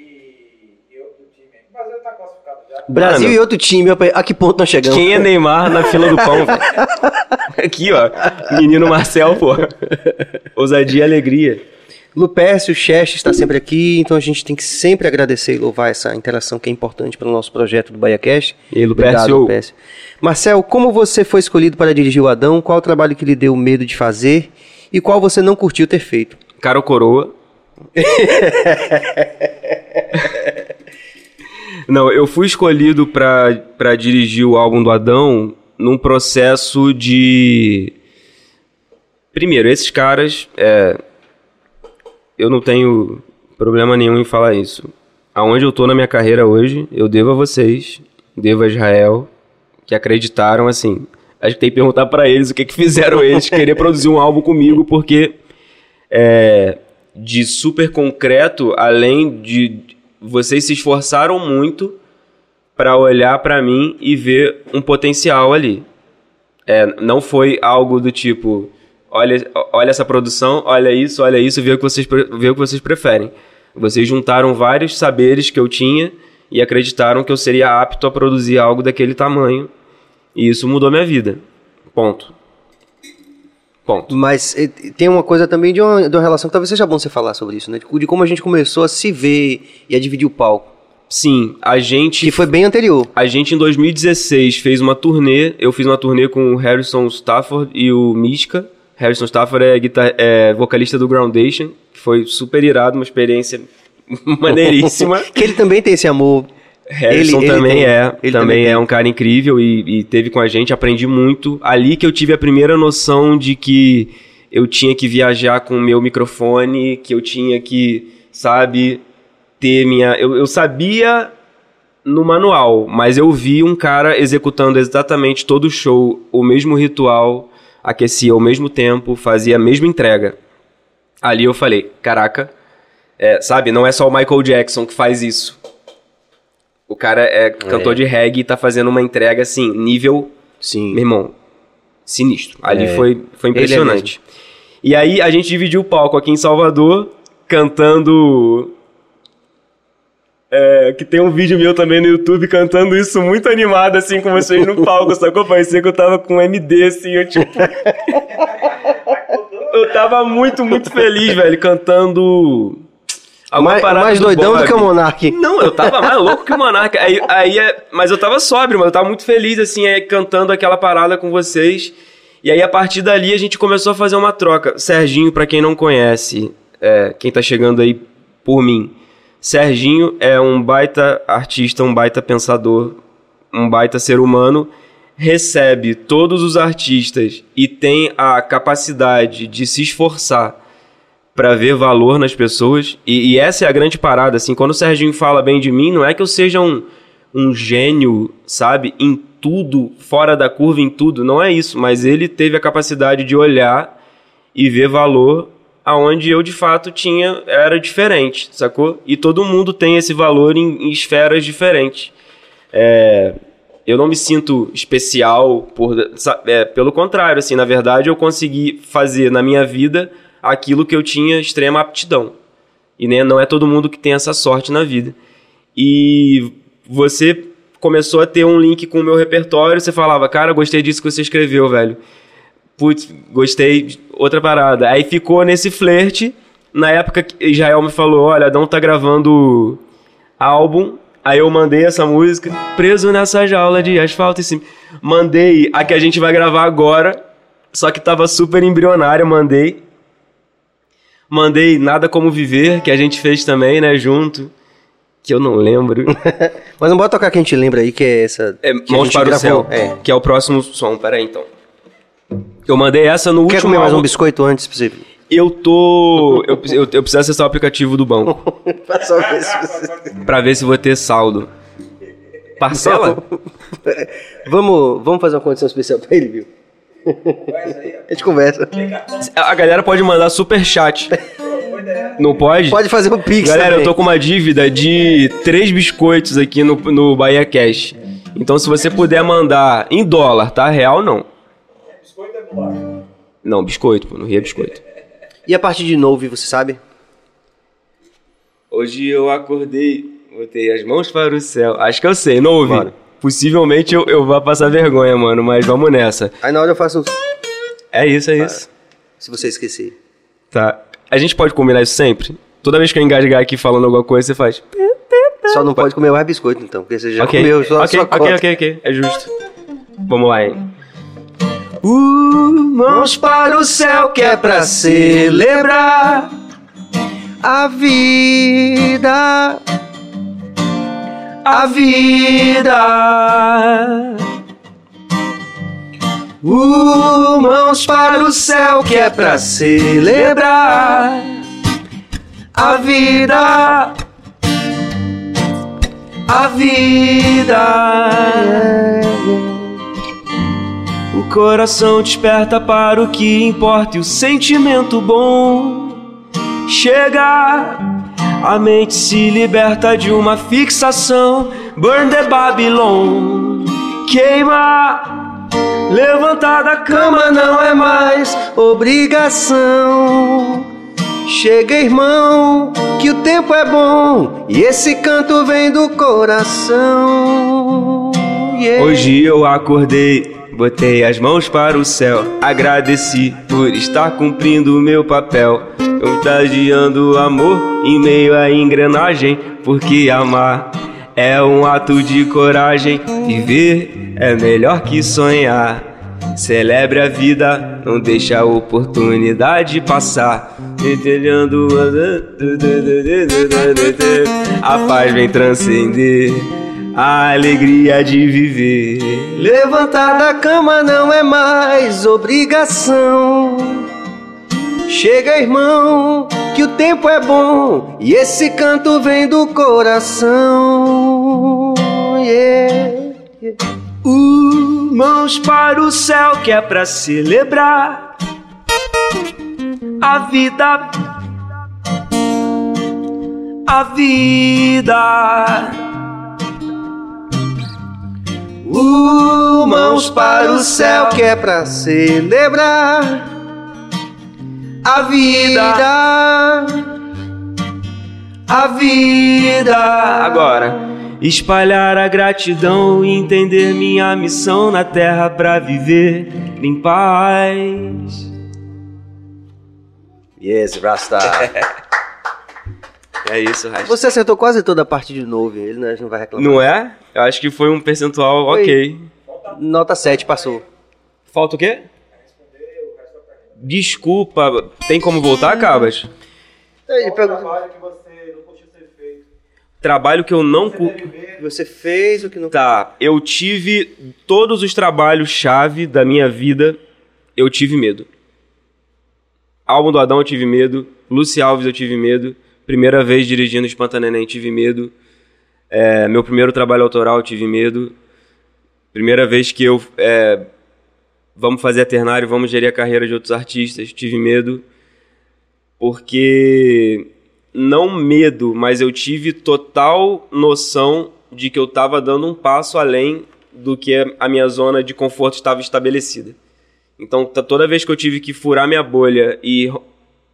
e, e tá classificado já. Brasil Mano. e outro time. A que ponto nós chegamos? Quem é Neymar na fila do pão? velho? Aqui, ó. Menino Marcel, pô. Ousadia e alegria. Lupércio, Cheste está sempre aqui, então a gente tem que sempre agradecer e louvar essa interação que é importante para o nosso projeto do BaiaCast. E aí, Obrigado, Lupércio? Lupércio. Marcel, como você foi escolhido para dirigir o Adão? Qual o trabalho que lhe deu medo de fazer? E qual você não curtiu ter feito? Cara ou coroa? Não, eu fui escolhido pra dirigir o álbum do Adão num processo de. Primeiro, esses caras. é, Eu não tenho problema nenhum em falar isso. Aonde eu tô na minha carreira hoje, eu devo a vocês, devo a Israel, que acreditaram assim. Acho que tem que perguntar pra eles o que, que fizeram eles querer produzir um álbum comigo, porque é, de super concreto, além de vocês se esforçaram muito para olhar para mim e ver um potencial ali. É, não foi algo do tipo, olha, olha essa produção, olha isso, olha isso, vê o que vocês, vê o que vocês preferem. Vocês juntaram vários saberes que eu tinha e acreditaram que eu seria apto a produzir algo daquele tamanho. E isso mudou minha vida. Ponto. Ponto. Mas tem uma coisa também de uma, de uma relação que talvez seja bom você falar sobre isso, né? De, de como a gente começou a se ver e a dividir o palco. Sim, a gente Que foi bem anterior. A gente em 2016 fez uma turnê. Eu fiz uma turnê com o Harrison Stafford e o Mishka. Harrison Stafford é, guitar- é vocalista do Groundation, que foi super irado, uma experiência maneiríssima. Que ele também tem esse amor. Harrison Ele- ele também tem- é, ele também, também é um cara incrível e, e teve com a gente, aprendi muito. Ali que eu tive a primeira noção de que eu tinha que viajar com o meu microfone, que eu tinha que, sabe, ter minha. Eu, eu sabia no manual, mas eu vi um cara executando exatamente todo o show, o mesmo ritual, aquecia ao mesmo tempo, fazia a mesma entrega. Ali eu falei, caraca, é, sabe, não é só o Michael Jackson que faz isso. O cara é cantor de reggae e tá fazendo uma entrega assim, nível, Sim. meu irmão, sinistro. Ali É. foi, foi é impressionante. e aí a gente dividiu o palco aqui em Salvador, cantando. É, que tem um vídeo meu também no YouTube cantando isso muito animado, assim, com vocês no palco, sacou? Parecia que eu tava com um MD, assim, eu tipo. eu tava muito, muito feliz, velho, cantando. alguma Mais, parada mais doidão do Bob. que o Monark. Não, eu tava mais louco que o Monarca. Aí, aí é- mas eu tava sóbrio, mano. Eu tava muito feliz, assim, aí, cantando aquela parada com vocês. E aí, a partir dali, a gente começou a fazer uma troca. Serginho, pra quem não conhece, é, quem tá chegando aí por mim. Serginho é um baita artista, um baita pensador, um baita ser humano. Recebe todos os artistas e tem a capacidade de se esforçar pra ver valor nas pessoas. E, e essa é a grande parada, assim. Quando o Serginho fala bem de mim, não é que eu seja um, um gênio, sabe? Em tudo, fora da curva, em tudo. Não é isso. Mas ele teve a capacidade de olhar e ver valor aonde eu, de fato, tinha... Era diferente, sacou? E todo mundo tem esse valor em, em esferas diferentes. É, eu não me sinto especial por é, pelo contrário assim na verdade eu consegui fazer na minha vida aquilo que eu tinha extrema aptidão e nem não é todo mundo que tem essa sorte na vida e você começou a ter um link com o meu repertório você falava cara gostei disso que você escreveu velho putz gostei outra parada aí ficou nesse flerte Na época que Israel me falou, olha, Adão tá gravando álbum. Aí eu mandei essa música, preso nessa jaula de asfalto e sim. Mandei a que a gente vai gravar agora, só que tava super embrionária, mandei. Mandei Nada Como Viver, que a gente fez também, né, junto. Que eu não lembro. Mas não bota tocar que a gente lembra aí, que é essa. É, que a Mãos gente para o gravou. Céu, É. que é o próximo som. Pera aí, então. Eu mandei essa no Quer último comer mais um biscoito antes pra você? Eu tô... Eu, eu, eu preciso acessar o aplicativo do banco Pra só ver se você- pra ver se vou ter saldo. Parcela? Vamos, vamos fazer uma condição especial pra ele, viu? A gente conversa. A galera pode mandar super chat. Não pode? Pode fazer um pix Galera, também. eu tô com uma dívida de três biscoitos aqui no, no Bahia Cash. Então, se você puder mandar em dólar, tá? Real não. Não, biscoito, pô. No Rio é biscoito. E a partir de novo, você sabe? Hoje eu acordei, botei as mãos para o céu. Acho que eu sei, não ouvi. Possivelmente eu, eu vou passar vergonha, mano, mas vamos nessa. Aí na hora eu faço um... É isso, é isso. Se você esquecer. Tá. A gente pode combinar isso sempre? Toda vez que eu engasgar aqui falando alguma coisa, você faz. Só não pode comer mais biscoito, então. Porque você já ok, comeu só ok, sua ok, ok, ok. É justo. Vamos lá, hein? Uh, mãos para o céu que é pra celebrar. A vida... a vida. Uh, mãos para o céu que é pra celebrar a vida. A vida. O coração desperta para o que importa e o sentimento bom chega. A mente se liberta de uma fixação. Burn the Babylon. Queima. Levantar da cama não é mais. obrigação. Chega, irmão, que o tempo é bom e esse canto vem do coração. Yeah. Hoje eu acordei, botei as mãos para o céu. Agradeci por estar cumprindo o meu papel. Contagiando o amor em meio à engrenagem. Porque amar é um ato de coragem. Viver é melhor que sonhar. Celebre a vida, não deixa a oportunidade passar. Entendendo a paz vem transcender a alegria de viver. Levantar da cama não é mais obrigação. Chega, irmão, que o tempo é bom e esse canto vem do coração. Yeah. Uh, mãos para o céu que é pra celebrar a vida. A vida. Uh, mãos para o céu que é pra celebrar a vida. A vida. Agora. Espalhar a gratidão e entender minha missão na terra pra viver em paz. Yes, Rasta. É isso, Rasta. Você acertou quase toda a parte de novo, ele né, não vai reclamar. Não é? Eu acho que foi um percentual Foi. ok. Nota 7 passou. Falta o quê? Desculpa, tem como voltar, Cabas? Ele trabalho que você não curtiu ser feito? Trabalho que eu não Você curto. você fez, o que não Tá, eu tive todos os trabalhos-chave da minha vida, eu tive medo. Álbum do Adão eu tive medo, Lucy Alves eu tive medo, primeira vez dirigindo Espanta Neném tive medo, É, meu primeiro trabalho autoral tive medo, primeira vez que eu é, vamos fazer a ternário, vamos gerir a carreira de outros artistas, tive medo, porque não medo, mas eu tive total noção de que eu estava dando um passo além do que a minha zona de conforto estava estabelecida. Então, toda vez que eu tive que furar minha bolha e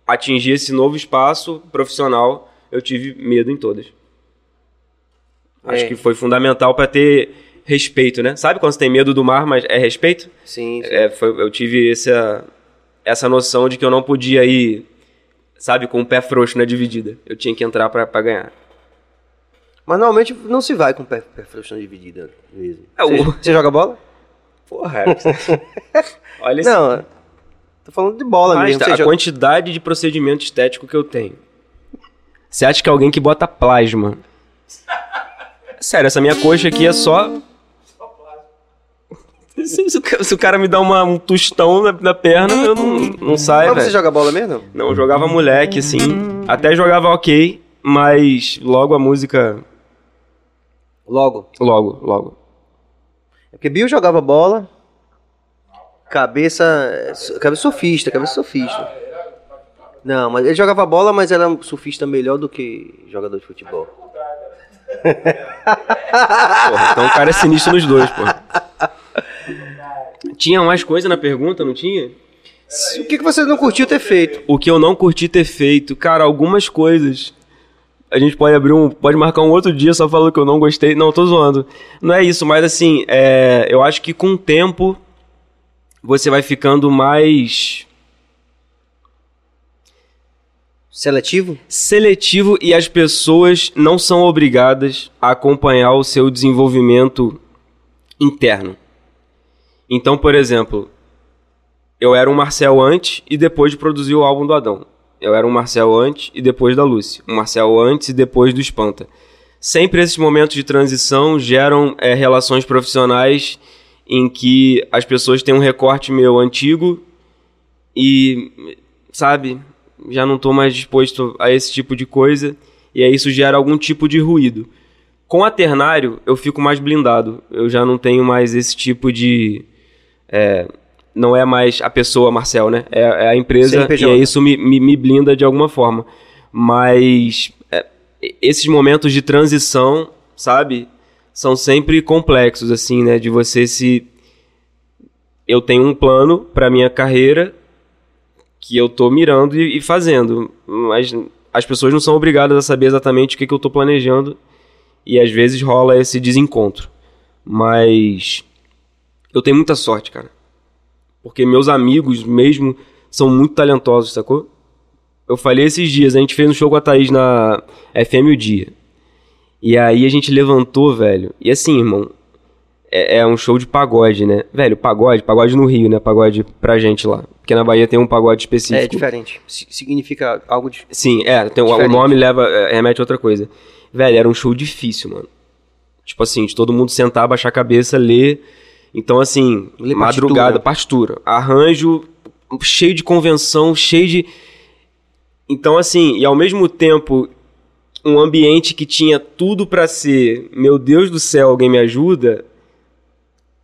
atingir esse novo espaço profissional, eu tive medo em todas. Acho É. que foi fundamental para ter respeito, né? Sabe quando você tem medo do mar, mas é respeito? Sim, sim. É, foi- eu tive essa, essa noção de que eu não podia ir sabe, com o pé frouxo na dividida. Eu tinha que entrar pra ganhar. Mas normalmente não se vai com pé, pé frouxo na dividida mesmo. É, o- Você, você joga bola? Porra, olha esse Não, tô falando de bola Mas mesmo. tá, a quantidade de procedimento estético que eu tenho. Você acha que alguém que bota plasma. Sério, essa minha coxa aqui é só. Se, se se o cara me dá uma- um tostão na, na perna, eu não, não saio, Mas você joga bola mesmo? Não, eu jogava moleque, assim. Até jogava ok, mas logo a música. Logo. Logo, logo. É porque Bill jogava bola. Cabeça. Cabeça surfista, cabeça surfista. Não, mas ele jogava bola, mas era um surfista melhor do que jogador de futebol. Porra, então o cara é sinistro nos dois, porra. Tinha mais coisa na pergunta, não tinha? O que, que você não curtiu ter feito? O que eu não curti ter feito, cara, algumas coisas. A gente pode abrir um. Pode marcar um outro dia só falando que eu não gostei. Não, tô zoando. Não é isso, mas assim, é, eu acho que com o tempo você vai ficando mais Seletivo? seletivo e as pessoas não são obrigadas a acompanhar o seu desenvolvimento interno. Então, por exemplo, eu era um Marcel antes e depois de produzir o álbum do Adão. Eu era um Marcel antes e depois da Lucy. Um Marcel antes e depois do Espanta. Sempre esses momentos de transição geram é, relações profissionais em que as pessoas têm um recorte meu antigo e, sabe, já não tô mais disposto a esse tipo de coisa e aí isso gera algum tipo de ruído. Com a Ternário, eu fico mais blindado. Eu já não tenho mais esse tipo de. é, não é mais a pessoa, Marcel, né? É, é a empresa e isso me, me, me blinda de alguma forma. Mas é, esses momentos de transição, sabe? São sempre complexos, assim, né? De você se. Eu tenho um plano pra minha carreira que eu tô mirando e, e fazendo. Mas as pessoas não são obrigadas a saber exatamente o que, que eu tô planejando. E às vezes rola esse desencontro. Mas eu tenho muita sorte, cara. Porque meus amigos mesmo são muito talentosos, sacou? Eu falei esses dias, a gente fez um show com a Thaís na FM o Dia. E aí a gente levantou, velho. E assim, irmão, é, é um show de pagode, né? Velho, pagode, pagode no Rio, né? Pagode pra gente lá. Porque na Bahia tem um pagode específico. É diferente. Si- Significa algo de. Sim, é, tem, o- nome leva, é, remete a outra coisa. Velho, era um show difícil, mano. Tipo assim, de todo mundo sentar, baixar a cabeça, ler. Então, assim, Ler madrugada, partitura. Arranjo cheio de convenção, cheio de. Então, assim, e ao mesmo tempo, um ambiente que tinha tudo pra ser, meu Deus do céu, alguém me ajuda.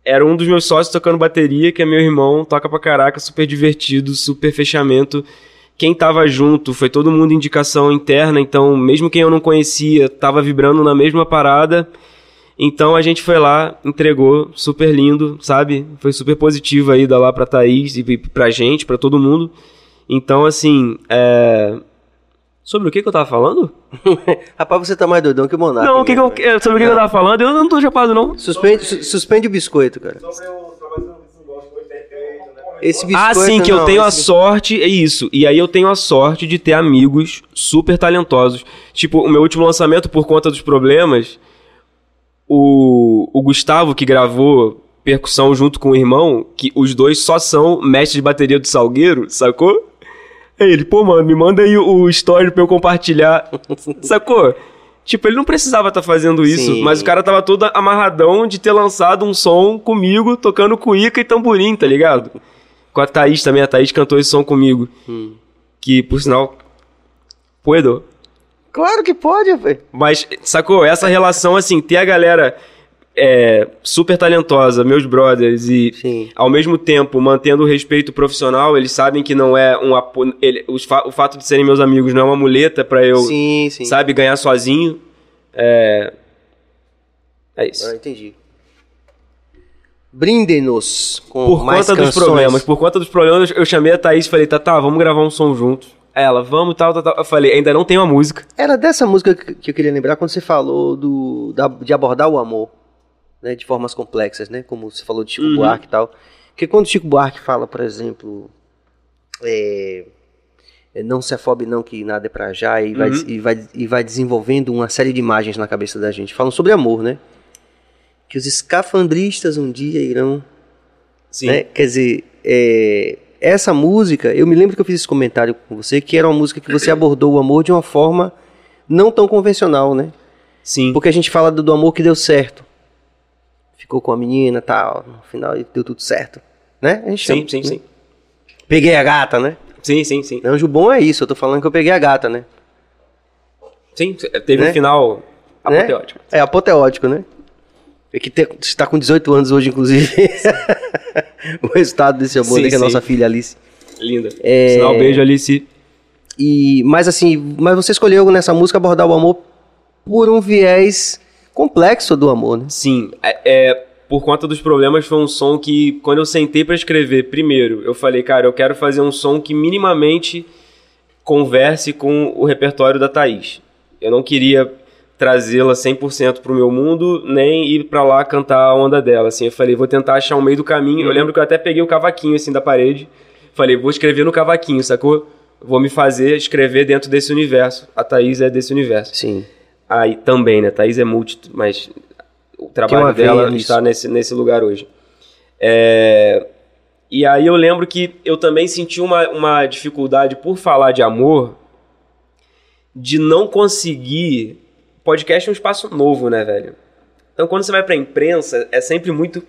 Era um dos meus sócios tocando bateria, que é meu irmão, toca pra caraca, super divertido, super fechamento. Quem tava junto foi todo mundo indicação interna, então mesmo quem eu não conhecia tava vibrando na mesma parada. Então a gente foi lá, entregou, super lindo, sabe? Foi super positivo aí da lá pra Thaís e pra gente, pra todo mundo. Então, assim, é... Sobre o que que eu tava falando? Rapaz, você tá mais doidão que o Monark. não, o que que né, eu... sobre o que que eu tava falando? Eu não tô chapado, não. Suspende, su- suspende o biscoito, cara. Sobre o trabalho gostam, foi perfeito, né? Esse biscoito. Ah, sim, que eu tenho a esse- sorte, é isso. E aí eu tenho a sorte de ter amigos super talentosos. Tipo, o meu último lançamento, por conta dos problemas, o, o Gustavo, que gravou percussão junto com o irmão, que os dois só são mestres de bateria do Salgueiro, sacou? Aí ele, pô, mano, me manda aí o, story pra eu compartilhar. sacou? Tipo, ele não precisava estar fazendo isso, Sim. mas o cara tava todo amarradão de ter lançado um som comigo, tocando cuíca e tamborim, tá ligado? Com a Thaís também, a Thaís cantou esse som comigo. Hum. Que, por sinal, puedo. Claro que pode, velho. Mas, sacou? Essa relação, assim, ter a galera é, super talentosa, meus brothers, e Sim. ao mesmo tempo mantendo o respeito profissional, eles sabem que não é um apo... ele- fa- o fato de serem meus amigos não é uma muleta pra eu, Sim, sim. sabe, ganhar sozinho. É. É isso. Ah, entendi. Brindem-nos com por mais conta dos canções. problemas, por conta dos problemas, eu chamei a Thaís e falei, tá, tá, vamos gravar um som junto. Ela, vamos, tal, tal, tal. Eu falei, ainda não tem uma música. Era dessa música que que eu queria lembrar quando você falou do, da- de abordar o amor, né, de formas complexas, né, como você falou de Chico Uhum. Buarque e tal. Porque quando Chico Buarque fala, por exemplo, é, é, Não se afobe não que nada é pra já e, vai, Uhum. e, vai, e vai desenvolvendo uma série de imagens na cabeça da gente. Falam sobre amor, né? Que os escafandristas um dia irão Sim. né? Quer dizer, é, essa música, eu me lembro que eu fiz esse comentário com você, que era uma música que você abordou o amor de uma forma não tão convencional, né? Sim. Porque a gente fala do, do amor que deu certo. Ficou com a menina tal, no final deu tudo certo. Né? A gente Sim, chama, sim, né? sim. Peguei a gata, né? Sim, sim, sim. Anjo bom é isso, eu tô falando que eu peguei a gata, né? Sim, teve Né? um final Né? apoteótico. É apoteótico, né? É que te- está com 18 anos hoje, inclusive. o resultado desse amor, Sim, né, que é a nossa filha Alice. Linda. É. Sinal beijo, Alice. E, mas assim, mas você escolheu nessa música abordar o amor por um viés complexo do amor, né? Sim, é, é, por conta dos problemas foi um som que quando eu sentei pra escrever, primeiro, eu falei, cara, eu quero fazer um som que minimamente converse com o repertório da Thaís. Eu não queria trazê-la 100% pro meu mundo, nem ir pra lá cantar a onda dela, assim. Eu falei, vou tentar achar um meio do caminho. Eu lembro que eu até peguei o cavaquinho assim da parede. Falei, vou escrever no cavaquinho, sacou? Vou me fazer escrever dentro desse universo. A Thaís é desse universo. Sim. Aí também, né? Thaís é multi, mas o trabalho dela está nesse, nesse lugar hoje. É, E aí eu lembro que eu também senti uma, uma dificuldade por falar de amor, de não conseguir. Podcast é um espaço novo, né, velho? Então quando você vai pra imprensa, é sempre muito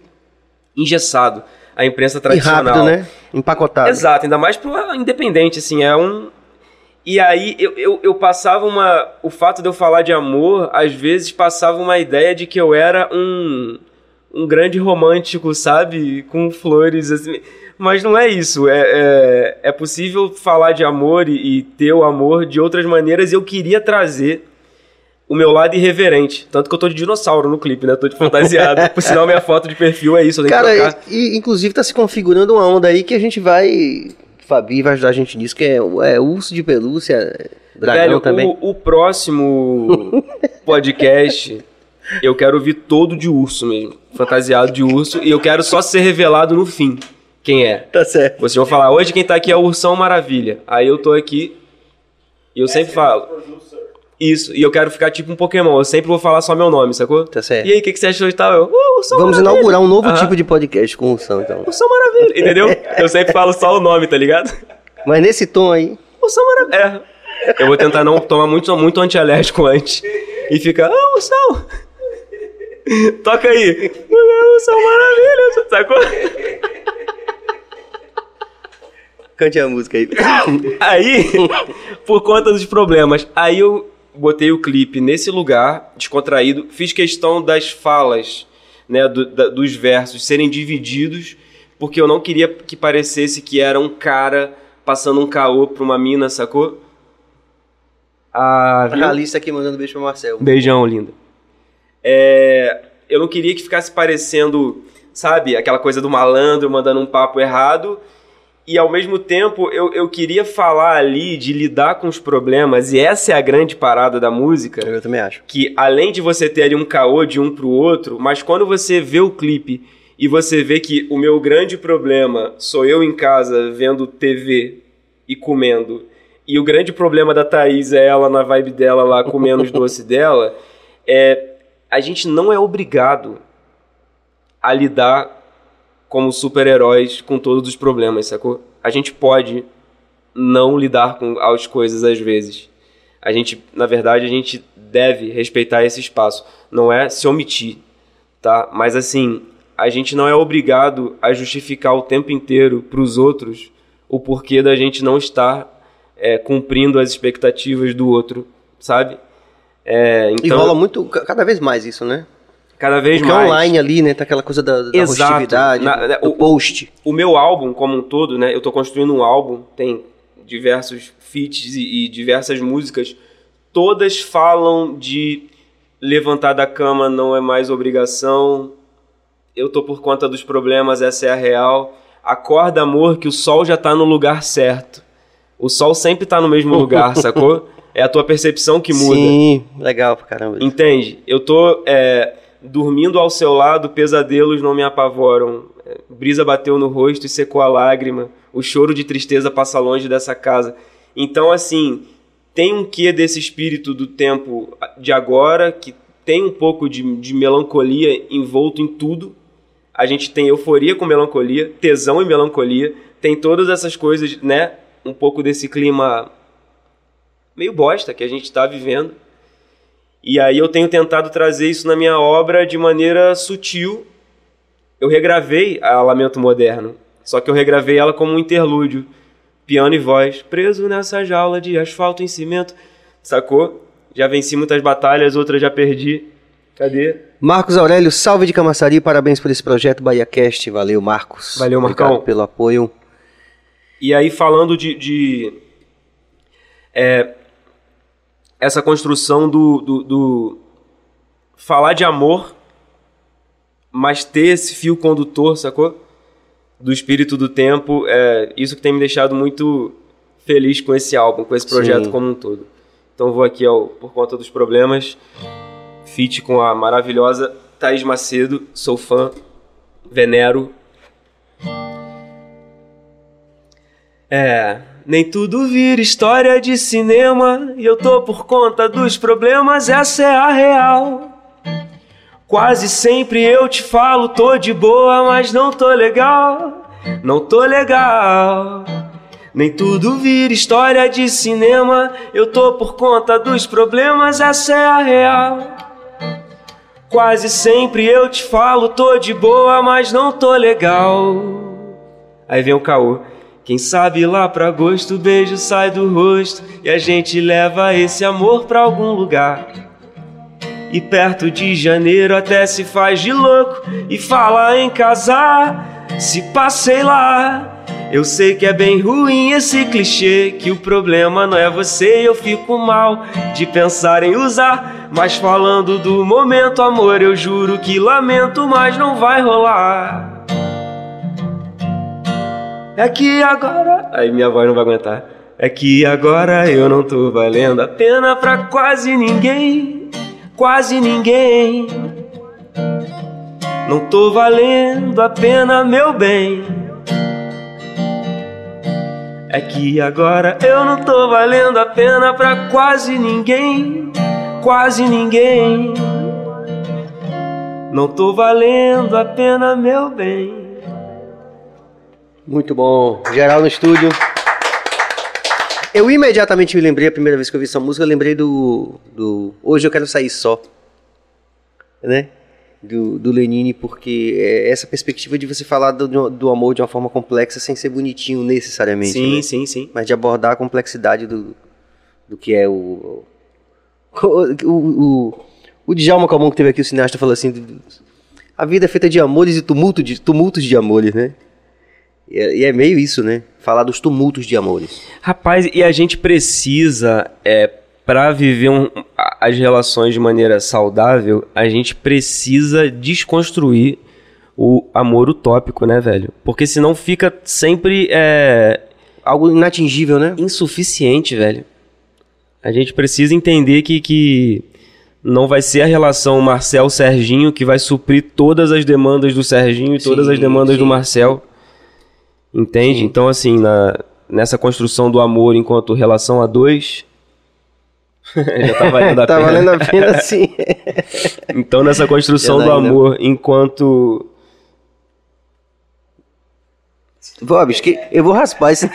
engessado. A imprensa E tradicional. rápido, né? Empacotado. Exato, ainda mais pro independente, assim, é um. E aí eu, eu, eu passava uma. O fato de eu falar de amor, às vezes passava uma ideia de que eu era um. Um grande romântico, sabe? Com flores, assim. Mas não é isso. É, é, é possível falar de amor e, e ter o amor de outras maneiras. E eu queria trazer o meu lado irreverente. Tanto que eu tô de dinossauro no clipe, né? Tô de fantasiado. Por sinal, minha foto de perfil é isso. Cara, e, e, inclusive tá se configurando uma onda aí que a gente vai. Fabi vai ajudar a gente nisso, que é, é urso de pelúcia, dragão Velho, também. O, o próximo podcast, eu quero ouvir todo de urso mesmo. Fantasiado de urso. E eu quero só ser revelado no fim. Quem é? Tá certo. Vocês vão falar, hoje quem tá aqui é o Ursão Maravilha. Aí eu tô aqui e eu sempre falo. Isso, e eu quero ficar tipo um Pokémon. Eu sempre vou falar só meu nome, sacou? Tá certo. E aí, o que, que você achou e tal? Eu, uh, Vamos Maravilha. inaugurar um novo tipo de podcast com o Ursão, então. Ursão Maravilha, entendeu? Eu sempre falo só o nome, tá ligado? Mas nesse tom aí. Ursão Maravilha. É. Eu vou tentar não tomar muito, muito antialérgico antes. E ficar, ah, Ursão. Toca aí. Ursão Maravilha, sacou? Cante a música aí. Aí, por conta dos problemas, aí eu botei o clipe nesse lugar, descontraído, fiz questão das falas, né, do- da- dos versos serem divididos, porque eu não queria que parecesse que era um cara passando um caô pra uma mina, sacou? Ah? A Alice aqui mandando beijo pro Marcel. Beijão, linda. É, eu não queria que ficasse parecendo, sabe, aquela coisa do malandro mandando um papo errado. E ao mesmo tempo eu, eu queria falar ali de lidar com os problemas, e essa é a grande parada da música Eu também acho. que além de você ter ali um caô de um pro outro, mas quando você vê o clipe e você vê que o meu grande problema sou eu em casa vendo TV e comendo, e o grande problema da Thaís é ela na vibe dela lá comendo os doces dela, é a gente não é obrigado a lidar como super-heróis com todos os problemas, sacou? A gente pode não lidar com as coisas às vezes. A gente, na verdade, a gente deve respeitar esse espaço. Não é se omitir, tá? Mas assim, a gente não é obrigado a justificar o tempo inteiro para os outros o porquê da gente não estar é, cumprindo as expectativas do outro, sabe? É, E então, rola muito, ca- cada vez mais isso, né? Cada vez Porque mais. online ali, né? Tá aquela coisa da, da Exato. Na- né, o- post. o meu álbum como um todo, né? Eu tô construindo um álbum, tem diversos feats e, e diversas músicas. Todas falam de levantar da cama não é mais obrigação. Eu tô por conta dos problemas, essa é a real. Acorda, amor, que o sol já tá no lugar certo. O sol sempre tá no mesmo lugar, sacou? É a tua percepção que muda. Sim, legal pra caramba. Entende? Eu tô é, dormindo ao seu lado, pesadelos não me apavoram. É, brisa bateu no rosto e secou a lágrima. O choro de tristeza passa longe dessa casa. Então, assim, tem um quê desse espírito do tempo de agora, que tem um pouco de, de melancolia envolto em tudo. A gente tem euforia com melancolia, tesão e melancolia, tem todas essas coisas, né? Um pouco desse clima meio bosta que a gente está vivendo. E aí eu tenho tentado trazer isso na minha obra de maneira sutil. Eu regravei a Lamento Moderno, só que eu regravei ela como um interlúdio, piano e voz, preso nessa jaula de asfalto em cimento, sacou? Já venci muitas batalhas, outras já perdi. Cadê? Marcos Aurélio, salve de Camaçari, parabéns por esse projeto BahiaCast. Valeu, Marcos. Valeu, Marcão. Obrigado pelo apoio. E aí, falando de. de é, essa construção do, do, do, falar de amor, mas ter esse fio condutor, sacou? Do espírito do tempo, é isso que tem me deixado muito feliz com esse álbum, com esse projeto Sim. como um todo. Então vou aqui ao Por Conta dos Problemas, feat com a maravilhosa Thaís Macedo, sou fã, venero. É, nem tudo vira história de cinema e eu tô por conta dos problemas, essa é a real. Quase sempre eu te falo, tô de boa, mas não tô legal, não tô legal. Nem tudo vira história de cinema, eu tô por conta dos problemas, essa é a real. Quase sempre eu te falo, tô de boa, mas não tô legal. Aí vem o caô. Quem sabe lá pra agosto o beijo sai do rosto e a gente leva esse amor pra algum lugar. E perto de janeiro até se faz de louco e fala em casar. Se passei lá, eu sei que é bem ruim esse clichê que o problema não é você, eu fico mal de pensar em usar. Mas falando do momento, amor, eu juro que lamento, mas não vai rolar. É que agora. Aí minha voz não vai aguentar. É que agora eu não tô valendo a pena pra quase ninguém. Quase ninguém. Não tô valendo a pena, meu bem. É que agora eu não tô valendo a pena pra quase ninguém. Quase ninguém. Não tô valendo a pena, meu bem. Muito bom. Geral no estúdio. Eu imediatamente me lembrei, a primeira vez que eu vi essa música, eu lembrei do. do Hoje eu quero sair só. Né? Do, do Lenine, porque é essa perspectiva de você falar do, do amor de uma forma complexa sem ser bonitinho necessariamente. Sim, né? sim, sim. Mas de abordar a complexidade do, do que é o. O, o, o, o Djalma Calmon que teve aqui, o cineasta, falou assim: a vida é feita de amores e tumulto de, tumultos de amores, né? E é, e é meio isso, né? Falar dos tumultos de amores. Rapaz, e a gente precisa, é, para viver um- as relações de maneira saudável, a gente precisa desconstruir o amor utópico, né, velho? Porque senão fica sempre é, Algo inatingível, né? insuficiente, velho. A gente precisa entender que, que não vai ser a relação Marcel-Serginho que vai suprir todas as demandas do Serginho e todas as demandas sim. do Marcel. Entende? Então, assim, na, nessa construção do amor enquanto relação a dois. já tá valendo a tá pena. valendo a pena sim. Então, nessa construção do Janaína. amor enquanto. Bob, que eu vou raspar esse.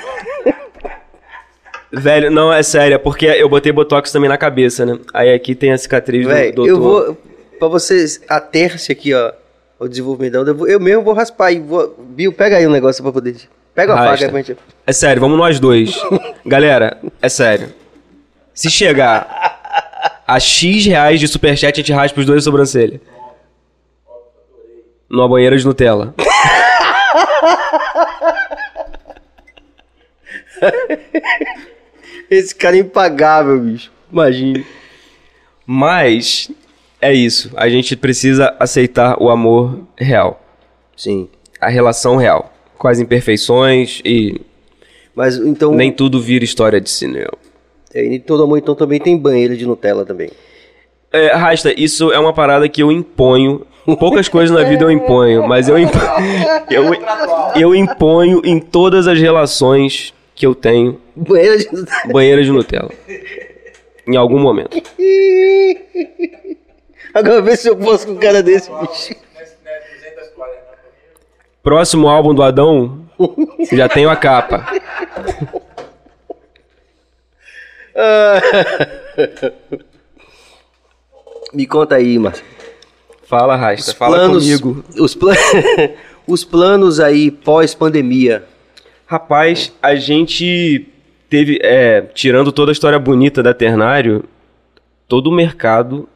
Velho, não, é sério, é porque eu botei botox também na cabeça, né? Aí aqui tem a cicatriz Véi, do doutor. eu vou. Pra vocês ater-se aqui, ó. O desenvolvimento, eu, eu mesmo vou raspar e vou. Bill, pega aí um negócio pra poder. Pega a faca pra gente. É sério, vamos nós dois. Galera, é sério. Se chegar a X reais de superchat, a gente raspa os dois sobrancelha. Numa banheira de Nutella. Esse cara é impagável, bicho. Imagine. Mas é isso. A gente precisa aceitar o amor real. Sim. A relação real. Com as imperfeições e Mas então. nem tudo vira história de cinema. é, e todo amor então também tem banheiro de Nutella também. É, Rasta, isso é uma parada que eu imponho. Poucas coisas na vida eu imponho, mas eu, impo- eu, eu imponho em todas as relações que eu tenho Banheira de... banheira de Nutella. Em algum momento. Agora vê se eu posso com um cara desse, bicho. Né, 240. Próximo álbum do Adão, já tenho a capa. Me conta aí, Márcio. Fala, Rasta, Os fala planos, comigo. Os, pla- os planos aí pós-pandemia. Rapaz, a gente teve, é, tirando toda a história bonita da Ternário, todo o mercado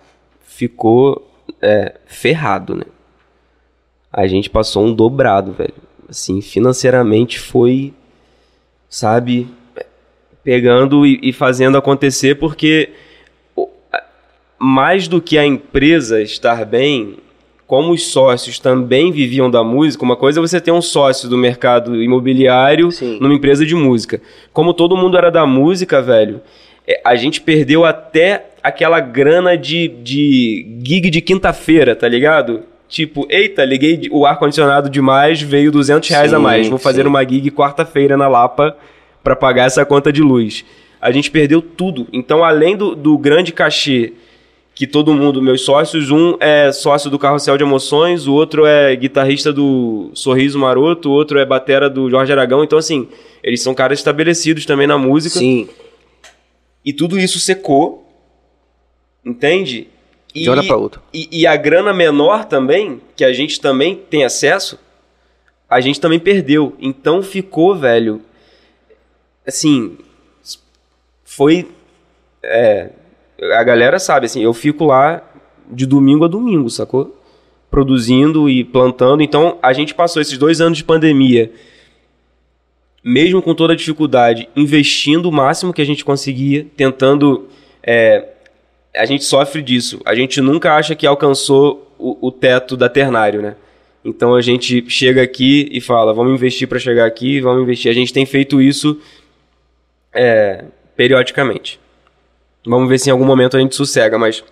ficou é, ferrado, né? A gente passou um dobrado, velho. Assim, financeiramente foi, sabe, pegando e, e fazendo acontecer, porque mais do que a empresa estar bem, como os sócios também viviam da música, uma coisa é você ter um sócio do mercado imobiliário Sim. numa empresa de música. Como todo mundo era da música, velho, é, a gente perdeu até aquela grana de, de gig de quinta-feira, tá ligado? Tipo, eita, liguei o ar-condicionado demais, veio 200 reais a Sim, mais. Vou fazer sim. uma gig quarta-feira na Lapa pra pagar essa conta de luz. A gente perdeu tudo. Então, além do, do grande cachê que todo mundo, meus sócios, um é sócio do Carrossel de Emoções, o outro é guitarrista do Sorriso Maroto, o outro é batera do Jorge Aragão. Então, assim, eles são caras estabelecidos também na música. Sim. E tudo isso secou, entende? E, De hora pra outra. E, e a grana menor também, que a gente também tem acesso, a gente também perdeu. Então ficou, velho. Assim, foi. é, a galera sabe, assim, eu fico lá de domingo a domingo, sacou? Produzindo e plantando. Então a gente passou esses dois anos de pandemia mesmo com toda a dificuldade, investindo o máximo que a gente conseguia, tentando. é, a gente sofre disso. A gente nunca acha que alcançou o, o teto da ternário, né? Então a gente chega aqui e fala: vamos investir para chegar aqui, vamos investir. A gente tem feito isso é, periodicamente. Vamos ver se em algum momento a gente sossega, mas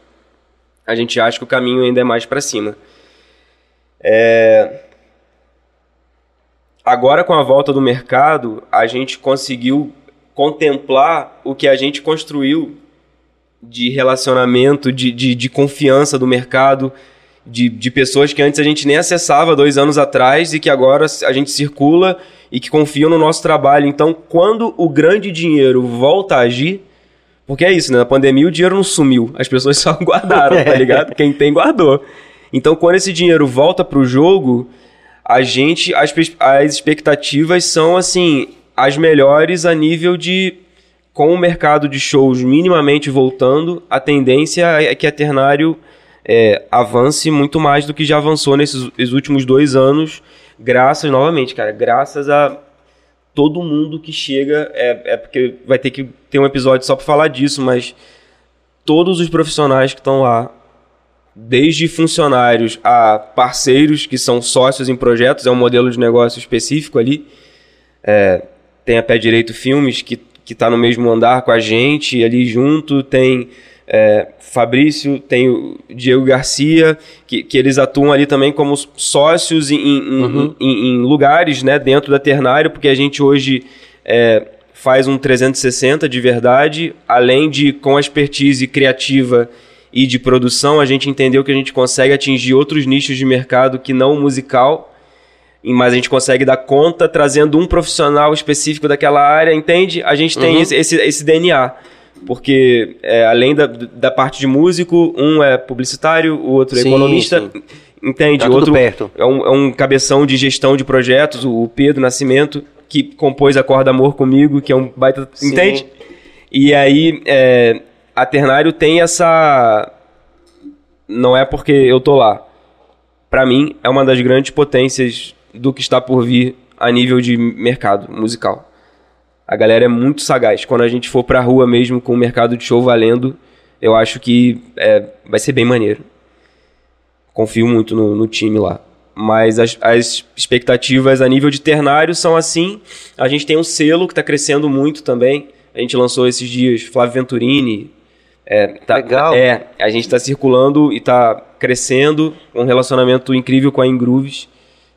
a gente acha que o caminho ainda é mais para cima. Agora, com a volta do mercado, a gente conseguiu contemplar o que a gente construiu de relacionamento, de, de, de confiança do mercado, de, de pessoas que antes a gente nem acessava dois anos atrás e que agora a gente circula e que confiam no nosso trabalho. Então, quando o grande dinheiro volta a agir, porque é isso, né? Na pandemia o dinheiro não sumiu, as pessoas só guardaram, tá ligado? Quem tem, guardou. Então, quando esse dinheiro volta pro jogo, a gente, as, as expectativas são, assim, as melhores a nível de. Com o mercado de shows minimamente voltando, a tendência é que a Ternário é, avance muito mais do que já avançou nesses esses últimos dois anos, graças, novamente, cara, graças a todo mundo que chega. É, é porque vai ter que ter um episódio só pra falar disso, mas todos os profissionais que estão lá, desde funcionários a parceiros que são sócios em projetos, é um modelo de negócio específico ali. É, tem a Pé Direito Filmes, que, que tá no mesmo andar com a gente, ali junto, tem é, Fabrício, tem o Diego Garcia, que, que eles atuam ali também como sócios em, em, em- em lugares né, dentro da Ternário, porque a gente hoje é, faz um 360 de verdade, além de com a expertise criativa e de produção, a gente entendeu que a gente consegue atingir outros nichos de mercado que não o musical, mas a gente consegue dar conta trazendo um profissional específico daquela área, entende? A gente tem esse, esse, esse DNA. Porque, é, além da, da parte de músico, um é publicitário, o outro é Sim, economista, sim. entende? Tá outro perto. É, um, é um cabeção de gestão de projetos, o Pedro Nascimento, que compôs Acorda Amor comigo, que é um baita. Sim. Entende? E aí, é, a Ternário tem essa. Não é porque eu tô lá. Pra mim, é uma das grandes potências do que está por vir a nível de mercado musical. A galera é muito sagaz. Quando a gente for pra rua mesmo com o mercado de show valendo, eu acho que é, vai ser bem maneiro. Confio muito no, no time lá. Mas as, as expectativas a nível de ternário são assim. A gente tem um selo que está crescendo muito também. A gente lançou esses dias Flávio Venturini. É, tá- Legal. É, a gente está circulando e está crescendo. Um relacionamento incrível com a Ingrooves,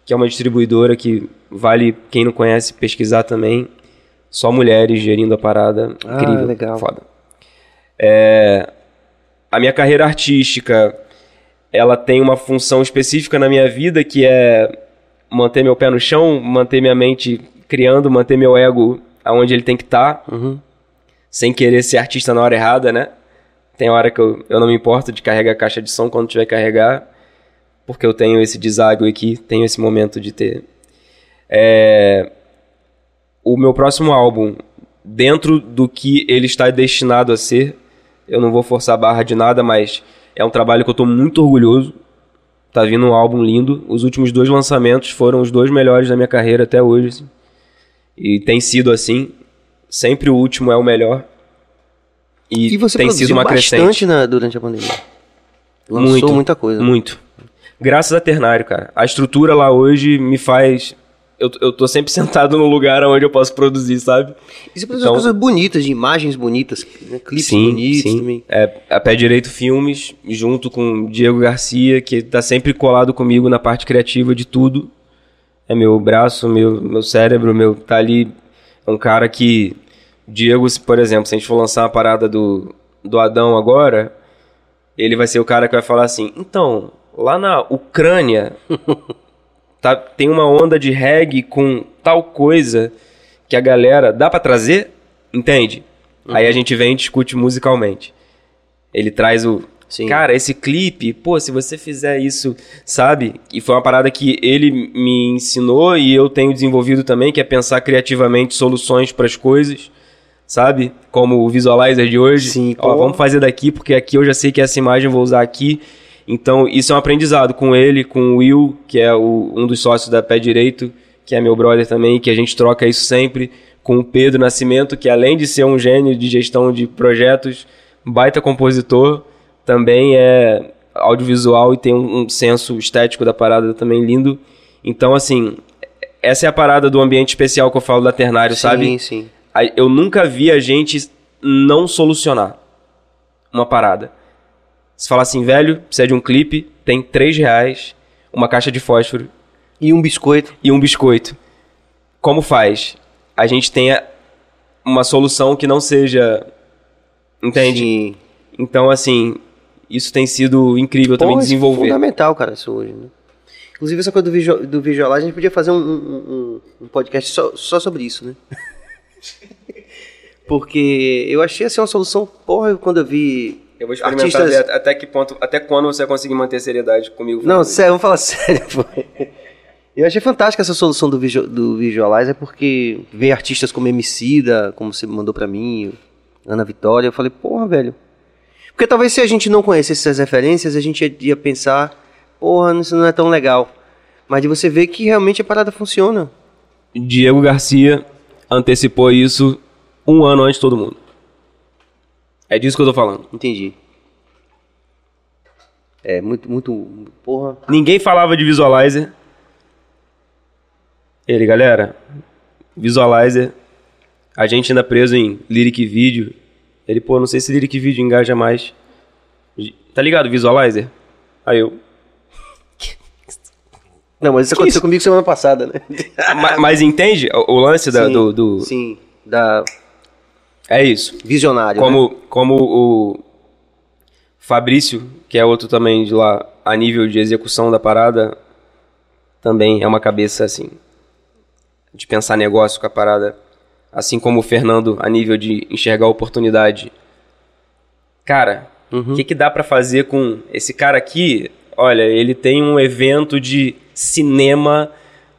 que é uma distribuidora que vale, quem não conhece, pesquisar também. Só mulheres gerindo a parada. Ah, Incrível. legal. Foda. É, a minha carreira artística, ela tem uma função específica na minha vida que é manter meu pé no chão, manter minha mente criando, manter meu ego aonde ele tem que estar, Uhum. sem querer ser artista na hora errada, né? Tem hora que eu, eu não me importo de carregar a caixa de som quando tiver que carregar, porque eu tenho esse deságue aqui, tenho esse momento de ter. É, o meu próximo álbum, dentro do que ele está destinado a ser, eu não vou forçar a barra de nada, mas é um trabalho que eu estou muito orgulhoso. Tá vindo um álbum lindo. Os últimos dois lançamentos foram os dois melhores da minha carreira até hoje. assim. E tem sido assim. Sempre o último é o melhor. E, E você tem sido uma bastante crescente. na- durante a pandemia. Lançou Muito, muita coisa. Muito. Graças a Ternário, cara. A estrutura lá hoje me faz. Eu, eu tô sempre sentado num lugar onde eu posso produzir, sabe? E você produziu Então- coisas bonitas, de imagens bonitas, né? clipes sim, bonitos sim. também. É, a Pé Direito Filmes, junto com Diego Garcia, que tá sempre colado comigo na parte criativa de tudo. É meu braço, meu, meu cérebro, meu. Tá ali. É um cara que. Diego, por exemplo, se a gente for lançar uma parada do, do Adão agora, ele vai ser o cara que vai falar assim: então, lá na Ucrânia. tá, tem uma onda de reggae com tal coisa que a galera. Dá pra trazer? Entende? Aí a gente vem e discute musicalmente. Ele traz o. Sim. Cara, esse clipe, pô, se você fizer isso, sabe? E foi uma parada que ele me ensinou e eu tenho desenvolvido também, que é pensar criativamente soluções para as coisas, sabe? Como o visualizer de hoje. Sim, Ó, pô. vamos fazer daqui, porque aqui eu já sei que essa imagem eu vou usar aqui. Então, isso é um aprendizado com ele, com o Will, que é o- um dos sócios da Pé Direito, que é meu brother também, que a gente troca isso sempre. Com o Pedro Nascimento, que além de ser um gênio de gestão de projetos, baita compositor, também é audiovisual e tem um, um senso estético da parada também lindo. Então, assim, essa é a parada do ambiente especial que eu falo da Ternário, sabe? Sim, sim. Eu nunca vi a gente não solucionar uma parada. Você fala assim, velho, precisa de um clipe, tem 3 reais, uma caixa de fósforo E um biscoito. e um biscoito. Como faz? A gente tenha uma solução que não seja. Entende? Sim. Então, assim, isso tem sido incrível também Pô, isso é desenvolver. fundamental, cara, isso hoje, né? Inclusive, essa coisa do, visual, do visualize, a gente podia fazer um, um- um- um podcast só, só sobre isso, né? Porque eu achei assim uma solução, porra, quando eu vi. Eu vou experimentar artistas... ver até que ponto, até quando você vai conseguir manter seriedade comigo. Não, sério, vamos falar sério, pô. Eu achei fantástica essa solução do, visu- do Visualizer, porque ver artistas como Emicida, como você mandou pra mim, Ana Vitória, eu falei, porra, velho. Porque talvez se a gente não conhecesse essas referências, a gente ia- ia pensar, porra, isso não é tão legal. Mas de você ver que realmente a parada funciona. Diego Garcia antecipou isso um ano antes de todo mundo. É disso que eu tô falando. Entendi. É, muito, muito, porra. Ninguém falava de visualizer. Ele, galera, visualizer. A gente ainda preso em lyric vídeo. Ele, pô, não sei se lyric vídeo engaja mais. Tá ligado, visualizer? Aí eu. Não, mas isso Que aconteceu isso? comigo semana passada, né? Ma- Mas, entende o, o lance da- Sim, do, do- Sim, da É isso. visionário. né? Como, como o Fabrício, que é outro também de lá, a nível de execução da parada, também é uma cabeça assim, de pensar negócio com a parada. Assim como o Fernando, a nível de enxergar oportunidade. Cara, o que, que dá pra fazer com esse cara aqui? Olha, ele tem um evento de cinema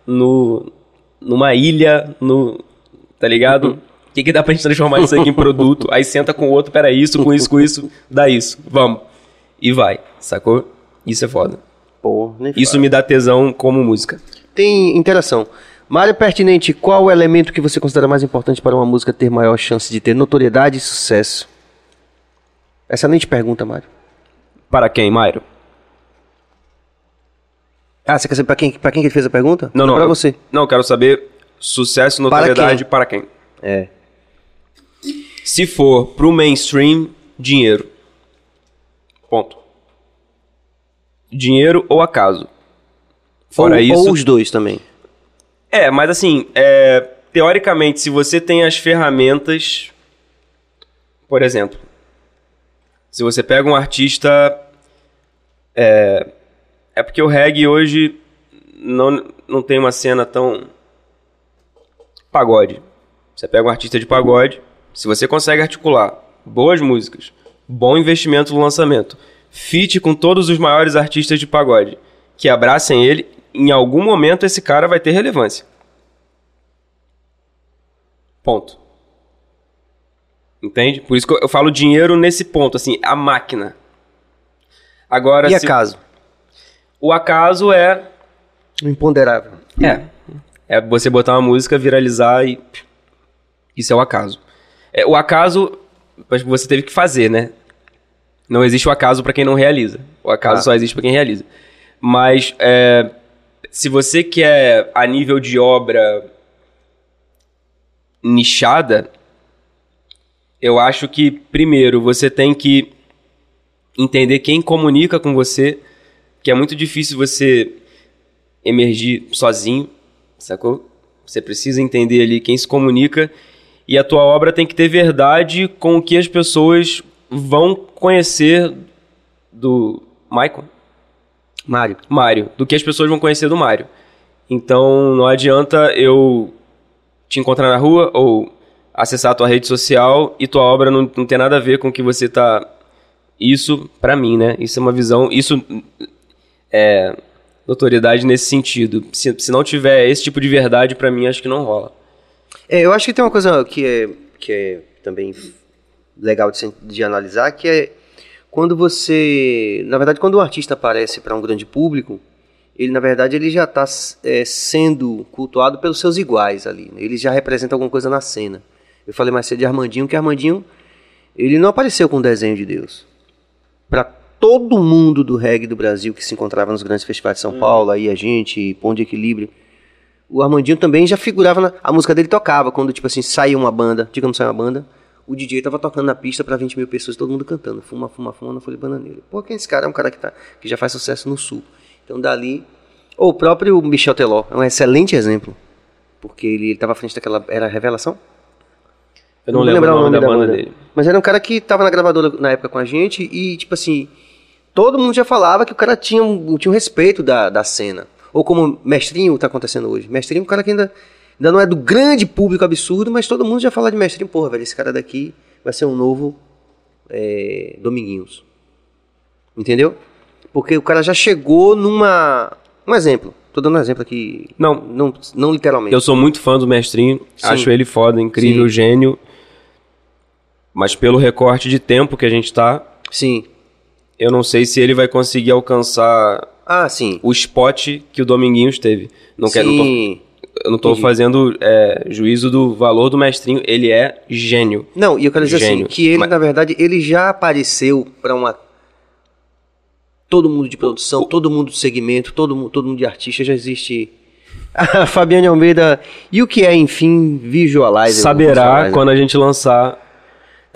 no, numa ilha, no, tá ligado? O que, que dá pra gente transformar isso aqui em produto? Aí senta com o outro, pera isso, com isso, com isso, dá isso, vamos. E vai, sacou? Isso é foda. Pô, nem Isso fala. me dá tesão como música. Tem interação. Mário Pertinente, qual o elemento que você considera mais importante para uma música ter maior chance de ter notoriedade e sucesso? Excelente pergunta, Mário. Para quem, Mairo? Ah, você quer saber para quem, pra quem que ele fez a pergunta? Não, não. Para eu- você. Não, eu quero saber sucesso e Para notoriedade quem? para quem? É. Se for pro mainstream, dinheiro. Ponto. Dinheiro ou acaso. Fora ou, isso. ou os dois também. É, mas assim, é, teoricamente, se você tem as ferramentas, por exemplo, se você pega um artista, é, é porque o reggae hoje não, não tem uma cena tão pagode. Você pega um artista de pagode, se você consegue articular boas músicas, bom investimento no lançamento, feat com todos os maiores artistas de pagode que abracem ele, em algum momento esse cara vai ter relevância. Ponto. Entende? Por isso que eu falo dinheiro nesse ponto, assim, a máquina. Agora, E se- acaso? o acaso é O imponderável. é. É você botar uma música, viralizar e. Isso é o acaso. É, o acaso, acho que você teve que fazer, né? Não existe o acaso pra quem não realiza. O acaso Ah. só existe pra quem realiza. Mas é, se você quer a nível de obra nichada, eu acho que primeiro você tem que entender quem comunica com você, que é muito difícil você emergir sozinho, sacou? Você precisa entender ali quem se comunica e a tua obra tem que ter verdade com o que as pessoas vão conhecer do Michael, Mário. Mário, do que as pessoas vão conhecer do Mário. Então não adianta eu te encontrar na rua ou acessar a tua rede social e tua obra não, não ter nada a ver com o que você tá. Isso, pra mim, né? Isso é uma visão. Isso é notoriedade nesse sentido. Se, se não tiver esse tipo de verdade, pra mim, acho que não rola. É, eu acho que tem uma coisa que é, que é também legal de, de analisar, que é quando você... Na verdade, quando um artista aparece para um grande público, ele, na verdade, ele já está sendo cultuado pelos seus iguais ali. né? Ele já representa alguma coisa na cena. Eu falei mais cedo de Armandinho, que Armandinho, ele não apareceu com o desenho de Deus. Para todo mundo do reggae do Brasil que se encontrava nos grandes festivais de São Paulo, aí a gente, Pão de Equilíbrio, o Armandinho também já figurava na, a música dele tocava quando tipo assim saía uma banda digamos saia uma banda o DJ tava tocando na pista para 20 mil pessoas todo mundo cantando fuma fuma fuma na folha bananeira. Pô quem é esse cara? É um cara que tá que já faz sucesso no sul. Então dali ou o próprio Michel Teló é um excelente exemplo porque ele, ele tava à frente daquela era Revelação? Eu não, vou lembro lembrar o nome da, banda, dele. mas era um cara que tava na gravadora na época com a gente e, tipo assim, todo mundo já falava que o cara tinha um, tinha um respeito da, da cena. Ou como Mestrinho tá acontecendo hoje. Mestrinho é um cara que ainda, ainda não é do grande público absurdo, mas todo mundo já fala de Mestrinho. Porra, velho, esse cara daqui vai ser um novo é, Dominguinhos. Entendeu? Porque o cara já chegou numa... Um exemplo. Tô dando um exemplo aqui. Não. Não, não literalmente. Eu sou muito fã do Mestrinho, Sim. acho ele foda, incrível, Sim. gênio. Mas pelo recorte de tempo que a gente tá, Sim. eu não sei se ele vai conseguir alcançar Ah, sim. o spot que o Dominguinhos teve. Não quero, sim. eu não tô Entendi. fazendo é, juízo do valor do Mestrinho, ele é gênio. Não, e eu quero dizer Gênio. assim, que ele, Mas- na verdade, ele já apareceu para uma. Todo mundo de produção, todo mundo de segmento, todo mundo, todo mundo de artista, já existe. Fabiane Almeida. E o que é, enfim, visualizer? Saberá Visualizer? quando a gente lançar.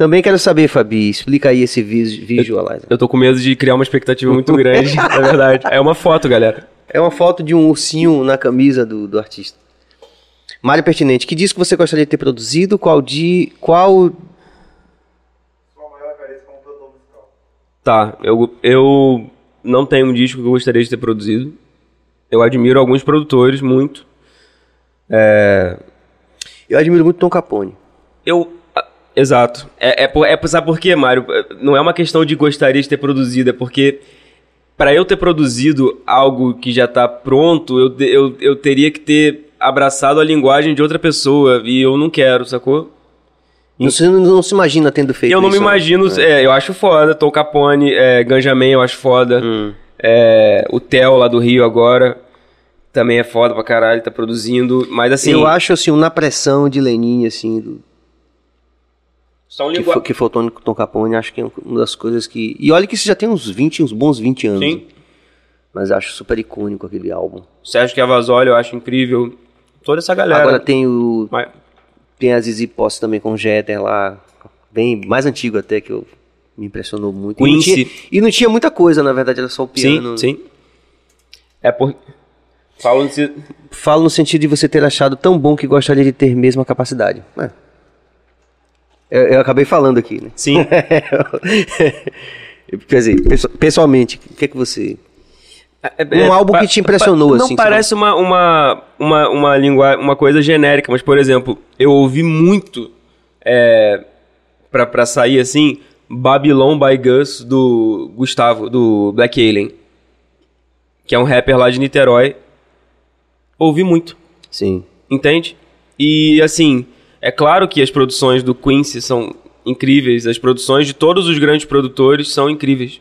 Também quero saber, Fabi, explica aí esse vis- visualizer. Eu tô com medo de criar uma expectativa muito grande, na verdade. É uma foto, galera. É uma foto de um ursinho na camisa do, do artista. Mário Pertinente, que disco você gostaria de ter produzido? Qual de. Qual. Sua maior referência como produtor musical. Tá, eu, eu não tenho um disco que eu gostaria de ter produzido. Eu admiro alguns produtores muito. Eu admiro muito Tom Capone. Eu. Exato. É, é, por- é, sabe por quê, Mário? Não é uma questão de gostaria de ter produzido, é porque para eu ter produzido algo que já tá pronto, eu, eu, eu teria que ter abraçado a linguagem de outra pessoa e eu não quero, sacou? Você não, não se imagina tendo feito eu não me isso, né? imagino. É, eu acho foda. Tom Capone, é, Ganja Man eu acho foda. Hum. É, o Theo lá do Rio agora também é foda pra caralho, tá produzindo. Mas assim. eu acho assim, na pressão de Lenin, assim, do, São que, foi, que foi o Tony Tom Capone, acho que é uma das coisas que. E olha que isso já tem uns 20, uns bons 20 anos. Sim. Mas acho super icônico aquele álbum. Sérgio Cavazoli eu acho incrível. Toda essa galera. Agora tem o. Mas- Tem a Zizi Posse também com o Jeter lá. Bem mais antigo até, que eu, me impressionou muito. E não, tinha, e não tinha muita coisa, na verdade, era só o piano. Sim, sim. É por... Falo no Falo no sentido de você ter achado tão bom que gostaria de ter mesmo a capacidade. É. Eu, eu acabei falando aqui, né? Sim. Quer dizer, pesso- pessoalmente, o que é que você... Um É, álbum pa- que te impressionou, pa- assim, Não parece uma, uma, uma, uma, língua, uma coisa genérica, mas, por exemplo, eu ouvi muito é, pra, pra sair assim, Babylon by Gus do Gustavo, do Black Alien. Que é um rapper lá de Niterói. Ouvi muito, Sim. entende? E assim, é claro que as produções do Quincy são incríveis, as produções de todos os grandes produtores são incríveis.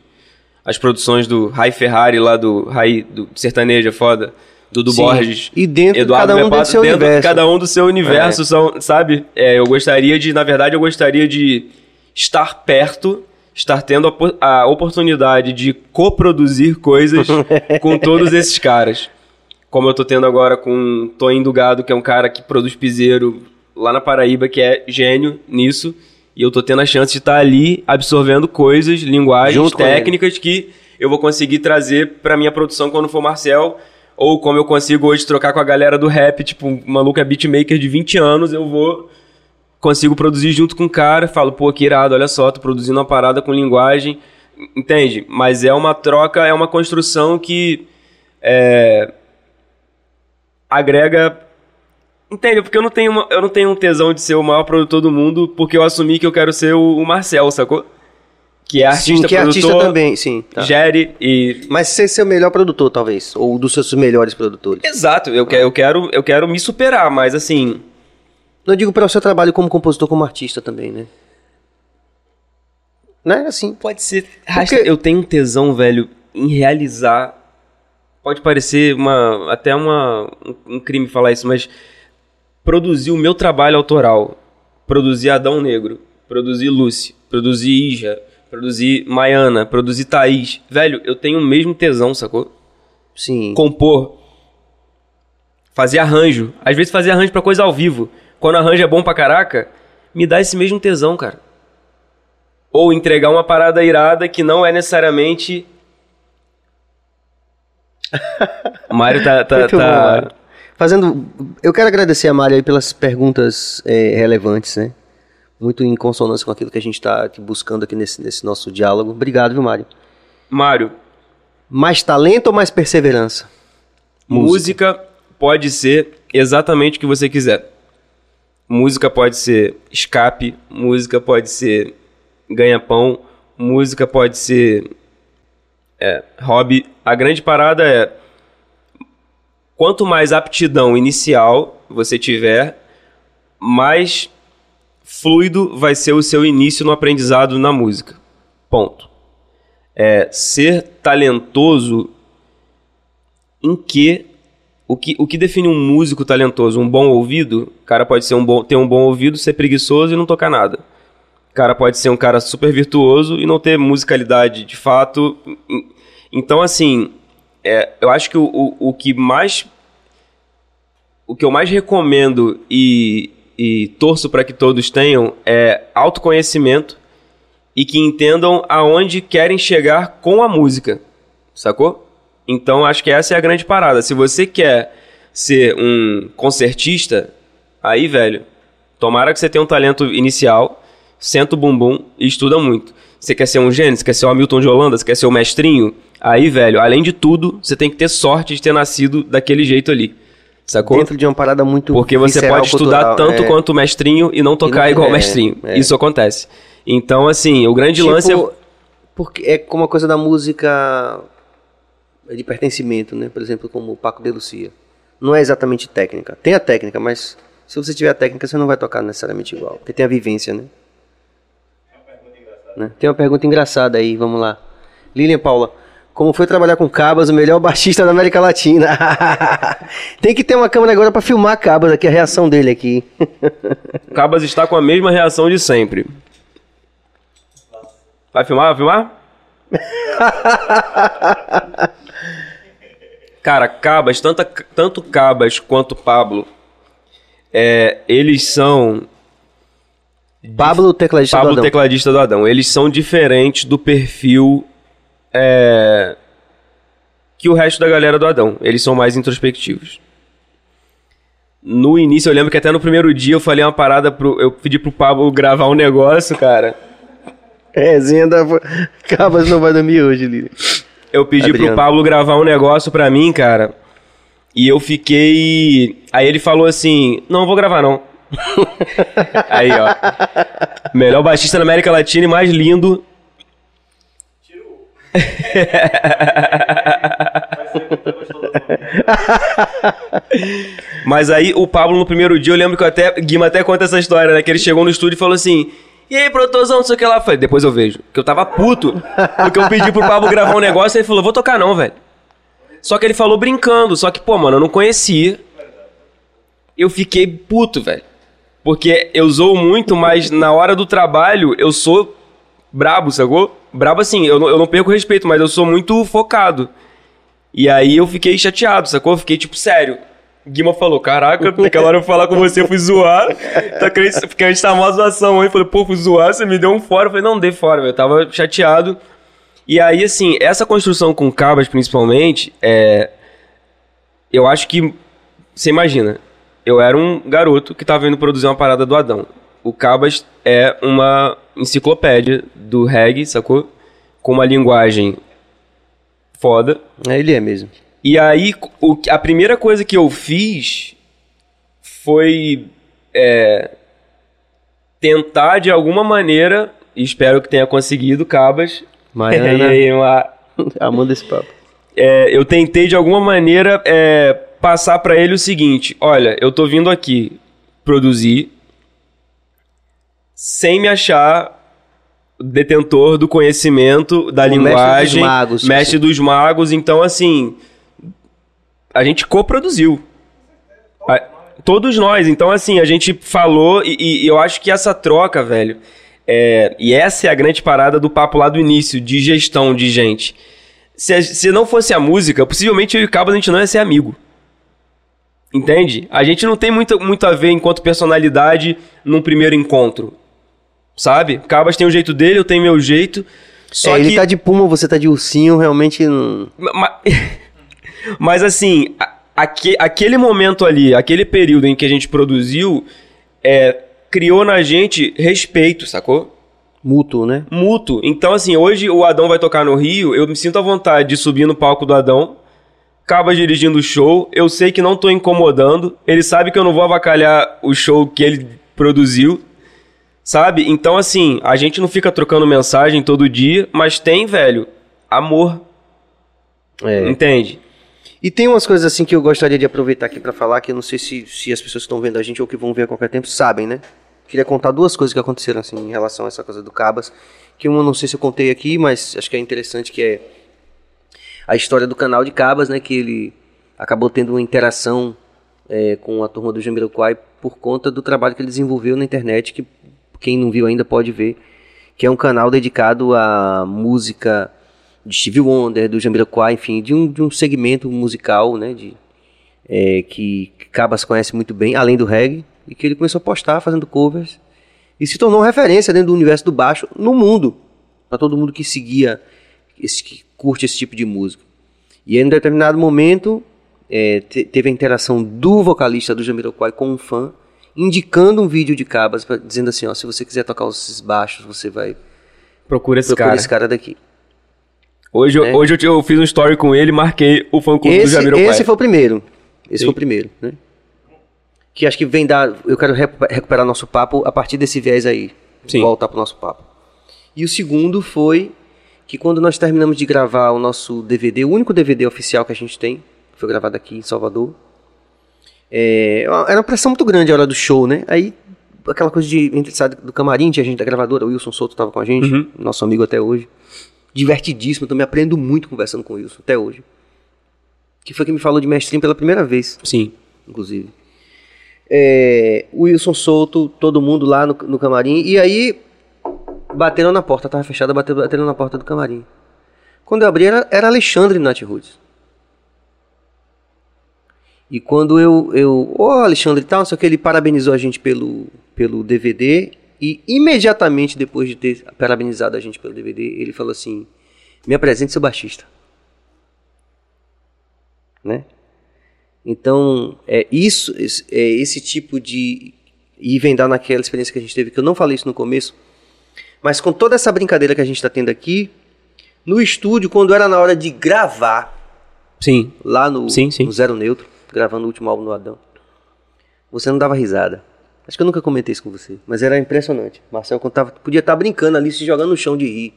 As produções do Rai Ferrari lá do Rai do sertanejo é foda, do Sim. Borges. E dentro de Eduardo cada um Lepato, do seu dentro de universo. cada um do seu universo, são, sabe? É, eu gostaria de, na verdade, eu gostaria de estar perto, estar tendo a, a oportunidade de coproduzir coisas com todos esses caras. Como eu tô tendo agora com Toinho do Gado, que é um cara que produz piseiro lá na Paraíba, que é gênio nisso. E eu tô tendo a chance de estar ali absorvendo coisas, linguagens, Junto técnicas que eu vou conseguir trazer pra minha produção quando for Marcel. Ou como eu consigo hoje trocar com a galera do rap, tipo, um maluco é beatmaker de 20 anos, eu vou. Consigo produzir junto com o cara, falo, pô, que irado, olha só, tô produzindo uma parada com linguagem. Entende? Mas é uma troca, é uma construção que. É, agrega. Entende? Porque eu não, tenho uma- eu não tenho um tesão de ser o maior produtor do mundo, porque eu assumi que eu quero ser o, o Marcel, sacou? Que é artista, Sim, que é produtor, artista também, sim. tá. gere e Mas ser seu melhor produtor, talvez. Ou dos seus melhores produtores. Exato, eu, que- eu, quero, eu quero me superar, mas assim. Não digo para o seu trabalho como compositor, como artista também, né? Né? Assim. Pode ser. Porque- Eu tenho um tesão, velho, em realizar. Pode parecer uma, até uma, um, um crime falar isso, mas produzir o meu trabalho autoral. Produzir Adão Negro, produzir Lucy, produzir Ija, produzir Maiana, produzir Thaís. Velho, eu tenho o mesmo tesão, sacou? Sim. compor, fazer arranjo. Às vezes fazer arranjo pra coisa ao vivo. Quando arranjo é bom pra caraca, me dá esse mesmo tesão, cara. Ou entregar uma parada irada que não é necessariamente. Mário tá. tá, Muito bom, tá- Mário. Fazendo. Eu quero agradecer a Mário aí pelas perguntas é, relevantes, né? Muito em consonância com aquilo que a gente está buscando aqui nesse, nesse nosso diálogo. Obrigado, viu, Mário? Mário, Mais talento ou mais perseverança? música pode ser exatamente o que você quiser. Música pode ser escape, música pode ser ganha-pão, música pode ser é, hobby. A grande parada é quanto mais aptidão inicial você tiver, mais fluido vai ser o seu início no aprendizado na música. Ponto. É, ser talentoso em que o, que o que define um músico talentoso? Um bom ouvido? O cara pode ser um bom, ter um bom ouvido, ser preguiçoso e não tocar nada. O cara pode ser um cara super virtuoso e não ter musicalidade de fato. Então, assim, é, eu acho que o, o, o que mais. O que eu mais recomendo e, e torço para que todos tenham é autoconhecimento e que entendam aonde querem chegar com a música, sacou? Então acho que essa é a grande parada. Se você quer ser um concertista, aí, velho, tomara que você tenha um talento inicial, senta o bumbum e estuda muito. Você quer ser um gênio, você quer ser o Hamilton de Holanda, você quer ser o mestrinho, aí, velho, além de tudo, você tem que ter sorte de ter nascido daquele jeito ali. Sacou? Dentro de uma parada muito Porque você pode estudar cultural, tanto é. quanto o mestrinho e não tocar não- igual o é, mestrinho. é. Isso acontece. Então, assim, o grande Tipo, lance é. Porque é como uma coisa da música de pertencimento, né? Por exemplo, como o Paco de Lucia. Não é exatamente técnica. Tem a técnica, mas se você tiver a técnica, você não vai tocar necessariamente igual. Porque tem a vivência, né? Né? Tem uma pergunta engraçada aí, vamos lá. Lilian Paula, como foi trabalhar com Cabas, o melhor baixista da América Latina? tem que ter uma câmera agora pra filmar Cabas aqui, a reação dele aqui. Cabas está com a mesma reação de sempre. Vai filmar? Vai filmar? Cara, Cabas, tanta, tanto Cabas quanto Pablo, é, eles são Pablo, tecladista do Pablo, Adão. tecladista do Adão. Eles são diferentes do perfil é, que o resto da galera do Adão. Eles são mais introspectivos. No início, eu lembro que até no primeiro dia eu falei uma parada pro. Eu pedi pro Pablo gravar um negócio, cara. É, resenha da. Cabas não vai dormir hoje, Líder. Eu pedi Adriano. pro Pablo gravar um negócio pra mim, cara. E eu fiquei. Aí ele falou assim: Não, vou gravar não. Aí, ó. Melhor baixista da América Latina e mais lindo. Mas aí o Pablo no primeiro dia, eu lembro que eu até. Guima até conta essa história, né? Que ele chegou no estúdio e falou assim. E aí, produtorzão, não sei o que lá. Falei, depois eu vejo. Que eu tava puto. Porque eu pedi pro Pablo gravar um negócio e ele falou, vou tocar não, velho. Só que ele falou brincando. Só que, pô, mano, eu não conhecia. Eu fiquei puto, velho. Porque eu zoo muito, mas na hora do trabalho eu sou brabo, sacou? Brabo assim, eu não, eu não perco respeito, mas eu sou muito focado. E aí eu fiquei chateado, sacou? Eu fiquei tipo, sério. Guima falou, caraca, naquela hora eu falar com você, eu fui zoar. Tá querendo, porque a gente tá uma zoação aí. Falei, pô, fui zoar, você me deu um fora. Eu falei, não, dei fora, velho. Eu tava chateado. E aí, assim, essa construção com cabas, principalmente, é. Eu acho que. Você imagina, eu era um garoto que tava indo produzir uma parada do Adão. O Cabas é uma enciclopédia do reggae, sacou? Com uma linguagem foda. É, ele é mesmo. E aí, o, a primeira coisa que eu fiz foi é, tentar de alguma maneira, e espero que tenha conseguido, Cabas. Maiana. E aí, uma- Amando esse papo. é, eu tentei de alguma maneira é, passar pra ele o seguinte: olha, eu tô vindo aqui produzir sem me achar detentor do conhecimento da O mestre linguagem, dos magos, tipo mestre dos magos. Então, assim, a gente coproduziu. A- Todos nós. Então, assim, a gente falou e, e eu acho que essa troca, velho, é, e essa é a grande parada do papo lá do início, de gestão de gente. Se, a- se não fosse a música, possivelmente eu e o Cabo a gente não ia ser amigo. Entende? A gente não tem muito, muito a ver enquanto personalidade num primeiro encontro. Sabe? Cabas tem o jeito dele, eu tenho meu jeito. Só é, que. ele tá de puma, você tá de ursinho, realmente. não- Ma- Mas assim, aque- aquele momento ali, aquele período em que a gente produziu, é, criou na gente respeito, sacou? Mútuo, né? Mútuo. Então, assim, hoje o Adão vai tocar no Rio, eu me sinto à vontade de subir no palco do Adão, acaba dirigindo o show, eu sei que não tô incomodando, ele sabe que eu não vou avacalhar o show que ele produziu, sabe? Então, assim, a gente não fica trocando mensagem todo dia, mas tem, velho, amor, É. entende? E tem umas coisas assim que eu gostaria de aproveitar aqui pra falar, que eu não sei se, se as pessoas que estão vendo a gente ou que vão ver a qualquer tempo sabem, né? Queria contar duas coisas que aconteceram assim em relação a essa coisa do Cabas, que uma eu não sei se eu contei aqui, mas acho que é interessante que é a história do canal de Cabas, né? Que ele acabou tendo uma interação é, com a turma do Jamiroquai por conta do trabalho que ele desenvolveu na internet, que quem não viu ainda pode ver, que é um canal dedicado à música de Stevie Wonder, do Jamiroquai, enfim, de um, de um segmento musical, né, de, é, que Cabas conhece muito bem, além do reggae, e que ele começou a postar fazendo covers, e se tornou referência dentro do universo do baixo no mundo, para todo mundo que seguia, esse, que curte esse tipo de música. E em um determinado momento, é, te- teve a interação do vocalista do Jamiroquai com um fã, indicando um vídeo de Cabas, pra- dizendo assim, ó, se você quiser tocar esses baixos, você vai Procura esse procurar cara. esse cara daqui. Hoje, eu- É. hoje eu, eu fiz um story com ele marquei o fã clube do Esse, Jamiroquai. esse foi o primeiro. Esse Sim. foi o primeiro, né? Que acho que vem da. Eu quero recu- recuperar nosso papo a partir desse viés aí. Sim. Voltar pro nosso papo. E o segundo foi que quando nós terminamos de gravar o nosso DVD, o único DVD oficial que a gente tem, foi gravado aqui em Salvador. É, era uma pressão muito grande a hora do show, né? Aí, aquela coisa de entre sabe, do camarim, tinha gente da gravadora, o Wilson Souto estava com a gente, Uhum. nosso amigo até hoje. Divertidíssimo, também aprendo muito conversando com o Wilson, até hoje. Que foi que me falou de mestrinho pela primeira vez Sim. inclusive. É, o Wilson Souto, todo mundo lá no, no camarim, e aí bateram na porta, tava fechada, bateram, bateram na porta do camarim. Quando eu abri, era, era Alexandre Nath Roots. E quando eu, eu, ô Alexandre e tal, só que ele parabenizou a gente pelo, pelo DVD, e imediatamente depois de ter parabenizado a gente pelo DVD, ele falou assim: me apresente seu baixista. né? Então, é isso, é esse tipo de e vem dar naquela experiência que a gente teve, que eu não falei isso no começo, mas com toda essa brincadeira que a gente está tendo aqui, no estúdio, quando era na hora de gravar, Sim. lá no, Sim, sim. no Zero Neutro, gravando o último álbum do Adão, você não dava risada. Acho que eu nunca comentei isso com você, mas era impressionante. Marcel contava, podia estar brincando ali, se jogando no chão de rir,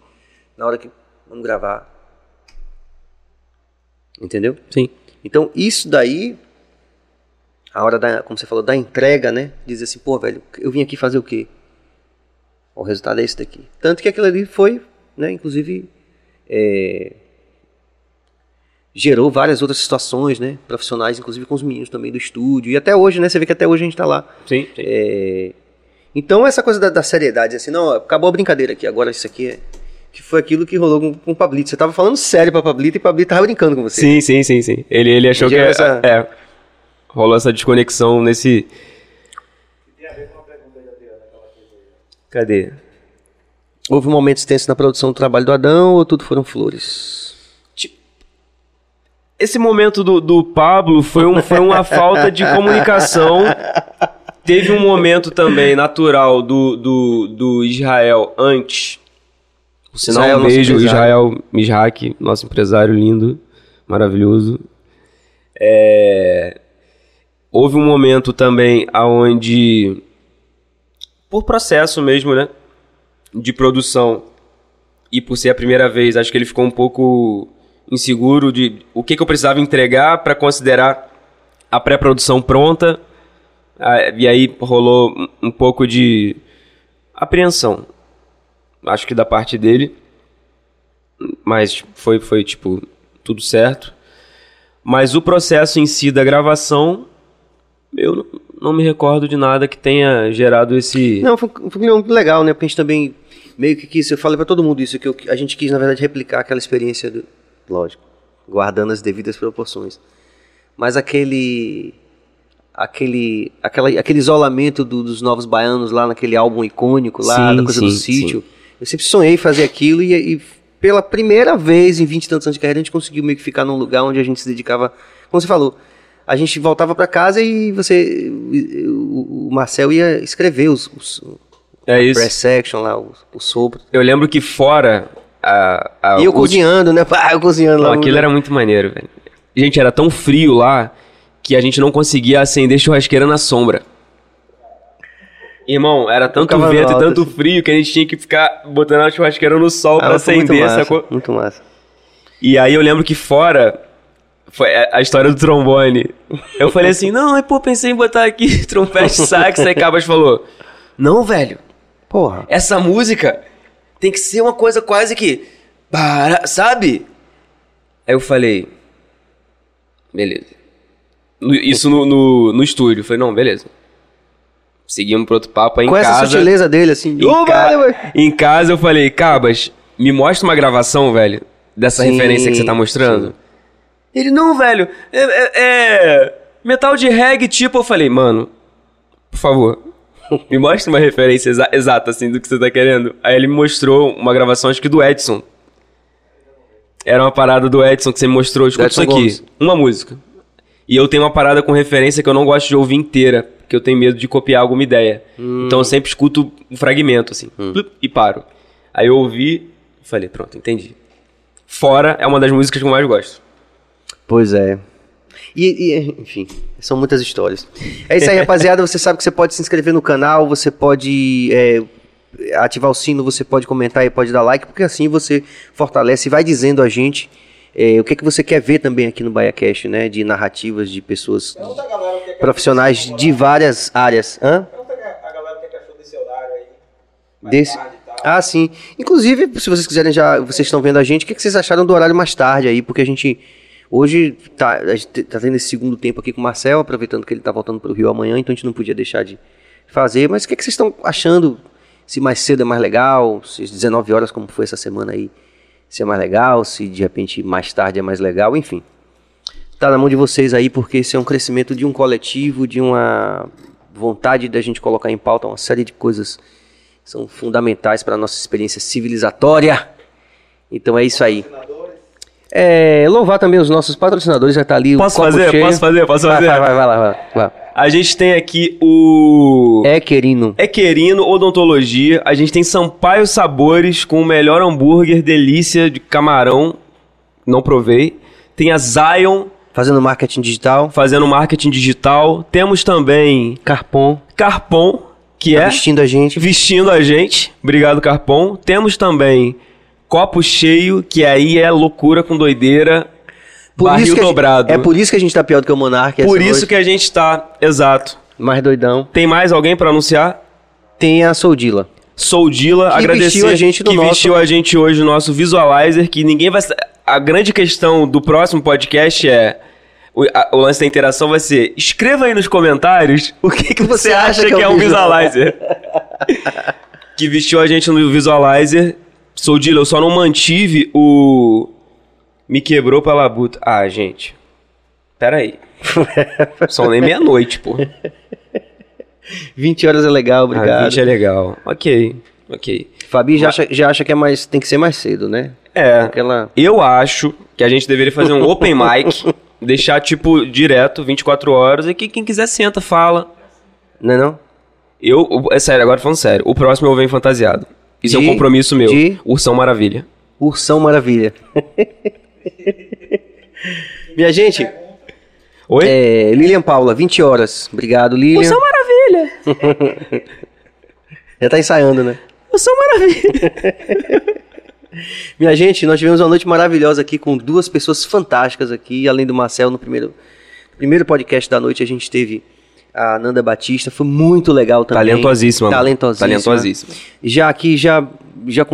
na hora que vamos gravar. Entendeu? Sim. Então, isso daí, a hora da, como você falou, da entrega, né? Dizer assim, pô, velho, eu vim aqui fazer o quê? O resultado é esse daqui. Tanto que aquilo ali foi, né, inclusive, é, gerou várias outras situações, né? Profissionais, inclusive com os meninos também do estúdio. E até hoje, né? Você vê que até hoje a gente tá lá. Sim. sim. É, então, essa coisa da, da seriedade, assim, não, acabou a brincadeira aqui, agora isso aqui é. Que foi aquilo que rolou com, com o Pablito. Você tava falando sério pra Pablito e o Pablito tava brincando com você. Sim, sim, sim, sim. Ele, ele achou que é, essa- é. Rolou essa desconexão nesse. Tem a ver com uma pergunta aí da Adriana, aquela que veio. Cadê? Houve um momento tenso na produção do trabalho do Adão ou tudo foram flores? Esse momento do, do Pablo foi, um, foi uma falta de comunicação. Teve um momento também natural do, do, do Israel antes. Por sinal, Israel, um beijo. Israel Mishak, nosso empresário lindo, maravilhoso. É, Houve um momento também aonde, por processo mesmo, né? De produção, e por ser a primeira vez, acho que ele ficou um pouco inseguro de o que, que eu precisava entregar para considerar a pré-produção pronta. Ah, E aí rolou um- um pouco de apreensão, acho que da parte dele, mas foi, foi tipo tudo certo. Mas o processo em si da gravação, eu não, me recordo de nada que tenha gerado esse. Não, foi, muito legal, né? Porque a gente também meio que quis, eu falei pra todo mundo isso, que eu- a gente quis, na verdade, replicar aquela experiência, do, lógico, guardando as devidas proporções. Mas aquele. Aquele, aquela, aquele isolamento do- dos novos baianos lá naquele álbum icônico lá, Sim, da coisa do sim, sítio. Eu sempre sonhei fazer aquilo e, e pela primeira vez em 20 e tantos anos de carreira a gente conseguiu meio que ficar num lugar onde a gente se dedicava, como você falou, a gente voltava pra casa e você, o, Marcel ia escrever os, os, É isso. press section lá, o, o sopro. Eu lembro que fora a, a e eu cozinhando, né? Pá, eu cozinhando Não, lá. aquilo era muito maneiro, velho. Gente, era tão frio lá que a gente não conseguia acender churrasqueira na sombra. Irmão, era tanto vento e alto, tanto assim. frio que a gente tinha que ficar botando a churrasqueira no sol Ah, pra foi muito acender, massa, sacou? Muito massa. E aí eu lembro que fora foi a história do trombone. Eu falei assim, não, aí pô, pensei em botar aqui trompete, sax, aí Cabas falou, não, velho, Porra. essa música tem que ser uma coisa quase que. Sabe? Aí eu falei. Beleza. Isso no, no, no estúdio. Eu falei, não, beleza. Seguimos pro outro papo aí em Com essa casa. sutileza dele, assim. Em, Ô, ca- valeu, ué. em casa eu falei, Cabas, me mostra uma gravação, velho, dessa Sim, referência que você tá mostrando. Ele, não, velho, é, é- é metal de reggae, tipo, eu falei, mano, por favor, me mostra uma referência exa- exata, assim, do que você tá querendo. Aí ele me mostrou uma gravação, acho que do Edson. Era uma parada do Edson que você me mostrou, escuta isso aqui, Gomes. uma música. E eu tenho uma parada com referência que eu não gosto de ouvir inteira, porque eu tenho medo de copiar alguma ideia. Hum. Então eu sempre escuto um fragmento, assim, plup, e paro. Aí eu ouvi e falei, pronto, entendi. Fora é uma das músicas que eu mais gosto. Pois é. E, e, enfim, são muitas histórias. É isso aí, rapaziada. Você sabe que você pode se inscrever no canal, você pode é, ativar o sino, você pode comentar e pode dar like, porque assim você fortalece e vai dizendo a gente é, o que, que você quer ver também aqui no BaiaCast, né? De narrativas de pessoas galera é que profissionais de várias áreas. Hã? Galera é desse. Ah, sim. Inclusive, se vocês quiserem já, vocês estão vendo a gente, o que, que vocês acharam do horário mais tarde aí? Porque a gente hoje tá, a gente tá tendo esse segundo tempo aqui com o Marcel, aproveitando que ele tá voltando para o Rio amanhã, então a gente não podia deixar de fazer. Mas o que, que vocês estão achando? Se mais cedo é mais legal, se às 19 horas, como foi essa semana aí, se é mais legal, se de repente mais tarde é mais legal, enfim. Tá na mão de vocês aí, porque esse é um crescimento de um coletivo, de uma vontade da gente colocar em pauta uma série de coisas que são fundamentais para a nossa experiência civilizatória. Então é isso aí. É, louvar também os nossos patrocinadores, já tá ali Posso o fazer? cheio. Posso fazer? Posso Vai, fazer? vai, vai, vai lá, vai, vai. A gente tem aqui o. É, querino. Equerino Odontologia. A gente tem Sampaio Sabores com o melhor hambúrguer, delícia de camarão. Não provei. Tem a Zion Fazendo marketing digital. fazendo marketing digital. Temos também Carpon. Carpon, que Tá é vestindo a gente. vestindo a gente. Obrigado, Carpon. Temos também Copo Cheio, que aí é loucura com doideira. barril que a gente- dobrado. é por isso que a gente tá pior do que o Monark. Por isso noite. que a gente tá. Exato. Mais doidão. Tem mais alguém pra anunciar? Tem a Soldila. Soldila, Que agradecer vestiu a gente no que nosso- vestiu a gente hoje no nosso visualizer, que ninguém vai a grande questão do próximo podcast é o, a- o lance da interação vai ser escreva aí nos comentários o que, que você, acha que, é um visualizer. que vestiu a gente no visualizer. Soldila, eu só não mantive o me quebrou pela buta. Ah, gente. Pera aí. São nem meia-noite, pô. 20 horas é legal, obrigado. Ah, 20 é legal. Ok, ok. Fabi já acha, já acha que é mais, tem que ser mais cedo, né? É. Aquela... Eu acho que a gente deveria fazer um open mic, deixar tipo direto, 24 horas, e que quem quiser senta, fala. Não é não? Eu, é sério, agora falando sério, o próximo eu venho fantasiado. Isso é De- um compromisso meu. de- Ursão Maravilha. Ursão Maravilha. Minha gente, Oi? é, Lilian Paula, 20 horas. Obrigado, Lilian. Ursão Maravilha! Já tá ensaiando, né? Ursão Maravilha! Minha gente, nós tivemos uma noite maravilhosa aqui com duas pessoas fantásticas aqui, além do Marcel, no primeiro, primeiro podcast da noite a gente teve a Nanda Batista, foi muito legal também. Talentosíssima. Talentosíssima. Talentosíssima. Já aqui, já, já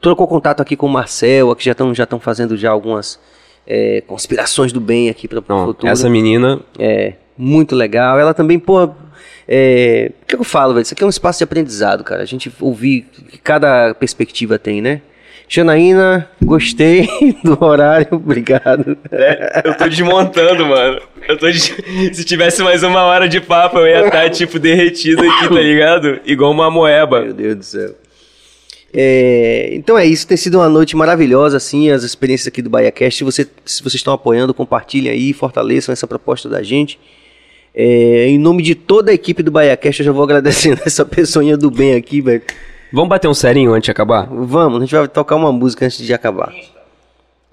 trocou contato aqui com o Marcel, aqui já estão já tão fazendo já algumas é, conspirações do bem aqui para o futuro. essa menina. É, muito legal. Ela também, pô. É, o que eu falo, velho? Isso aqui é um espaço de aprendizado, cara. A gente ouvir que cada perspectiva tem, né? Janaína, gostei do horário, obrigado. Eu tô desmontando, mano. Eu tô des- Se tivesse mais uma hora de papo, eu ia estar, tipo, derretido aqui, tá ligado? Igual uma moeba. Meu Deus do céu. É, então é isso, tem sido uma noite maravilhosa, assim, as experiências aqui do BahiaCast. Se, você, se vocês estão apoiando, compartilhem aí, fortaleçam essa proposta da gente. É, em nome de toda a equipe do BahiaCast, eu já vou agradecendo essa pessoinha do bem aqui, velho. Vamos bater um serinho antes de acabar? Vamos, a gente vai tocar uma música antes de acabar.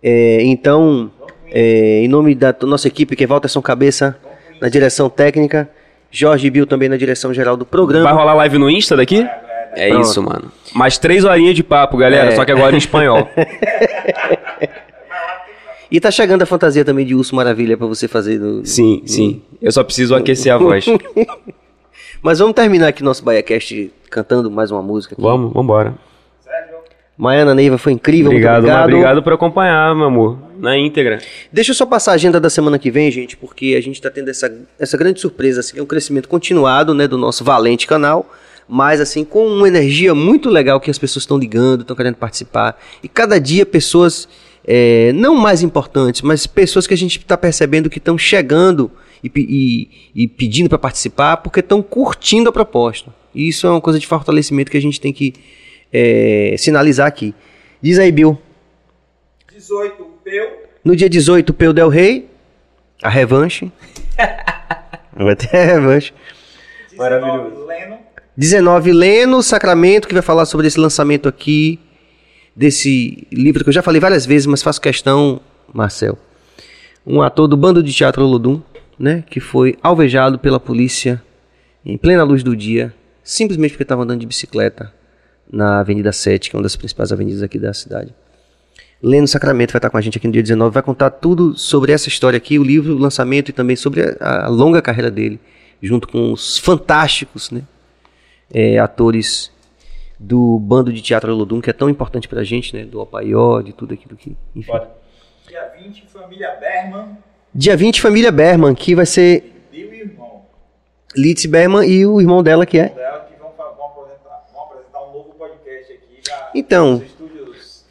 É, então, é, em nome da nossa equipe, que é Walterson Cabeça na direção técnica, Jorge Bill também na direção geral do programa. Vai rolar live no Insta daqui? É Pronto. isso, mano. Mais três horinhas de papo, galera, É. só que agora em espanhol. E tá chegando a fantasia também de Urso Maravilha pra você fazer. No... Sim, sim. Eu só preciso aquecer a voz. Mas vamos terminar aqui nosso BaiaCast cantando mais uma música. Aqui. Vamos, vambora. Maiana Neiva foi incrível, Obrigado, obrigado. obrigado por acompanhar, meu amor. Na íntegra. Deixa eu só passar a agenda da semana que vem, gente, porque a gente está tendo essa, essa grande surpresa, assim, é um crescimento continuado, né, do nosso valente canal, mas assim, com uma energia muito legal que as pessoas estão ligando, estão querendo participar, e cada dia pessoas, é, não mais importantes, mas pessoas que a gente está percebendo que estão chegando e, e- e pedindo para participar, porque estão curtindo a proposta. E isso é uma coisa de fortalecimento que a gente tem que é, sinalizar aqui. Diz aí, Bill. 18 Peu, No dia 18, Peu Del Rey, a revanche. Vai ter a revanche. 19 Leno, 19, Leno Sacramento, que vai falar sobre esse lançamento aqui, desse livro que eu já falei várias vezes, mas faço questão, Marcel. Um ator do bando de teatro Olodum, né, que foi alvejado pela polícia em plena luz do dia, simplesmente porque estava andando de bicicleta na Avenida 7, que é uma das principais avenidas aqui da cidade. Leno Sacramento vai estar com a gente aqui no dia 19, vai contar tudo sobre essa história aqui, o livro, o lançamento e também sobre a, a longa carreira dele, junto com os fantásticos né, é, atores do bando de teatro Olodum, que é tão importante pra gente, né, do Opaió, de tudo aquilo que, enfim. dia 20 Família Berman, Dia 20, família Berman, que vai ser e o irmão Litz Berman e o irmão dela, que é dela, que vão, apresentar, vão apresentar um novo podcast aqui Então.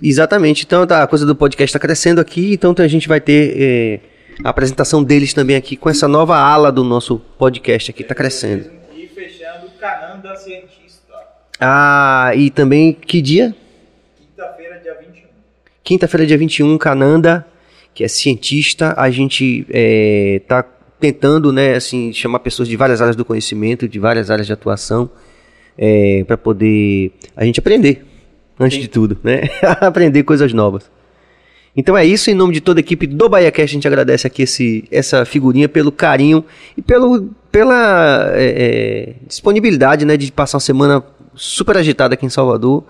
Exatamente. Então tá, a coisa do podcast está crescendo aqui, então a gente vai ter eh, a apresentação deles também aqui com essa nova ala do nosso podcast aqui, está crescendo. E fechando Cananda Cientista, Ah, e também que dia? quinta-feira, dia 21. Quinta-feira, dia 21, Cananda. Que é cientista, a gente está tentando, né, assim, chamar pessoas de várias áreas do conhecimento, de várias áreas de atuação, é, para poder a gente aprender, antes Sim. de tudo, né? aprender coisas novas. Então é isso, em nome de toda a equipe do BahiaCast, a gente agradece aqui esse, essa figurinha pelo carinho e pelo, pela é, é, disponibilidade né, de passar uma semana super agitada aqui em Salvador,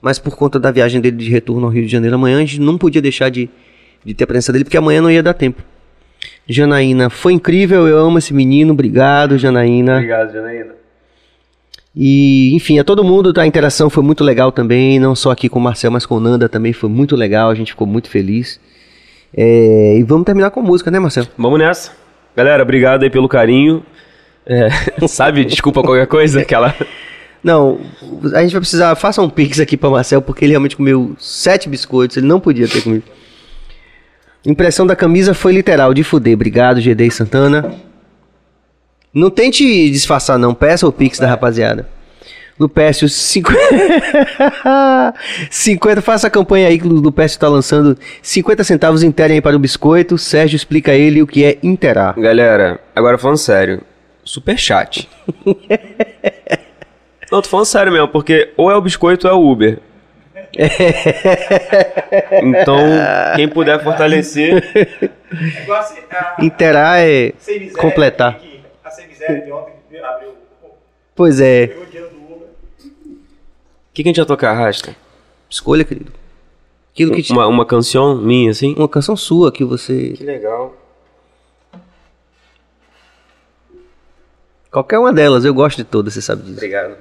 mas por conta da viagem dele de retorno ao Rio de Janeiro amanhã, a gente não podia deixar de, de ter a presença dele, porque amanhã não ia dar tempo. Janaína, foi incrível, eu amo esse menino, obrigado, Janaína. Obrigado, Janaína. E, enfim, a todo mundo, a interação foi muito legal também, não só aqui com o Marcel, mas com o Nanda também foi muito legal, a gente ficou muito feliz. É, e vamos terminar com música, né, Marcel? Vamos nessa. Galera, obrigado aí pelo carinho. É, sabe, desculpa qualquer coisa, aquela... Não, a gente vai precisar, faça um pix aqui para Marcel, porque ele realmente comeu sete biscoitos, ele não podia ter comido. Impressão da camisa foi literal, de fuder. Obrigado, GD Santana. Não tente disfarçar, não. Peça o Pix da rapaziada. Lupécio, 50... 50, faça a campanha aí que o Lupécio tá lançando 50 centavos interem aí para o biscoito. Sérgio explica a ele o que é interar. Galera, agora falando sério, super chat. Não, tô falando sério mesmo, porque ou é o biscoito ou é o Uber. Então, quem puder fortalecer. Interar é completar de ontem abriu. Pois é. O que, que a gente vai tocar, Rasta? Escolha, querido. Aquilo que te... uma, uma canção minha, assim? Uma canção sua que você. Que legal. Qualquer uma delas, eu gosto de todas, você sabe disso. Obrigado.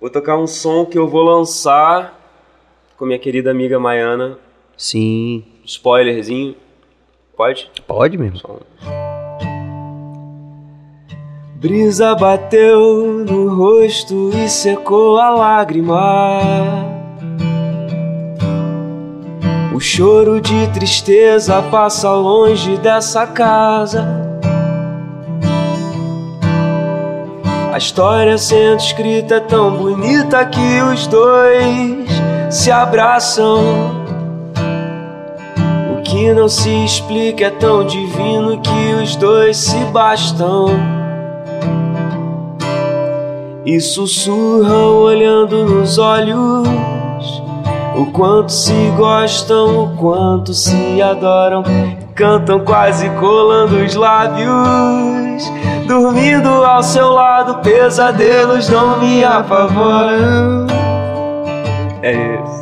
Vou tocar um som que eu vou lançar com minha querida amiga Maiana. Sim. Spoilerzinho. Pode? Pode mesmo. Brisa bateu no rosto e secou a lágrima. O choro de tristeza passa longe dessa casa. A história sendo escrita é tão bonita que os dois se abraçam. O que não se explica é tão divino que os dois se bastam e sussurram olhando nos olhos o quanto se gostam, o quanto se adoram, cantam quase colando os lábios. Dormindo ao seu lado, pesadelos não me apavoram. É isso.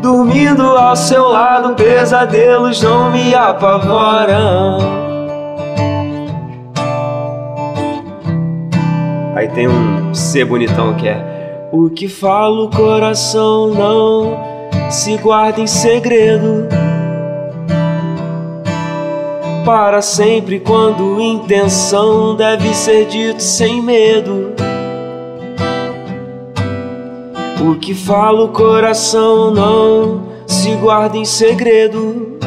Dormindo ao seu lado, pesadelos não me apavoram. Aí tem um C bonitão que é O que fala o coração não se guarda em segredo Para sempre quando intenção deve ser dito sem medo O que fala o coração não se guarda em segredo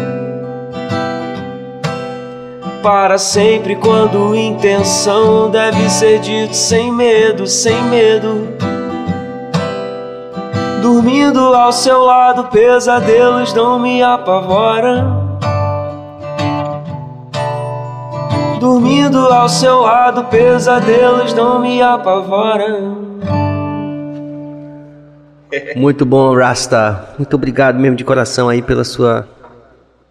para sempre quando intenção deve ser dito sem medo, sem medo. Dormindo ao seu lado, pesadelos não me apavoram. Dormindo ao seu lado, pesadelos não me apavoram. Muito bom, Rasta. Muito obrigado mesmo de coração aí pela sua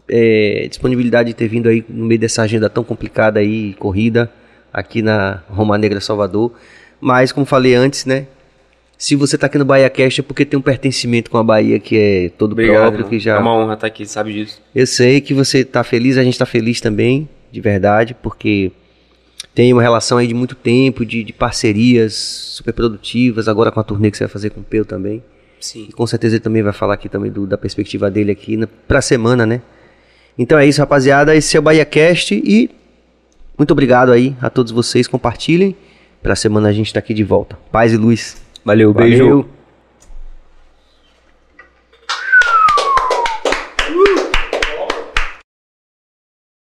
é, disponibilidade de ter vindo aí no meio dessa agenda tão complicada aí, corrida, aqui na Roma Negra Salvador. Mas, como falei antes, né? Se você está aqui no Bahia Cast é porque tem um pertencimento com a Bahia que é todo Obrigado, próprio. Irmão. Que já... É uma honra estar aqui, sabe disso. Eu sei que você está feliz, a gente está feliz também, de verdade, porque tem uma relação aí de muito tempo, de, de parcerias super produtivas, agora com a turnê que você vai fazer com o Peu também. Sim. E com certeza ele também vai falar aqui também do, da perspectiva dele aqui para a semana, né? Então é isso, rapaziada. Esse é o BahiaCast e muito obrigado aí a todos vocês. Compartilhem. Pra semana a gente tá aqui de volta. Paz e luz. Valeu, Valeu. beijo.